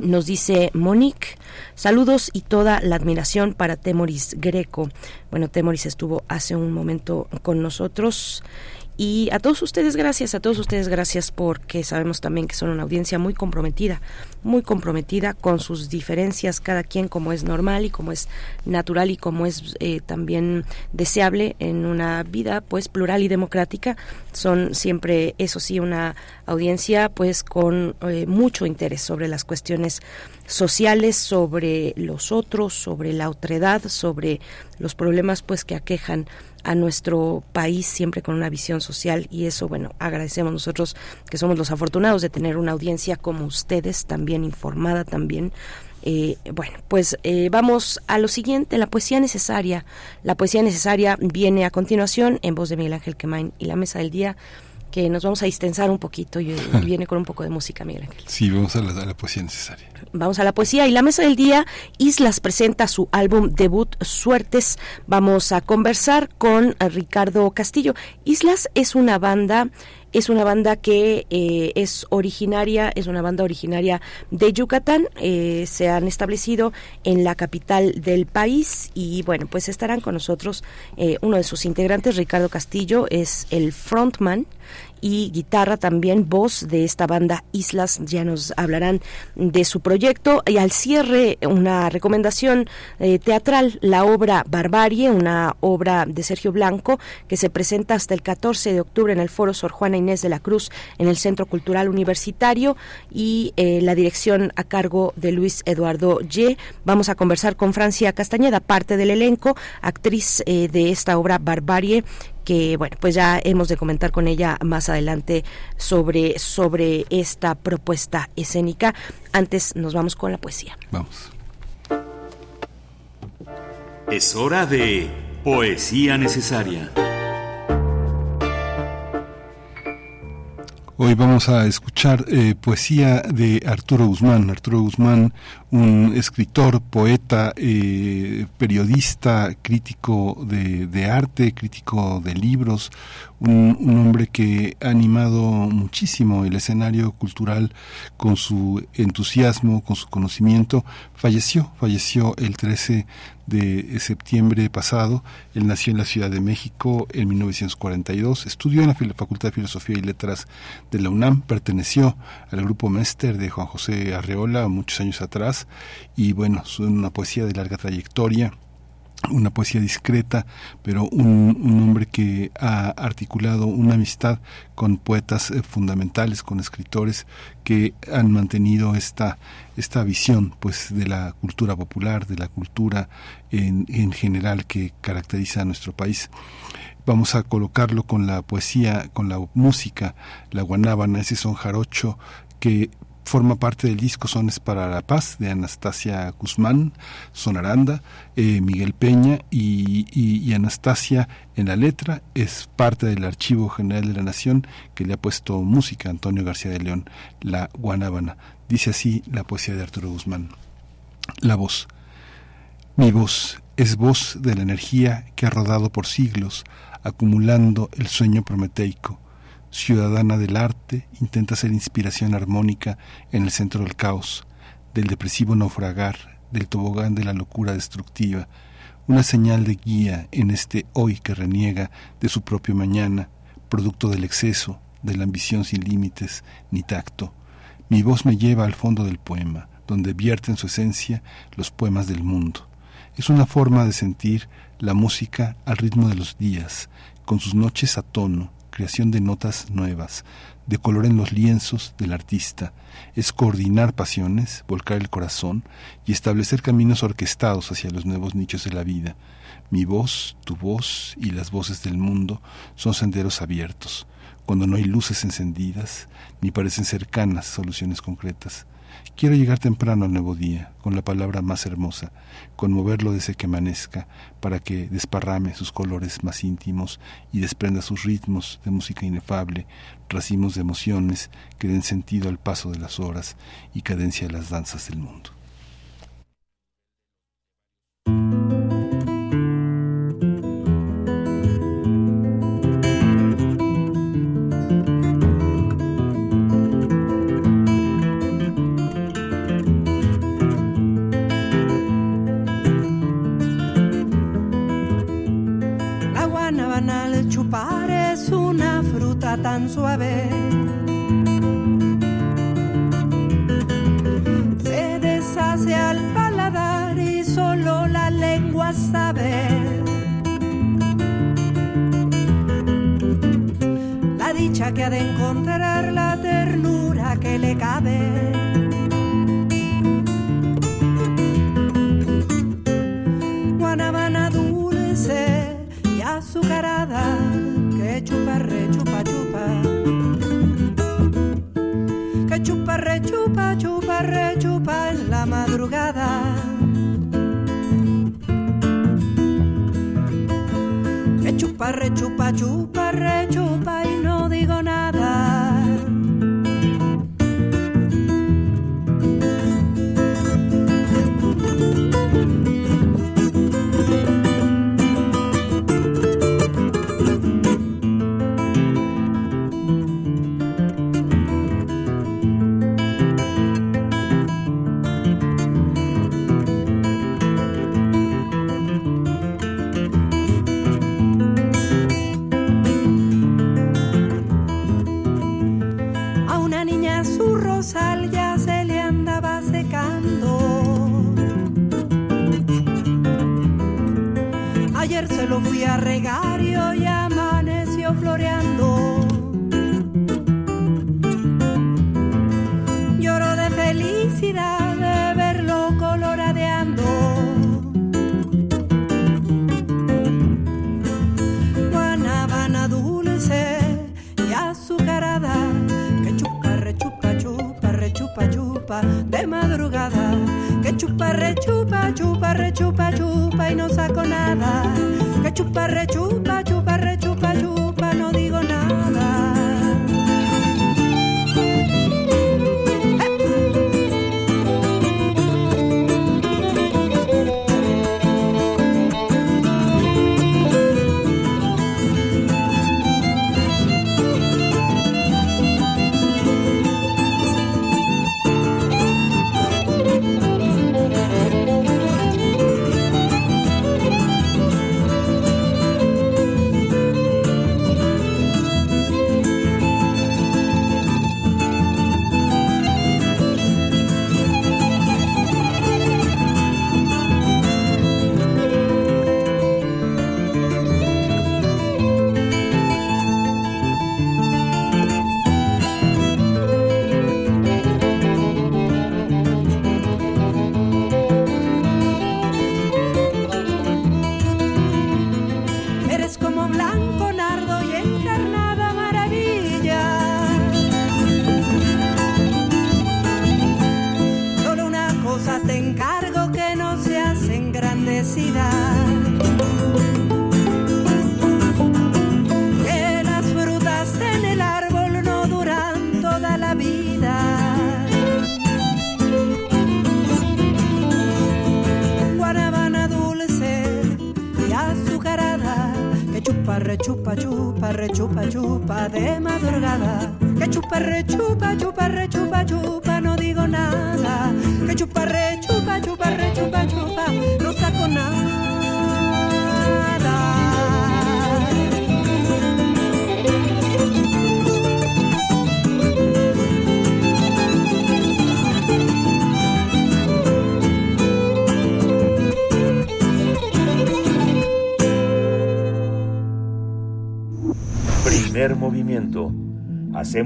Nos dice Monique, saludos y toda la admiración para Temoris Greco. Bueno, Temoris estuvo hace un momento con nosotros y a todos ustedes gracias, a todos ustedes gracias porque sabemos también que son una audiencia muy comprometida, muy comprometida con sus diferencias, cada quien como es normal y como es natural y como es eh, también deseable en una vida pues plural y democrática. Son siempre, eso sí, una audiencia pues con eh, mucho interés sobre las cuestiones sociales, sobre los otros, sobre la otredad, sobre los problemas pues que aquejan a nuestro país siempre con una visión social y eso, bueno, agradecemos nosotros que somos los afortunados de tener una audiencia como ustedes, también informada, también eh, bueno, pues eh, vamos a lo siguiente, la poesía necesaria. La poesía necesaria viene a continuación en voz de Miguel Ángel Quemain y la mesa del día que nos vamos a distensar un poquito y, [laughs] viene con un poco de música, Miguel Ángel. Sí, vamos a la, a la, poesía necesaria. Vamos a la poesía y la mesa del día, Islas presenta su álbum debut Suertes. Vamos a conversar con Ricardo Castillo. Islas es una banda es una banda que eh, es originaria, es una banda originaria de Yucatán. Eh, se han establecido en la capital del país y bueno, pues estarán con nosotros eh, uno de sus integrantes, Ricardo Castillo, es el frontman y guitarra también, voz de esta banda Islas. Ya nos hablarán de su proyecto. Y al cierre, una recomendación eh, teatral, la obra Barbarie, una obra de Sergio Blanco que se presenta hasta el 14 de octubre en el Foro Sor Juana Inés de la Cruz en el Centro Cultural Universitario y eh, la dirección a cargo de Luis Eduardo Ye. Vamos a conversar con Francia Castañeda, parte del elenco, actriz eh, de esta obra Barbarie que bueno, pues ya hemos de comentar con ella más adelante sobre, sobre esta propuesta escénica. Antes nos vamos con la poesía. Vamos. Es hora de poesía necesaria. Hoy vamos a escuchar eh, poesía de Arturo Guzmán. Arturo Guzmán, un escritor, poeta, eh, periodista, crítico de, arte, crítico de libros, un, un, hombre que ha animado muchísimo el escenario cultural con su entusiasmo, con su conocimiento. Falleció, falleció el 13 de septiembre pasado. Él nació en la Ciudad de México en 1942, estudió en la Facultad de Filosofía y Letras de la UNAM, perteneció al grupo Mester de Juan José Arreola muchos años atrás y bueno, es una poesía de larga trayectoria una poesía discreta, pero un, un, hombre que ha articulado una amistad con poetas eh, fundamentales, con escritores que han mantenido esta, esta visión pues de la cultura popular, de la cultura en, en general que caracteriza a nuestro país. Vamos a colocarlo con la poesía, con la música, la guanábana, ese son jarocho que forma parte del disco Sones para la Paz de Anastasia Guzmán, Sonaranda, eh, Miguel Peña y, y, Anastasia en la letra. Es parte del Archivo General de la Nación que le ha puesto música a Antonio García de León, La Guanábana. Dice así la poesía de Arturo Guzmán. La voz. Mi voz es voz de la energía que ha rodado por siglos, acumulando el sueño prometeico ciudadana del arte, intenta ser inspiración armónica en el centro del caos, del depresivo naufragar, del tobogán de la locura destructiva, una señal de guía en este hoy que reniega de su propio mañana, producto del exceso, de la ambición sin límites ni tacto. Mi voz me lleva al fondo del poema, donde vierte en su esencia los poemas del mundo. Es una forma de sentir la música al ritmo de los días, con sus noches a tono, creación de notas nuevas, de color en los lienzos del artista, es coordinar pasiones, volcar el corazón y establecer caminos orquestados hacia los nuevos nichos de la vida. Mi voz, tu voz y las voces del mundo son senderos abiertos, cuando no hay luces encendidas, ni parecen cercanas soluciones concretas. Quiero llegar temprano al nuevo día, con la palabra más hermosa, conmoverlo desde que amanezca, para que desparrame sus colores más íntimos y desprenda sus ritmos de música inefable, racimos de emociones que den sentido al paso de las horas y cadencia a las danzas del mundo.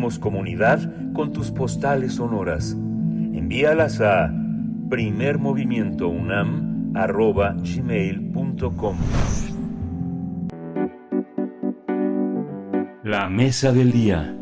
Hacemos comunidad con tus postales sonoras. Envíalas a primermovimientounam.gmail.com La mesa del día.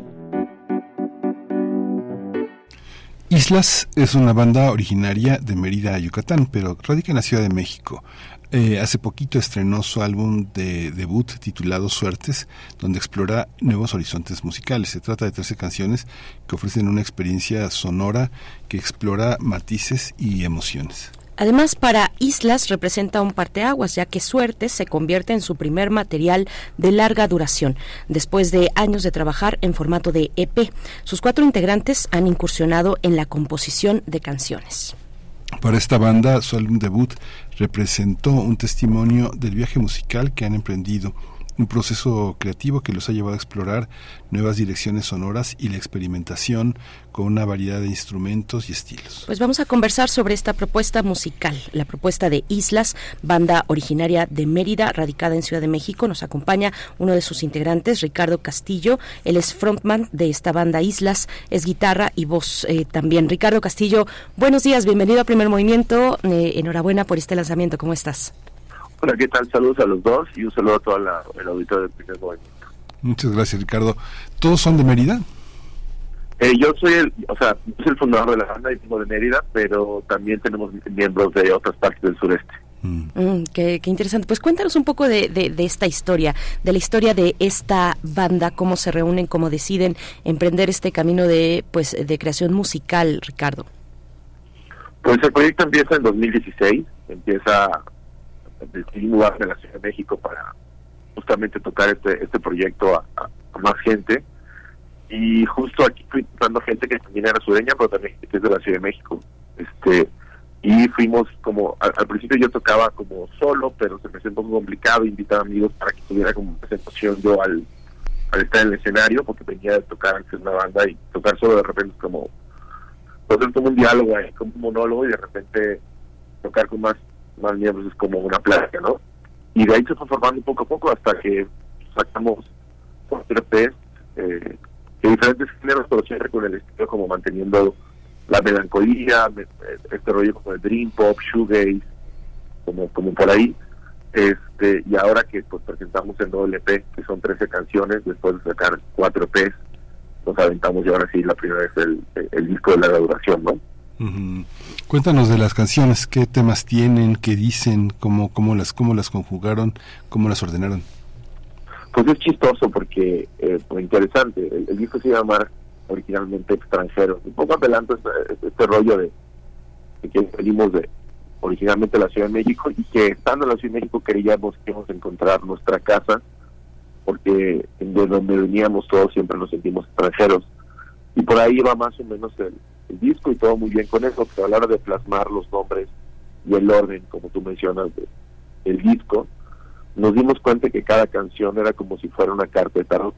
Islas es una banda originaria de Mérida, Yucatán, pero radica en la Ciudad de México. Eh, hace poquito estrenó su álbum de debut titulado Suertes, donde explora nuevos horizontes musicales. Se trata de 13 canciones que ofrecen una experiencia sonora que explora matices y emociones. Además, para Islas representa un parteaguas, ya que Suertes se convierte en su primer material de larga duración, después de años de trabajar en formato de EP. Sus cuatro integrantes han incursionado en la composición de canciones. Para esta banda, su álbum debut representó un testimonio del viaje musical que han emprendido, un proceso creativo que los ha llevado a explorar nuevas direcciones sonoras y la experimentación con una variedad de instrumentos y estilos. Pues vamos a conversar sobre esta propuesta musical, la propuesta de Islas, banda originaria de Mérida, radicada en Ciudad de México. Nos acompaña uno de sus integrantes, Ricardo Castillo. Él es frontman de esta banda Islas, es guitarra y voz eh, también. Ricardo Castillo, buenos días, bienvenido a Primer Movimiento. Eh, enhorabuena por este lanzamiento, ¿cómo estás? Hola, ¿qué tal? Saludos a los dos y un saludo a todo el auditorio del primer movimiento. Muchas gracias, Ricardo. ¿Todos son de Mérida? Eh, yo soy el, o sea, soy el fundador de la banda y de Mérida, pero también tenemos miembros de otras partes del sureste. Mm, qué, qué, interesante. Pues cuéntanos un poco de, de, de, esta historia, de la historia de esta banda, cómo se reúnen, cómo deciden emprender este camino de, pues, de creación musical, Ricardo. Pues el proyecto empieza en 2016, empieza decidí mudarme a la Ciudad de México para justamente tocar este, este proyecto a, más gente. Y justo aquí fui encontrando gente que también era sureña, pero también que es de la Ciudad de México. este Y fuimos como, al, principio yo tocaba como solo, pero se me hacía un poco complicado invitar amigos para que tuviera como presentación yo al, al estar en el escenario, porque venía de tocar antes una banda y tocar solo de repente es como, pues es como un diálogo, como un monólogo y de repente tocar con más más miembros es como una plaga, ¿no? Y de ahí se fue formando poco a poco hasta que sacamos cuatro EPs eh, de diferentes géneros, pero siempre con el estilo como manteniendo la melancolía, este rollo como el dream pop, shoegaze, como, como por ahí. este Y ahora que pues presentamos el nuevo LP, que son 13 canciones, después de sacar cuatro EPs, nos aventamos y ahora sí la primera vez el, el disco de larga duración, ¿no? Cuéntanos de las canciones, qué temas tienen, qué dicen, cómo, cómo las, cómo las conjugaron, cómo las ordenaron. Pues es chistoso porque, eh, pues interesante, el, disco se llama originalmente extranjero, un poco apelando este, este rollo de, que venimos de originalmente la Ciudad de México y que estando en la Ciudad de México queríamos que encontrar nuestra casa porque de donde veníamos todos siempre nos sentimos extranjeros. Y por ahí va más o menos el, el disco y todo muy bien con eso, pero a la hora de plasmar los nombres y el orden, como tú mencionas, de, del disco, nos dimos cuenta que cada canción era como si fuera una carta de tarot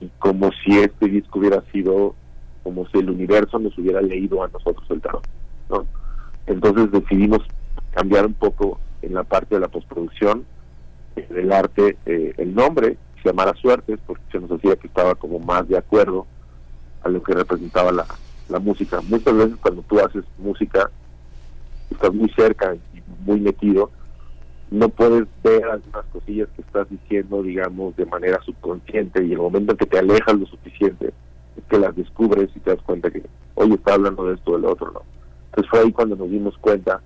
y como si este disco hubiera sido como si el universo nos hubiera leído a nosotros el tarot. Entonces decidimos cambiar un poco en la parte de la postproducción eh, del arte eh, el nombre, se llamara Suertes, porque se nos hacía que estaba como más de acuerdo a lo que representaba la, la música. Muchas veces cuando tú haces música, estás muy cerca y muy metido, no puedes ver algunas cosillas que estás diciendo, digamos, de manera subconsciente y el momento en que te alejas lo suficiente es que las descubres y te das cuenta que, oye, está hablando de esto o del otro, ¿no? Entonces fue ahí cuando nos dimos cuenta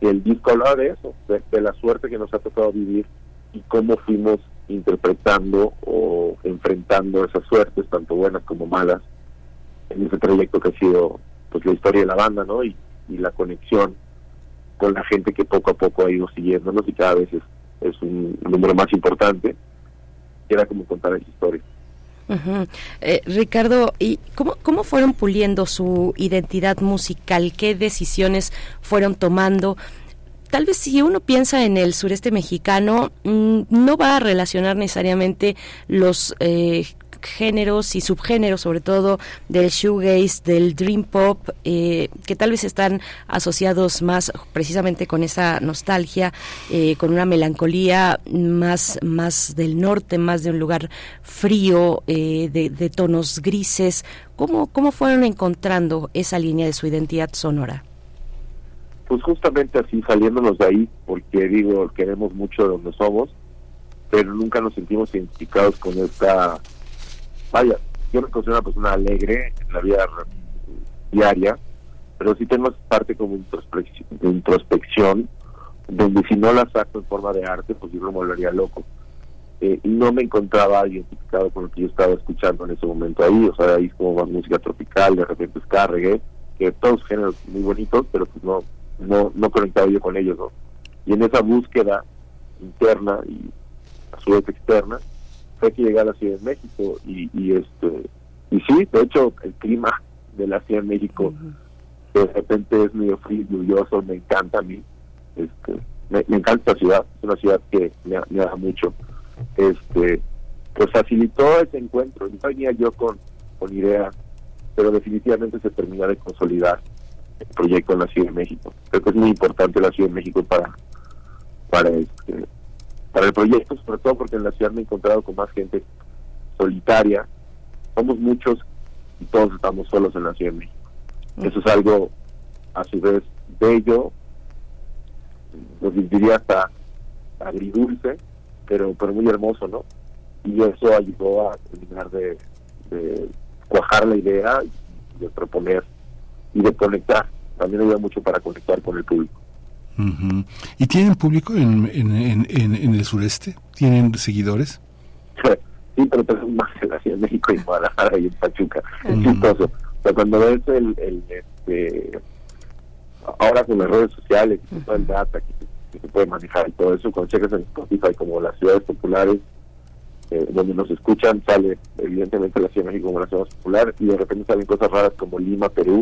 que el disco hablaba de eso, de, de la suerte que nos ha tocado vivir y cómo fuimos interpretando o enfrentando esas suertes, tanto buenas como malas, en ese proyecto que ha sido pues la historia de la banda, ¿no? Y, y la conexión con la gente que poco a poco ha ido siguiéndonos y cada vez es, es un número más importante. era como contar esa historia. Eh, Ricardo, ¿y cómo, cómo fueron puliendo su identidad musical? ¿Qué decisiones fueron tomando? Tal vez si uno piensa en el sureste mexicano, mm, no va a relacionar necesariamente los eh, géneros y subgéneros, sobre todo del shoegaze, del dream pop, eh, que tal vez están asociados más precisamente con esa nostalgia, eh, con una melancolía más, más del norte, más de un lugar frío, eh, de, tonos grises. ¿Cómo, ¿Cómo fueron encontrando esa línea de su identidad sonora? Pues justamente así, saliéndonos de ahí, porque digo, queremos mucho de donde somos, pero nunca nos sentimos identificados con esta vaya, yo me considero una persona alegre en la vida diaria, pero sí tengo parte como de introspección, donde si no la saco en forma de arte, pues yo me volvería loco. Eh, y no me encontraba identificado con lo que yo estaba escuchando en ese momento ahí, o sea, ahí es como más música tropical, de repente es reggae, que todos géneros muy bonitos, pero pues no, no, no conectaba yo con ellos, ¿no? Y en esa búsqueda interna y a su vez externa, que llegar a la Ciudad de México y, y este y sí, de hecho el clima de la Ciudad de México de repente es medio frío, lluvioso, me encanta a mí, este, me, encanta esta ciudad, es una ciudad que me, me da mucho, este, pues facilitó ese encuentro, no venía yo con, con ideas, pero definitivamente se termina de consolidar el proyecto en la Ciudad de México. Creo que es muy importante la Ciudad de México para, para este, para el proyecto, sobre todo porque en la ciudad me he encontrado con más gente solitaria. Somos muchos y todos estamos solos en la Ciudad de México. Mm. Eso es algo, a su vez, bello, nos diría hasta agridulce, pero, pero muy hermoso, ¿no? Y eso ayudó a terminar de, de cuajar la idea y de proponer y de conectar. También ayuda mucho para conectar con el público. ¿Y tienen público en, en, en, el sureste? ¿Tienen seguidores? Sí, pero tenemos más en la Ciudad de México y en Guadalajara y en Pachuca. Es chistoso. Pero cuando ves el, el, este, ahora con las redes sociales, y todo el data que, se puede manejar y todo eso, cuando checas en Spotify como las ciudades populares, eh, donde nos escuchan, sale evidentemente la Ciudad de México como la ciudad más popular y de repente salen cosas raras como Lima, Perú,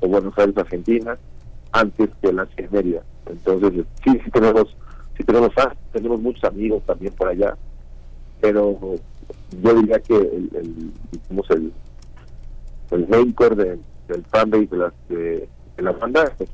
o Buenos Aires, Argentina, antes que la Ciudad de Mérida. Entonces, sí, sí tenemos, sí tenemos tenemos muchos amigos también por allá, pero yo diría que el, el el, el main core del fanbase de, las, de, la banda es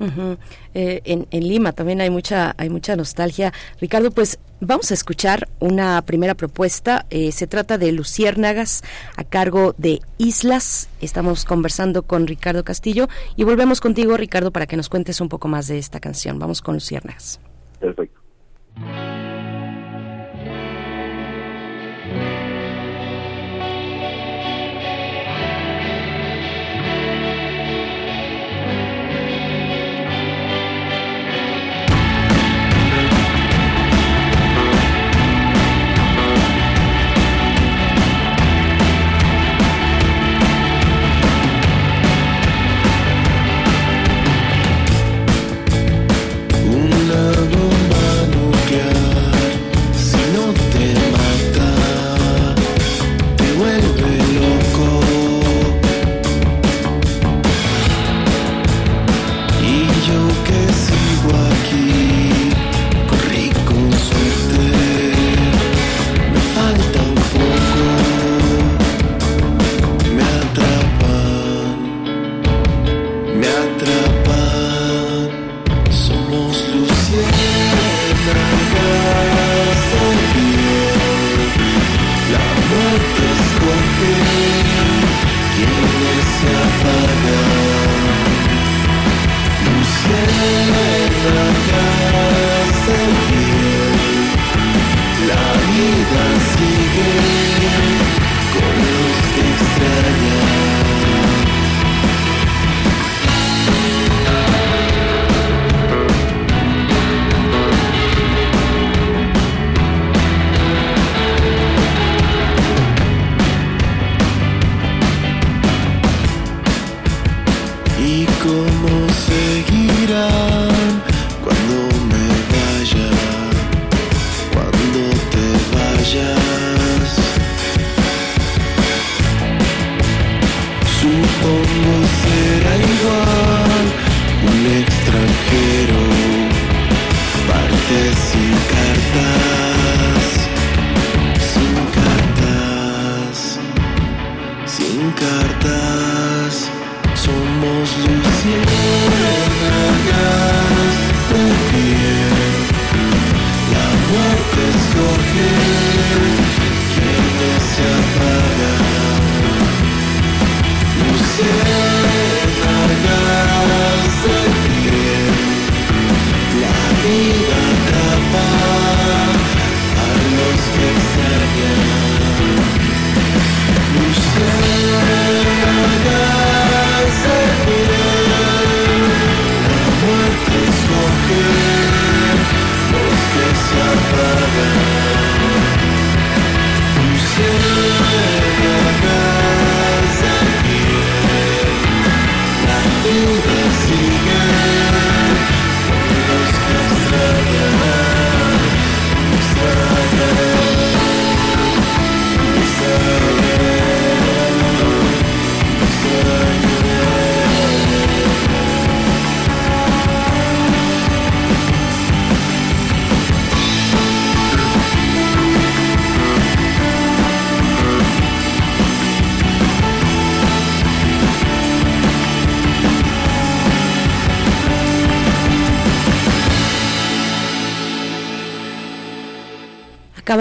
en, en, Lima también hay mucha hay mucha nostalgia. Ricardo, pues vamos a escuchar una primera propuesta. Eh, se trata de Luciérnagas a cargo de Islas. Estamos conversando con Ricardo Castillo y volvemos contigo, Ricardo, para que nos cuentes un poco más de esta canción. Vamos con Luciérnagas. Perfecto.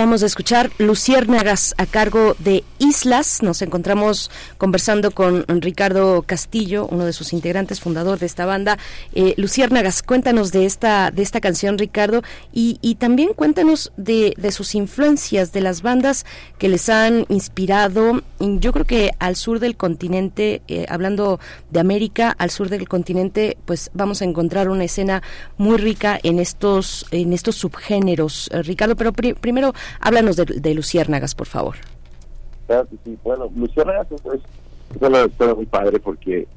Acabamos de escuchar Luciérnagas a cargo de Islas. Nos encontramos conversando con Ricardo Castillo, uno de sus integrantes, fundador de esta banda. Eh, Luciérnagas, cuéntanos de esta, de esta canción, Ricardo, y, también cuéntanos de, sus influencias, de las bandas que les han inspirado. Yo creo que al sur del continente, eh, hablando de América, al sur del continente, pues vamos a encontrar una escena muy rica en estos, en estos subgéneros. Eh, Ricardo, pero primero Háblanos de, Luciérnagas, por favor. Sí. Bueno, Luciérnagas es, una historia muy padre porque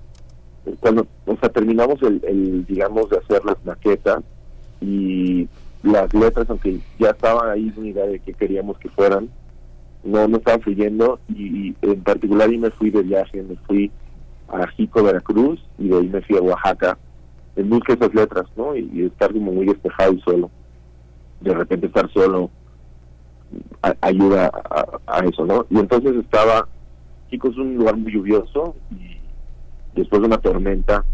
eh, cuando o sea, terminamos el, digamos, de hacer las maquetas y las letras, aunque ya estaban ahí una idea de que queríamos que fueran, no, no estaban fluyendo y, en particular y me fui de viaje, me fui a Jico, Veracruz y de ahí me fui a Oaxaca en busca de esas letras, ¿no? Y, y estar como muy despejado y solo. De repente estar solo ayuda a, eso, ¿no? Y entonces estaba, chicos, un lugar muy lluvioso y después de una tormenta,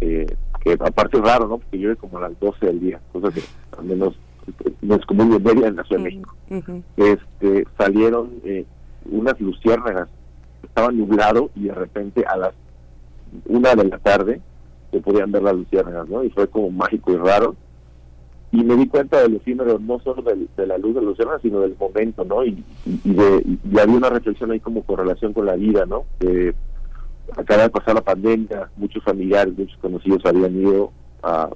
eh, que aparte es raro, ¿no? Porque llueve como a las 12 del día, cosa que al menos no es como en media en la Ciudad de México. este, salieron eh, unas luciérnagas, estaba nublado y de repente a las una de la tarde se podían ver las luciérnagas, ¿no? Y fue como mágico y raro y me di cuenta del efímero no solo de, la luz de los demás sino del momento, ¿no? Y, de, había una reflexión ahí como con relación con la vida, ¿no? Que acaba de pasar la pandemia, muchos familiares, muchos conocidos habían ido a,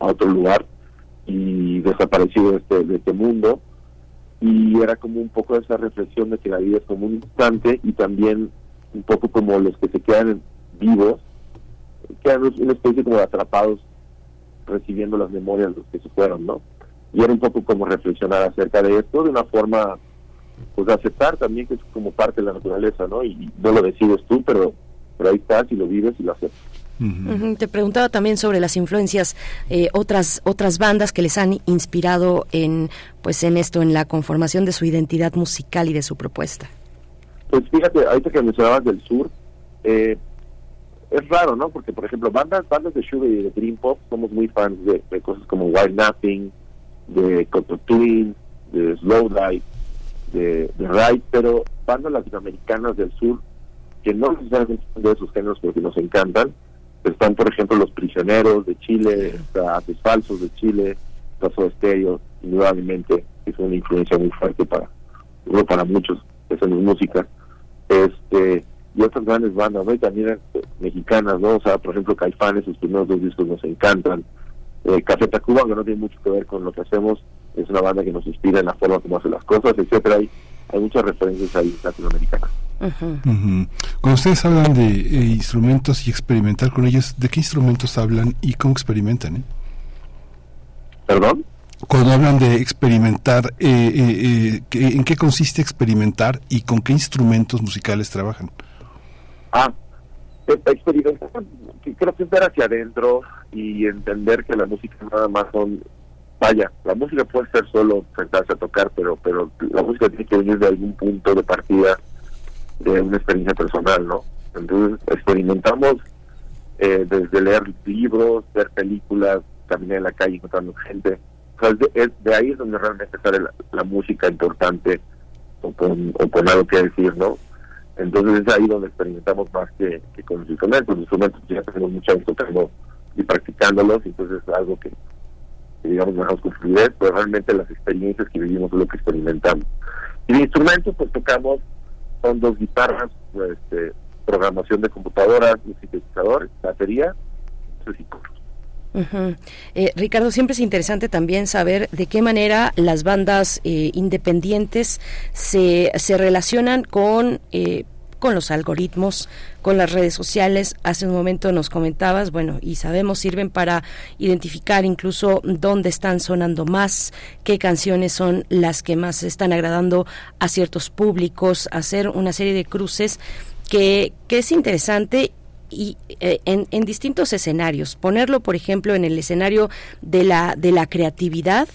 otro lugar y desaparecido de este, de este mundo y era como un poco esa reflexión de que la vida es como un instante y también un poco como los que se quedan vivos, quedan una especie como de atrapados recibiendo las memorias de los que se fueron, ¿no? Y era un poco como reflexionar acerca de esto de una forma, pues aceptar también que es como parte de la naturaleza, ¿no? Y no lo decides tú, pero, pero ahí estás y lo vives y lo aceptas. Te preguntaba también sobre las influencias, eh, otras otras bandas que les han inspirado en pues en esto, en la conformación de su identidad musical y de su propuesta. Pues fíjate, ahorita que mencionabas del sur, eh, es raro, ¿no? Porque, por ejemplo, bandas bandas de Sugar y de Dream Pop somos muy fans de, cosas como Wild Nothing, de Coto Twin, de Slow Dive, de, de Ride, pero bandas latinoamericanas del sur que no necesariamente son de esos géneros porque nos encantan, están, por ejemplo, Los Prisioneros de Chile, Haces Falsos de Chile, Paso Estéreo, indudablemente es una influencia muy fuerte para, para muchos, esa es música. Este, y otras grandes bandas, ¿no? Y también eh, mexicanas, ¿no? O sea, por ejemplo, Caifanes, sus primeros dos discos nos encantan. Eh, Café Tacuba, que no tiene mucho que ver con lo que hacemos, es una banda que nos inspira en la forma como hace las cosas, etcétera. Hay, hay muchas referencias ahí latinoamericanas. Cuando ustedes hablan de eh, instrumentos y experimentar con ellos, ¿de qué instrumentos hablan y cómo experimentan? Eh? ¿Perdón? Cuando hablan de experimentar, eh, ¿en qué consiste experimentar y con qué instrumentos musicales trabajan? Ah, experimentar, creo que ver hacia adentro y entender que la música nada más son vaya, la música puede ser solo sentarse a tocar, pero pero la música tiene que venir de algún punto de partida de una experiencia personal, ¿no? Entonces experimentamos eh, desde leer libros, ver películas, caminar en la calle encontrando gente. O sea, de, ahí es donde realmente sale la, música importante o con, o con algo que decir, ¿no? Entonces es ahí donde experimentamos más que, con los instrumentos. Los instrumentos ya tenemos mucho años tocando y practicándolos, entonces es algo que, digamos dejamos con fluidez, pero realmente las experiencias que vivimos es lo que experimentamos. Y de instrumentos pues tocamos, son dos guitarras, pues, este, programación de computadoras, sintetizador, batería, y eh, Ricardo, siempre es interesante también saber de qué manera las bandas eh, independientes se, se relacionan con eh, con los algoritmos, con las redes sociales. Hace un momento nos comentabas, bueno, y sabemos, sirven para identificar incluso dónde están sonando más, qué canciones son las que más están agradando a ciertos públicos, hacer una serie de cruces que, que es interesante y eh, en, en, distintos escenarios ponerlo por ejemplo en el escenario de la de la creatividad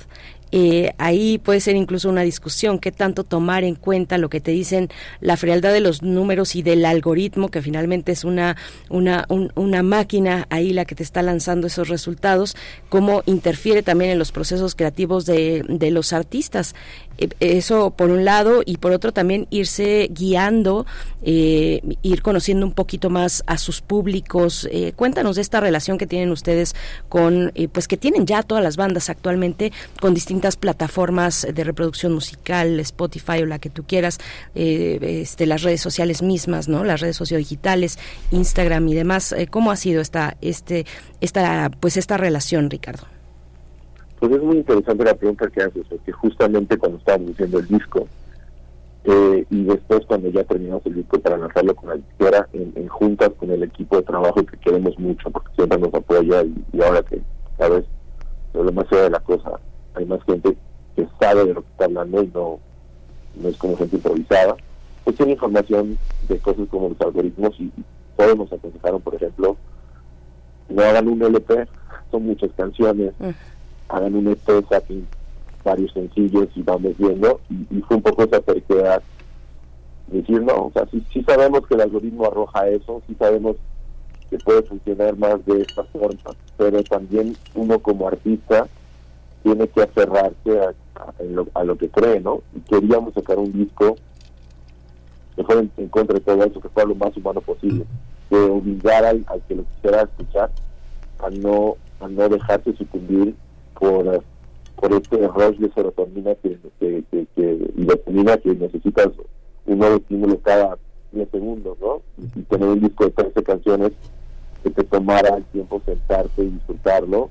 eh, ahí puede ser incluso una discusión, qué tanto tomar en cuenta lo que te dicen la frialdad de los números y del algoritmo, que finalmente es una, una, una máquina ahí la que te está lanzando esos resultados, cómo interfiere también en los procesos creativos de, de los artistas. Eh, eso por un lado y por otro también irse guiando, eh, ir conociendo un poquito más a sus públicos. Eh, cuéntanos de esta relación que tienen ustedes con, pues que tienen ya todas las bandas actualmente con distintas plataformas de reproducción musical, Spotify o la que tú quieras, este, las redes sociales mismas, ¿no? Las redes sociodigitales, Instagram y demás. ¿Cómo ha sido esta, este, esta, pues esta relación, Ricardo? Pues es muy interesante la pregunta que haces, porque justamente cuando estábamos haciendo el disco, eh, y después cuando ya terminamos el disco para lanzarlo con la disquera, en, juntas con el equipo de trabajo que queremos mucho, porque siempre nos apoya y, ahora que, sabes, lo más de la cosa, hay más gente que sabe de lo que está hablando y no, no es como gente improvisada, pues tiene información de cosas como los algoritmos y todos nos aconsejaron, por ejemplo, no hagan un LP, son muchas canciones hagan un EP, saquen varios sencillos y vamos viendo. Y, fue un poco esa terquedad. Decir, no, o sea, sí, sí sabemos que el algoritmo arroja eso, sí sabemos que puede funcionar más de esta forma, pero también uno como artista tiene que aferrarse a, lo, que cree, ¿no? Y queríamos sacar un disco que fuera en, contra de todo eso, que fuera lo más humano posible, que obligara al, al que lo quisiera escuchar a no, a no dejarse sucumbir por, por este rush de serotonina que, que, que, que, que necesitas un nuevo estímulo cada 10 segundos, ¿no? Y, tener un disco de 13 canciones que te tomara el tiempo sentarte y disfrutarlo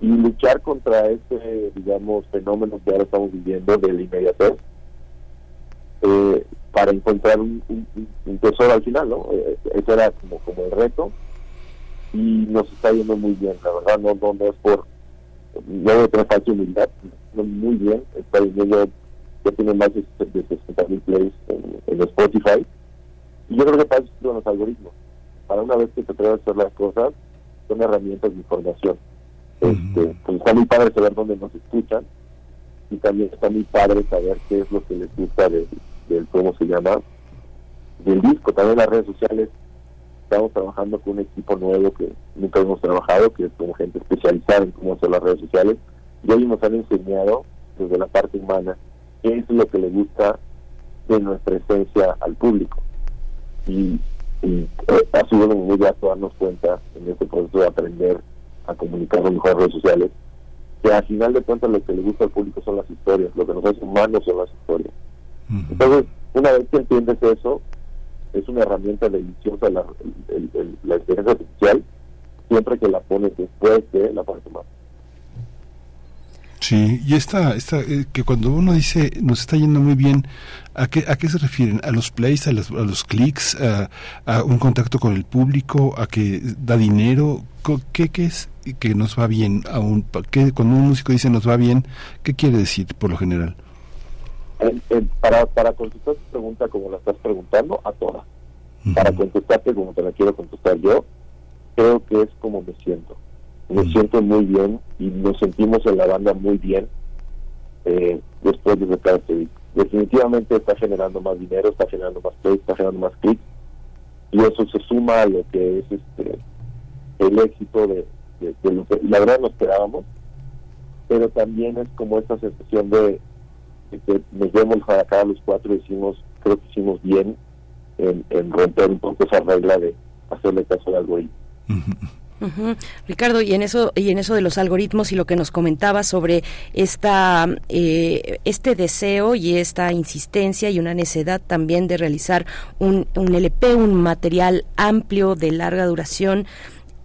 y luchar contra este, digamos, fenómeno que ahora estamos viviendo de la inmediatez eh, para encontrar un, tesoro al final, ¿no? Eh, ese era como, como el reto y nos está yendo muy bien, la verdad, no, no es por no de tener falsa humildad, muy bien, está viniendo, ya tiene más de, 60 mil plays en, Spotify. Y yo creo que pasa con los algoritmos. Para una vez que te atreves a hacer las cosas, son herramientas de información. Este, pues está muy padre saber dónde nos escuchan y también está muy padre saber qué es lo que les gusta del, del cómo se llama, del disco. También las redes sociales estamos trabajando con un equipo nuevo que nunca hemos trabajado, que es como gente especializada en cómo hacer las redes sociales, y ellos nos han enseñado desde la parte humana qué es lo que le gusta de nuestra esencia al público. Y, y eh, ha sido muy grato darnos cuenta en este proceso de aprender a comunicar con mejor redes sociales, que al final de cuentas lo que le gusta al público son las historias, lo que nos hace humanos son las historias. Entonces, una vez que entiendes eso, es una herramienta deliciosa la, la inteligencia artificial siempre que la pones después de la parte más. Sí, y esta, esta eh, que cuando uno dice nos está yendo muy bien, ¿a qué, a qué se refieren? ¿A los plays, a los, a los clics, a, un contacto con el público, a que da dinero? ¿Qué, qué es que nos va bien? A un, ¿qué, cuando un músico dice nos va bien, ¿qué quiere decir por lo general? Para, para contestar tu pregunta como la estás preguntando, a todas. Para contestarte como te la quiero contestar yo, creo que es como me siento. Me siento muy bien y nos sentimos en la banda muy bien eh, después de sacar este disco. Definitivamente está generando más dinero, está generando más play, está generando más clics y eso se suma a lo que es este el éxito de, lo que la verdad no esperábamos, pero también es como esta sensación de, nos vemos acá los cuatro y decimos, creo que hicimos bien en, romper un poco esa regla de hacerle caso al algoritmo. Ricardo, y en eso y en eso de los algoritmos y lo que nos comentaba sobre esta eh, este deseo y esta insistencia y una necesidad también de realizar un, un LP, un material amplio de larga duración.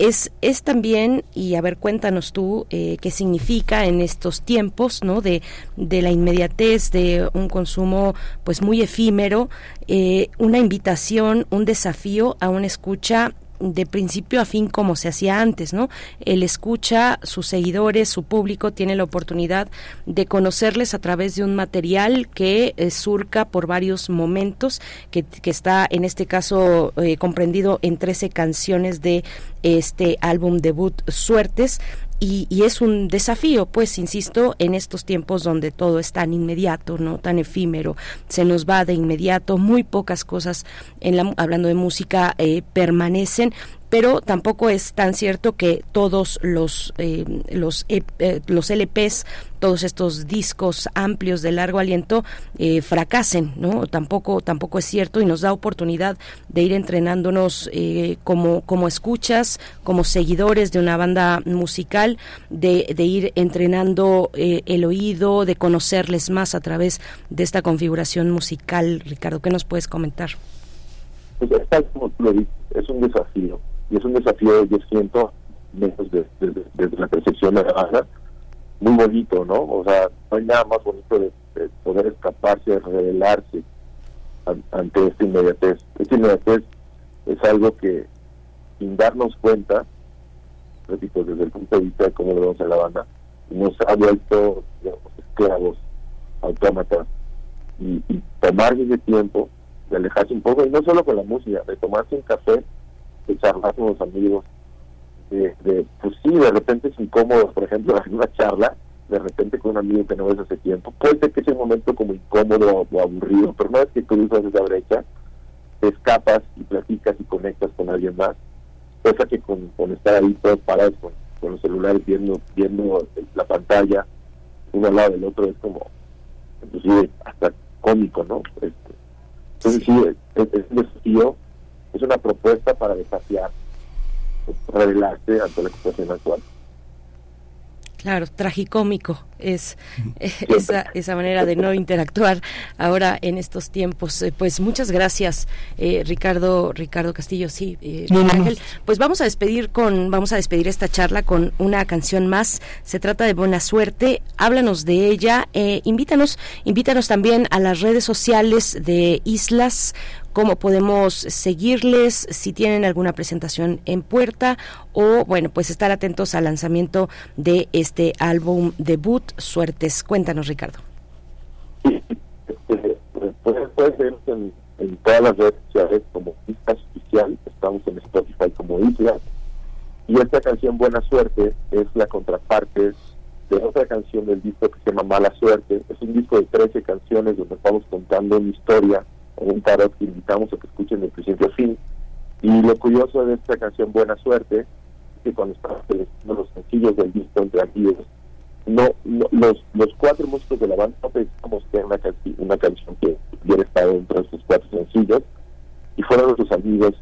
Es, es también, y a ver, cuéntanos tú eh, qué significa en estos tiempos, ¿no? De, de la inmediatez, de un consumo pues muy efímero, eh, una invitación, un desafío a una escucha de principio a fin como se hacía antes, ¿no? Él escucha, sus seguidores, su público tiene la oportunidad de conocerles a través de un material que eh, surca por varios momentos, que, está en este caso eh, comprendido en 13 canciones de este álbum debut Suertes y, es un desafío, pues, insisto, en estos tiempos donde todo es tan inmediato, no tan efímero, se nos va de inmediato, muy pocas cosas, en la, hablando de música, eh, permanecen, pero tampoco es tan cierto que todos los eh, los eh, los LPs todos estos discos amplios de largo aliento eh, fracasen no tampoco tampoco es cierto y nos da oportunidad de ir entrenándonos como como escuchas como seguidores de una banda musical de, de ir entrenando el oído de conocerles más a través de esta configuración musical. Ricardo qué nos puedes comentar pues es un desafío y es un desafío, yo siento, desde, desde, la percepción de la banda, muy bonito, ¿no? O sea, no hay nada más bonito de, poder escaparse, revelarse ante esta inmediatez. Esta inmediatez es algo que, sin darnos cuenta, repito, desde el punto de vista de cómo lo vemos en la banda, nos ha vuelto, digamos, esclavos, autómatas, y, y tomar ese tiempo de alejarse un poco, y no solo con la música, de tomarse un café de charlar con los amigos, de, pues sí, de repente es incómodo, por ejemplo, [laughs] en una charla, de repente con un amigo que no ves hace tiempo, puede ser que sea un momento como incómodo o aburrido, pero una vez que cruzas esa brecha, te escapas y platicas y conectas con alguien más, cosa que con, con estar ahí todos parados con, con los celulares viendo, viendo la pantalla, uno al lado del otro, es como, inclusive hasta cómico, ¿no? Este, entonces sí, es, es un desafío es una propuesta para desafiar, revelarse ante la situación actual. Claro, tragicómico es [laughs] esa, esa manera de no interactuar ahora en estos tiempos. Eh, pues muchas gracias, eh, Ricardo, Ricardo Castillo, sí, eh, Ángel. Pues vamos a despedir con, vamos a despedir esta charla con una canción más. Se trata de Buena Suerte. Háblanos de ella. invítanos, invítanos también a las redes sociales de Islas cómo podemos seguirles, si tienen alguna presentación en puerta o, bueno, pues estar atentos al lanzamiento de este álbum debut, Suertes. Cuéntanos, Ricardo. Sí, puede ser en, en, todas las redes sociales como Islas Oficial, estamos en Spotify como Islas, y esta canción Buena Suerte es la contraparte de otra canción del disco que se llama Mala Suerte. Es un disco de 13 canciones donde estamos contando una historia un tarot que invitamos a que escuchen de principio a fin. Y lo curioso de esta canción Buena Suerte es que cuando estamos seleccionando los sencillos del disco entre amigos, no, los, los cuatro músicos de la banda no pensamos que era una, una canción que hubiera estado entre de estos cuatro sencillos y fueron nuestros amigos,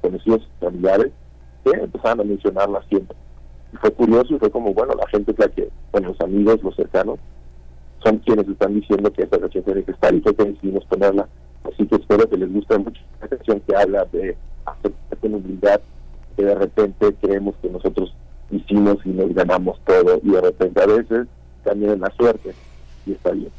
conocidos, familiares, que empezaron a mencionarla siempre. Y fue curioso y fue como, bueno, la gente es la que, bueno, los amigos, los cercanos, son quienes están diciendo que esta canción tiene que estar y fue que decidimos ponerla Así que espero que les guste mucho esta canción que habla de aceptar con humildad, que de repente creemos que nosotros hicimos y nos ganamos todo y de repente a veces también la suerte y está bien.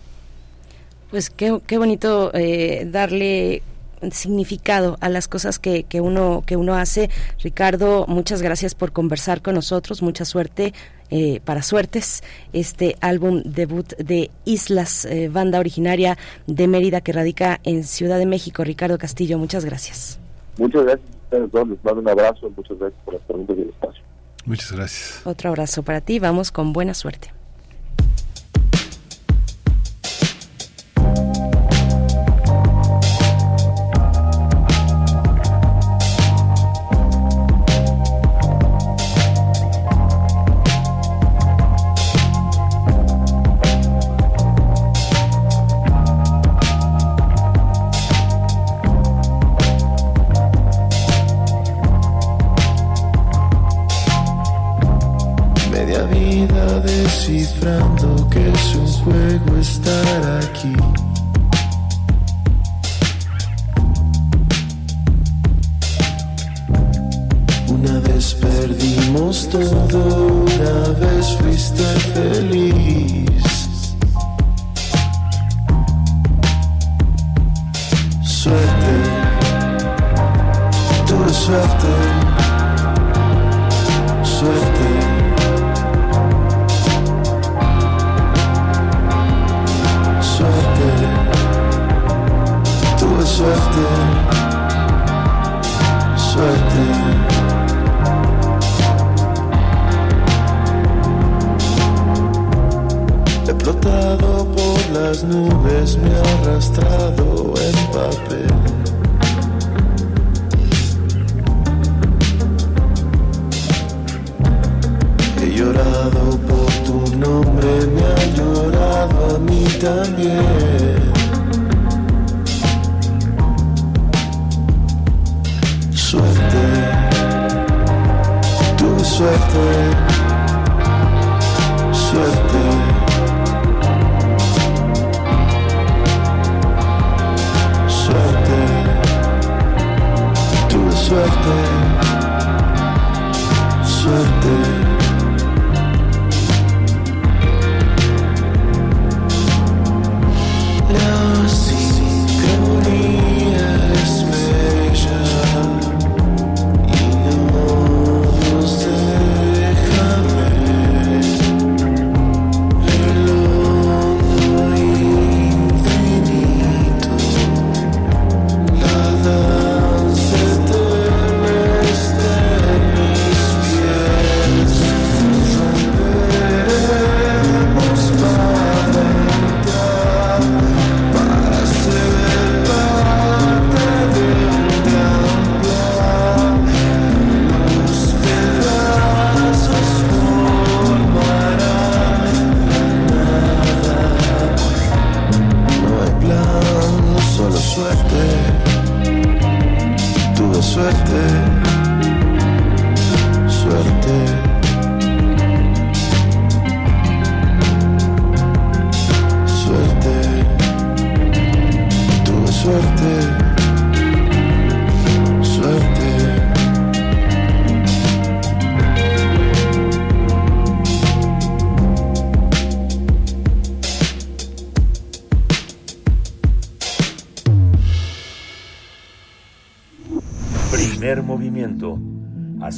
Pues qué, qué bonito eh, darle significado a las cosas que, que uno que uno hace. Ricardo, muchas gracias por conversar con nosotros, mucha suerte eh, para suertes, este álbum debut de Islas, eh, banda originaria de Mérida que radica en Ciudad de México. Ricardo Castillo, muchas gracias. Muchas gracias a ustedes dos, les mando un abrazo, muchas gracias por las preguntas y el espacio. Muchas gracias. Otro abrazo para ti. Vamos con buena suerte. Que es un juego estar aquí. Una vez perdimos todo, una vez fuiste feliz.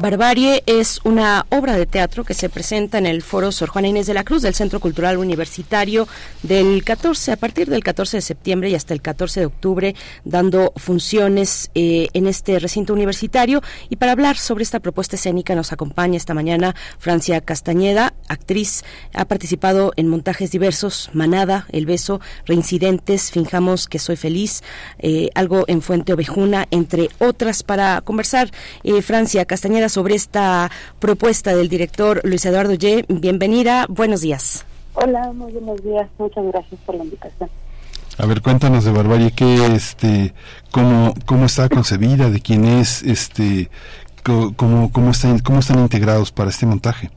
Barbarie es una obra de teatro que se presenta en el Foro Sor Juana Inés de la Cruz del Centro Cultural Universitario del 14, a partir del 14 de septiembre y hasta el 14 de octubre, dando funciones eh, en este recinto universitario. Y para hablar sobre esta propuesta escénica nos acompaña esta mañana Francia Castañeda, actriz, ha participado en montajes diversos, Manada, El Beso, Reincidentes, Finjamos que soy feliz, eh, algo en Fuente Ovejuna, entre otras, para conversar. Eh, Francia Castañeda sobre esta propuesta del director Luis Eduardo Ye. Bienvenida, buenos días. Hola, muy buenos días. Muchas gracias por la invitación. A ver, cuéntanos de Barbarie, qué, este, cómo, cómo está concebida, de quién es, este, co- cómo, cómo están, cómo están integrados para este montaje.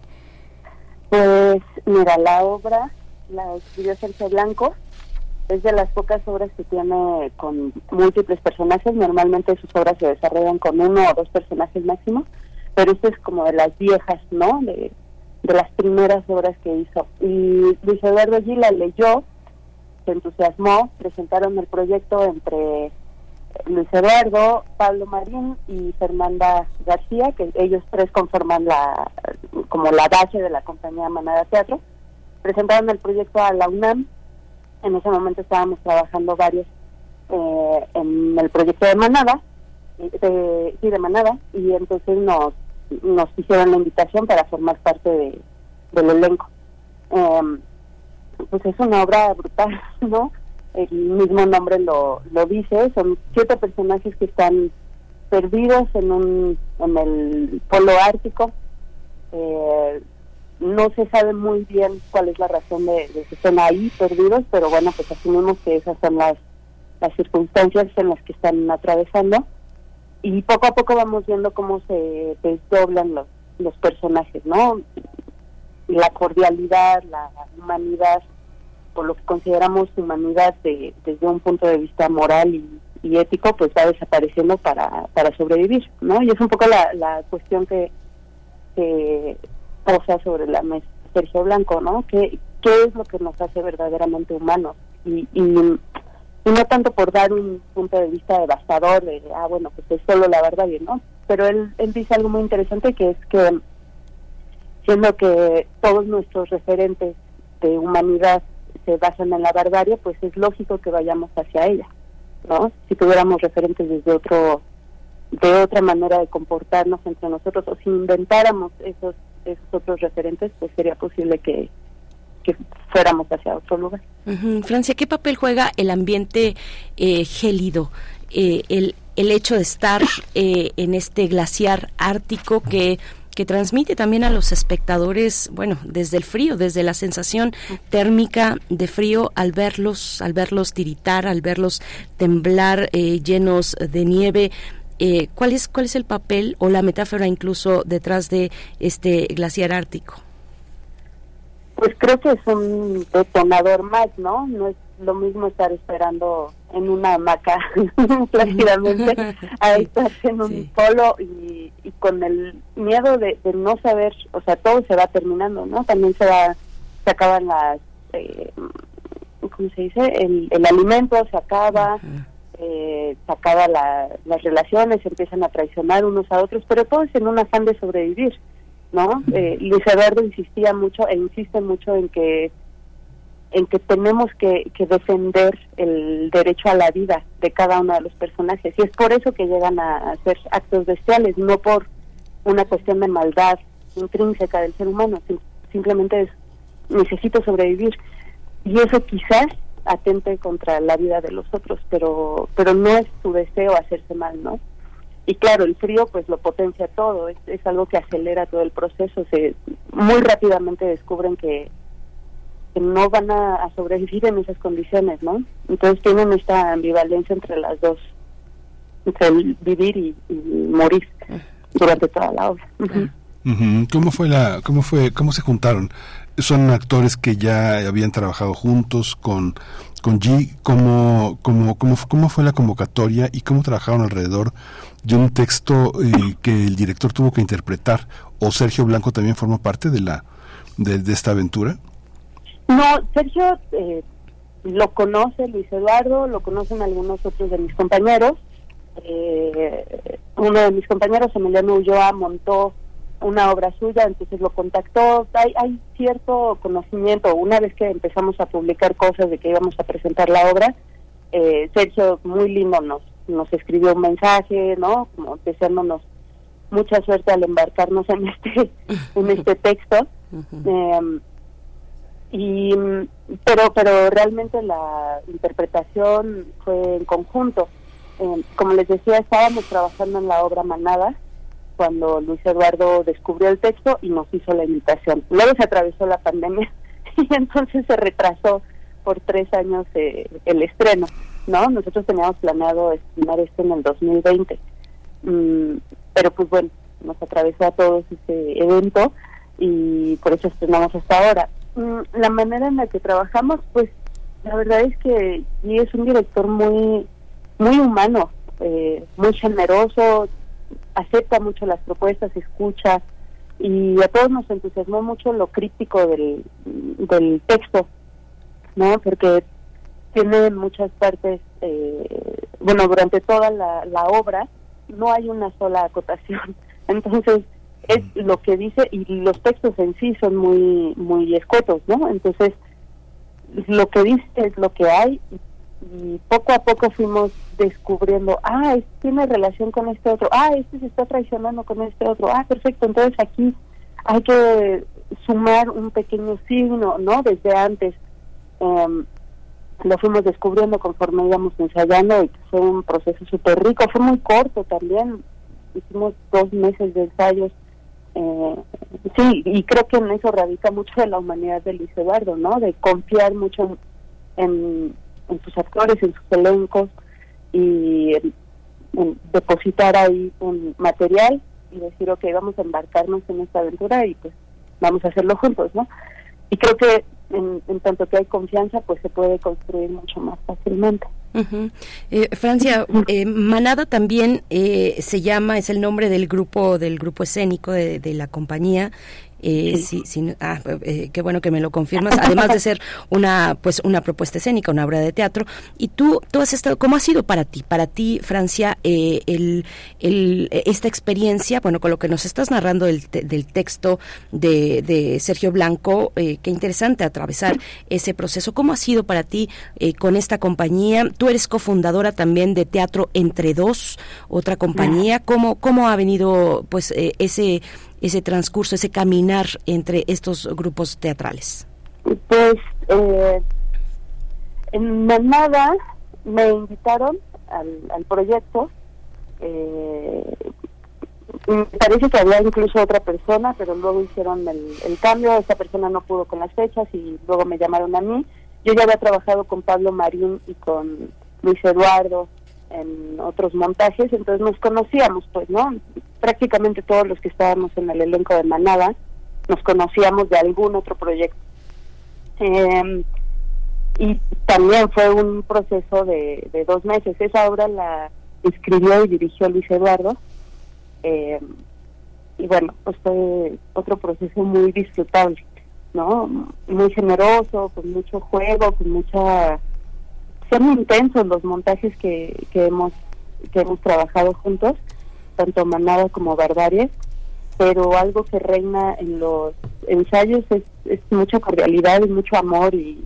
Pues mira, la obra la escribió Sergio Blanco. Es de las pocas obras que tiene con múltiples personajes. Normalmente sus obras se desarrollan con uno o dos personajes máximo, pero esta es como de las viejas, ¿no? De, de las primeras obras que hizo. Y Luis Eduardo allí la leyó, se entusiasmó, presentaron el proyecto entre Luis Eduardo, Pablo Marín y Fernanda García, que ellos tres conforman la como la base de la compañía Manada Teatro. Presentaron el proyecto a la UNAM. En ese momento estábamos trabajando varios eh, en el proyecto de Manada, de, sí, de Manada, y entonces nos, nos hicieron la invitación para formar parte de, del elenco. Em, pues es una obra brutal, [laughs] ¿no? El mismo nombre lo, lo dice, son siete personajes que están perdidos en un en el polo ártico. Eh, no se sabe muy bien cuál es la razón de, de que estén ahí perdidos, pero bueno, pues asumimos que esas son las, las circunstancias en las que están atravesando. Y poco a poco vamos viendo cómo se desdoblan los, los personajes, ¿no? La cordialidad, la humanidad, por lo que consideramos humanidad de, desde un punto de vista moral y, y, ético, pues va desapareciendo para, para sobrevivir, ¿no? Y es un poco la, la cuestión que, que posa sobre la mesa Sergio Blanco, ¿no? ¿Qué, qué es lo que nos hace verdaderamente humanos? Y, y, y no tanto por dar un punto de vista devastador de, ah, bueno, pues es solo la verdad, ¿no? Pero él, él dice algo muy interesante que es que siendo que todos nuestros referentes de humanidad se basan en la barbarie, pues es lógico que vayamos hacia ella, ¿no? Si tuviéramos referentes desde otro, de otra manera de comportarnos entre nosotros, o si inventáramos esos, esos otros referentes, pues sería posible que, que fuéramos hacia otro lugar. Uh -huh. Francia, ¿qué papel juega el ambiente eh, gélido? Eh, el, el hecho de estar [laughs] eh, en este glaciar ártico que que transmite también a los espectadores, bueno, desde el frío, desde la sensación térmica de frío al verlos, al verlos tiritar, al verlos temblar eh, llenos de nieve. Eh, ¿cuál, es, ¿Cuál es el papel o la metáfora incluso detrás de este glaciar ártico? Pues creo que es un detonador más, ¿no? No es lo mismo estar esperando en una hamaca [laughs] plácidamente [laughs] a estar en un sí. polo y, y, con el miedo de, de, no saber, o sea, todo se va terminando, ¿no? También se va, se acaban las, eh, ¿cómo se dice? El, el alimento se acaba, eh, se acaba la, las relaciones, se empiezan a traicionar unos a otros, pero todo es en un afán de sobrevivir, ¿no? Eh, Luis Eduardo insistía mucho e insiste mucho en que en que tenemos que, que, defender el derecho a la vida de cada uno de los personajes. Y es por eso que llegan a hacer actos bestiales, no por una cuestión de maldad intrínseca del ser humano, simplemente es necesito sobrevivir. Y eso quizás atente contra la vida de los otros, pero, pero no es su deseo hacerse mal, ¿no? Y claro, el frío pues lo potencia todo, es, es algo que acelera todo el proceso, se muy rápidamente descubren que no van a, sobrevivir en esas condiciones, ¿no? Entonces tienen esta ambivalencia entre las dos, entre vivir y, y morir durante toda la obra. ¿Cómo fue la, cómo fue, cómo se juntaron? Son actores que ya habían trabajado juntos con con G, ¿cómo, cómo, cómo, cómo fue la convocatoria y cómo trabajaron alrededor de un texto eh, que el director tuvo que interpretar? ¿O Sergio Blanco también forma parte de la de, de esta aventura? No, Sergio eh, lo conoce Luis Eduardo, lo conocen algunos otros de mis compañeros. Eh, uno de mis compañeros, Emiliano Ulloa, montó una obra suya, entonces lo contactó. Hay, hay cierto conocimiento. Una vez que empezamos a publicar cosas de que íbamos a presentar la obra, eh, Sergio, muy lindo, nos, nos escribió un mensaje, ¿no? Como deseándonos mucha suerte al embarcarnos en este, [laughs] en este texto. Eh, y pero pero realmente la interpretación fue en conjunto eh, como les decía estábamos trabajando en la obra Manada cuando Luis Eduardo descubrió el texto y nos hizo la invitación. Luego se atravesó la pandemia [laughs] y entonces se retrasó por tres años eh, el estreno no nosotros teníamos planeado estrenar esto en el 2020 mm, pero pues bueno nos atravesó a todos ese evento y por eso estrenamos hasta ahora. La manera en la que trabajamos, pues la verdad es que y es un director muy muy humano, eh, muy generoso, acepta mucho las propuestas, escucha y a todos nos entusiasmó mucho lo crítico del, del texto, ¿no? Porque tiene muchas partes, eh, bueno, durante toda la, la obra no hay una sola acotación. [laughs] Entonces, es lo que dice y los textos en sí son muy muy escuetos, ¿no? Entonces, lo que dice es lo que hay y poco a poco fuimos descubriendo, ah, tiene relación con este otro, ah, este se está traicionando con este otro, ah, perfecto, entonces aquí hay que sumar un pequeño signo, ¿no? Desde antes em, lo fuimos descubriendo conforme íbamos ensayando y fue un proceso súper rico, fue muy corto también, hicimos dos meses de ensayos, eh, sí, y creo que en eso radica mucho de la humanidad de Luis Eduardo, ¿no? De confiar mucho en, en sus actores, en sus elencos y depositar ahí un material y decir, ok, vamos a embarcarnos en esta aventura y pues vamos a hacerlo juntos, ¿no? Y creo que en, tanto que hay confianza, pues se puede construir mucho más fácilmente. Eh, Francia, eh, Manada también eh, se llama, es el nombre del grupo del grupo escénico de, de la compañía eh, sí. ah, eh, qué bueno que me lo confirmas. Además de ser una, pues, una propuesta escénica, una obra de teatro. Y tú, tú has estado, ¿cómo ha sido para ti? Para ti, Francia, eh, el, el, esta experiencia, bueno, con lo que nos estás narrando del, del texto de, de Sergio Blanco, eh, qué interesante atravesar ese proceso. ¿Cómo ha sido para ti eh, con esta compañía? Tú eres cofundadora también de Teatro Entre Dos, otra compañía. ¿Cómo, cómo ha venido, pues, eh, ese ese transcurso, ese caminar entre estos grupos teatrales? Pues eh, en Manada me invitaron al, proyecto. Eh, me parece que había incluso otra persona, pero luego hicieron el, el, cambio. Esa persona no pudo con las fechas y luego me llamaron a mí. Yo ya había trabajado con Pablo Marín y con Luis Eduardo en otros montajes, entonces nos conocíamos, pues, ¿no? Prácticamente todos los que estábamos en el elenco de Manada nos conocíamos de algún otro proyecto. Eh, y también fue un proceso de, dos meses. Esa obra la escribió y dirigió Luis Eduardo. Eh, y bueno, pues fue otro proceso muy disfrutable, ¿no? Muy generoso, con mucho juego, con mucha son intensos los montajes que, que hemos que hemos trabajado juntos, tanto Manada como Barbarie, pero algo que reina en los ensayos es, es mucha cordialidad y mucho amor y,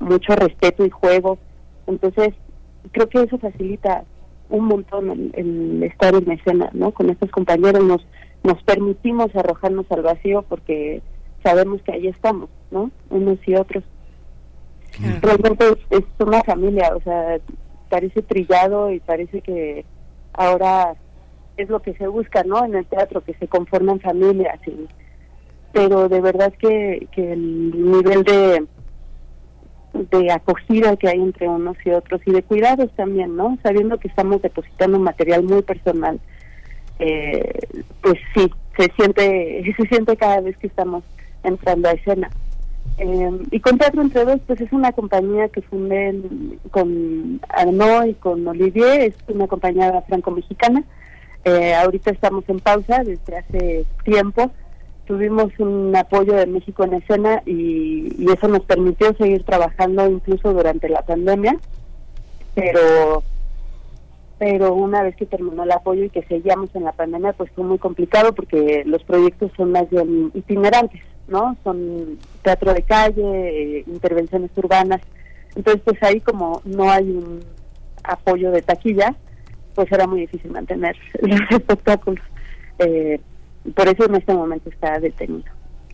mucho respeto y juego. Entonces, creo que eso facilita un montón el, estar en escena, ¿no? Con estos compañeros nos nos permitimos arrojarnos al vacío porque sabemos que ahí estamos, ¿no? Unos y otros. Realmente es, una familia, o sea, parece trillado y parece que ahora es lo que se busca, ¿no? En el teatro, que se conforman familias. Y, pero de verdad que, que el nivel de de acogida que hay entre unos y otros y de cuidados también, ¿no? Sabiendo que estamos depositando material muy personal, eh, pues sí, se siente, [laughs] se siente cada vez que estamos entrando a escena. Eh, y con Teatro Entre Dos, pues es una compañía que fundé con Arnaud y con Olivier, es una compañía franco-mexicana. Eh, ahorita estamos en pausa desde hace tiempo. Tuvimos un apoyo de México en escena y, y eso nos permitió seguir trabajando incluso durante la pandemia. Pero pero una vez que terminó el apoyo y que seguíamos en la pandemia, pues fue muy complicado porque los proyectos son más bien itinerantes. ¿No? Son teatro de calle, eh, intervenciones urbanas. Entonces, pues ahí como no hay un apoyo de taquilla, pues era muy difícil mantener [laughs] los espectáculos. Eh, por eso en este momento está detenido.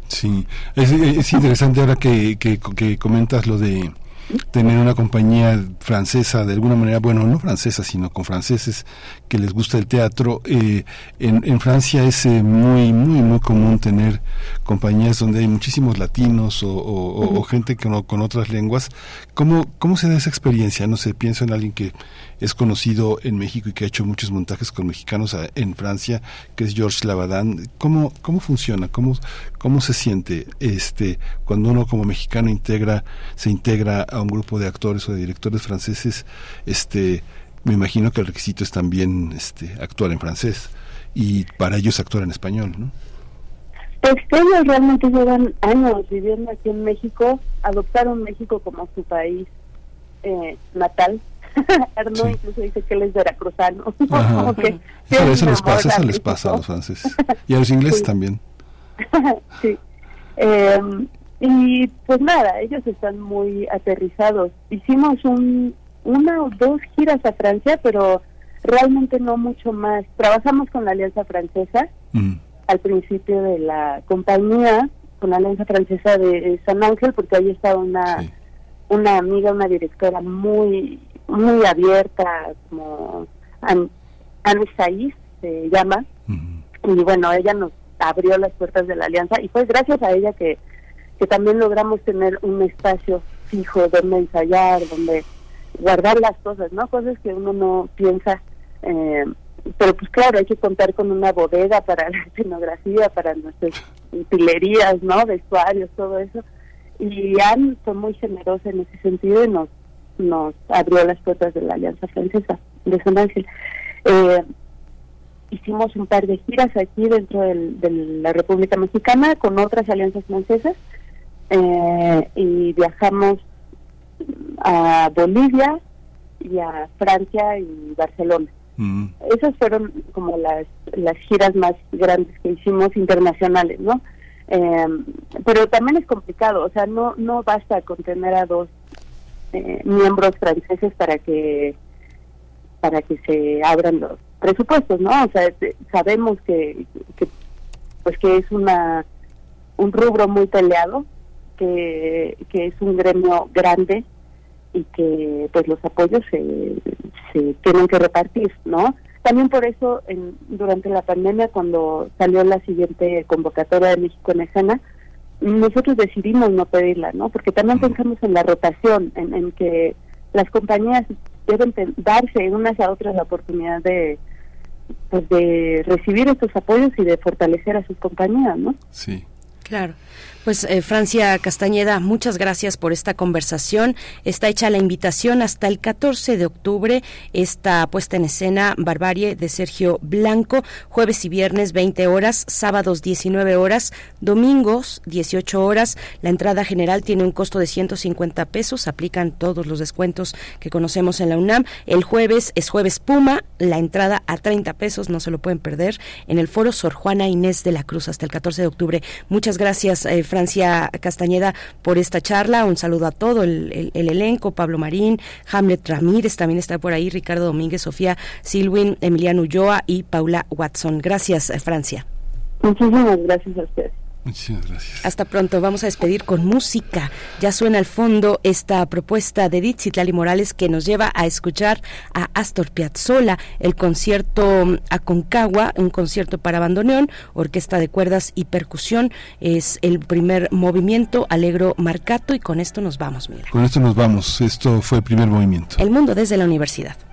Sí, es, es interesante ahora que, que comentas lo de tener una compañía francesa, de alguna manera, bueno, no francesa, sino con franceses que les gusta el teatro. Eh, en, en, Francia es eh, muy, muy, muy común tener compañías donde hay muchísimos latinos o, o, o gente con, con otras lenguas. ¿Cómo, ¿Cómo se da esa experiencia? No sé, pienso en alguien que es conocido en México y que ha hecho muchos montajes con mexicanos en Francia, que es Georges Lavadán. ¿Cómo, cómo funciona? ¿Cómo, ¿Cómo se siente este cuando uno como mexicano integra, se integra a un grupo de actores o de directores franceses? Este, me imagino que el requisito es también este, actuar en francés y para ellos actuar en español, ¿no? Pues ellos realmente llevan años viviendo aquí en México, adoptaron México como su país eh, natal. [laughs] Arnaud incluso dice que él es veracruzano. [laughs] Como que Eso, les pasa, eso les pasa a los franceses. [laughs] Y a los ingleses también. sí. Eh, y pues nada, ellos están muy aterrizados. Hicimos un, una o dos giras a Francia, pero realmente no mucho más. Trabajamos con la Alianza Francesa al principio de la compañía, con la Alianza Francesa de San Ángel, porque ahí estaba una, una amiga, una directora muy muy abierta, como An- Anne Saiz se llama, y bueno, ella nos abrió las puertas de la alianza y fue gracias a ella que, que también logramos tener un espacio fijo donde ensayar, donde guardar las cosas, ¿no? Cosas que uno no piensa, eh, pero pues claro, hay que contar con una bodega para [laughs] la escenografía, para nuestras utilerías, ¿no? Vestuarios, todo eso. Y Anne fue muy generosa en ese sentido y nos, nos abrió las puertas de la Alianza Francesa de San Ángel. Eh, hicimos un par de giras aquí dentro del- de la República Mexicana con otras alianzas francesas eh, y viajamos a Bolivia y a Francia y Barcelona. Esas fueron como las, las giras más grandes que hicimos internacionales, ¿no? Eh, pero también es complicado, o sea, no no basta con tener a dos eh, miembros franceses para que para que se abran los presupuestos, ¿no? O sea, te- sabemos que, que pues que es una un rubro muy peleado, que, que es un gremio grande y que pues los apoyos se, se tienen que repartir, ¿no? También por eso en, durante la pandemia cuando salió la siguiente convocatoria de México en escena, nosotros decidimos no pedirla, ¿no? Porque también pensamos en la rotación, en, en que las compañías deben darse unas a otras la oportunidad de pues de recibir estos apoyos y de fortalecer a sus compañías, ¿no? Sí. Claro. Pues eh, Francia Castañeda, muchas gracias por esta conversación. Está hecha la invitación hasta el 14 de octubre, esta puesta en escena Barbarie de Sergio Blanco, jueves y viernes 20 horas, sábados 19 horas, domingos 18 horas. La entrada general tiene un costo de 150 pesos, aplican todos los descuentos que conocemos en la UNAM. El jueves es jueves Puma, la entrada a 30 pesos, no se lo pueden perder, en el foro Sor Juana Inés de la Cruz hasta el 14 de octubre. Muchas gracias, eh, Francia Castañeda, por esta charla. Un saludo a todo el, el- el elenco, Pablo Marín, Hamlet Ramírez, también está por ahí, Ricardo Domínguez, Sofía Silwin, Emiliano Ulloa y Paula Watson. Gracias, eh, Francia. Muchísimas gracias a ustedes. Muchísimas gracias. Hasta pronto. Vamos a despedir con música. Ya suena al fondo esta propuesta de Edith Citlali Morales que nos lleva a escuchar a Astor Piazzolla, el concierto mm, Aconcagua, un concierto para bandoneón, orquesta de cuerdas y percusión. Es el primer movimiento, Alegro Marcato, y con esto nos vamos, Miguel. Con esto nos vamos. Esto fue el primer movimiento. El mundo desde la universidad.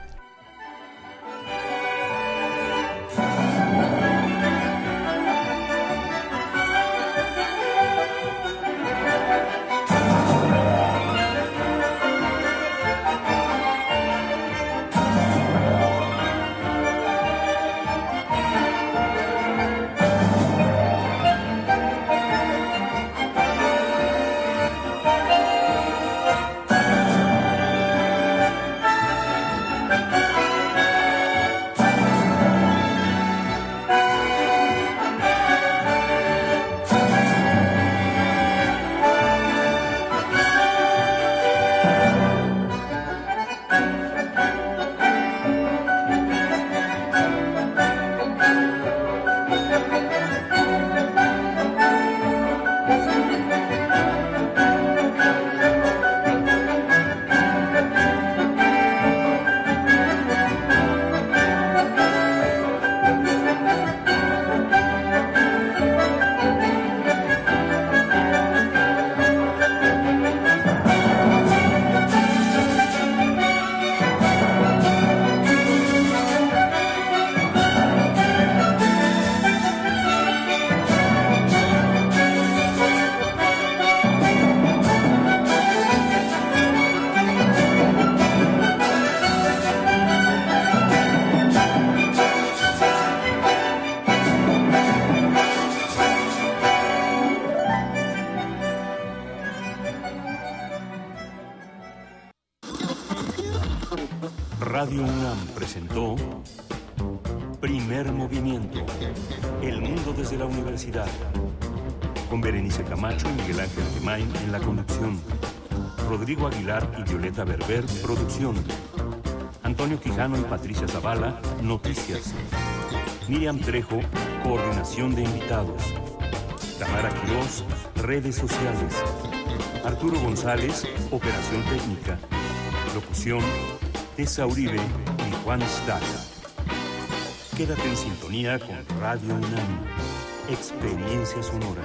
Zavala, noticias. Miriam Trejo, coordinación de invitados. Tamara Quirós, redes sociales. Arturo González, operación técnica. Locución, Tessa Uribe y Juan Staca. Quédate en sintonía con Radio UNAM. Experiencia sonora.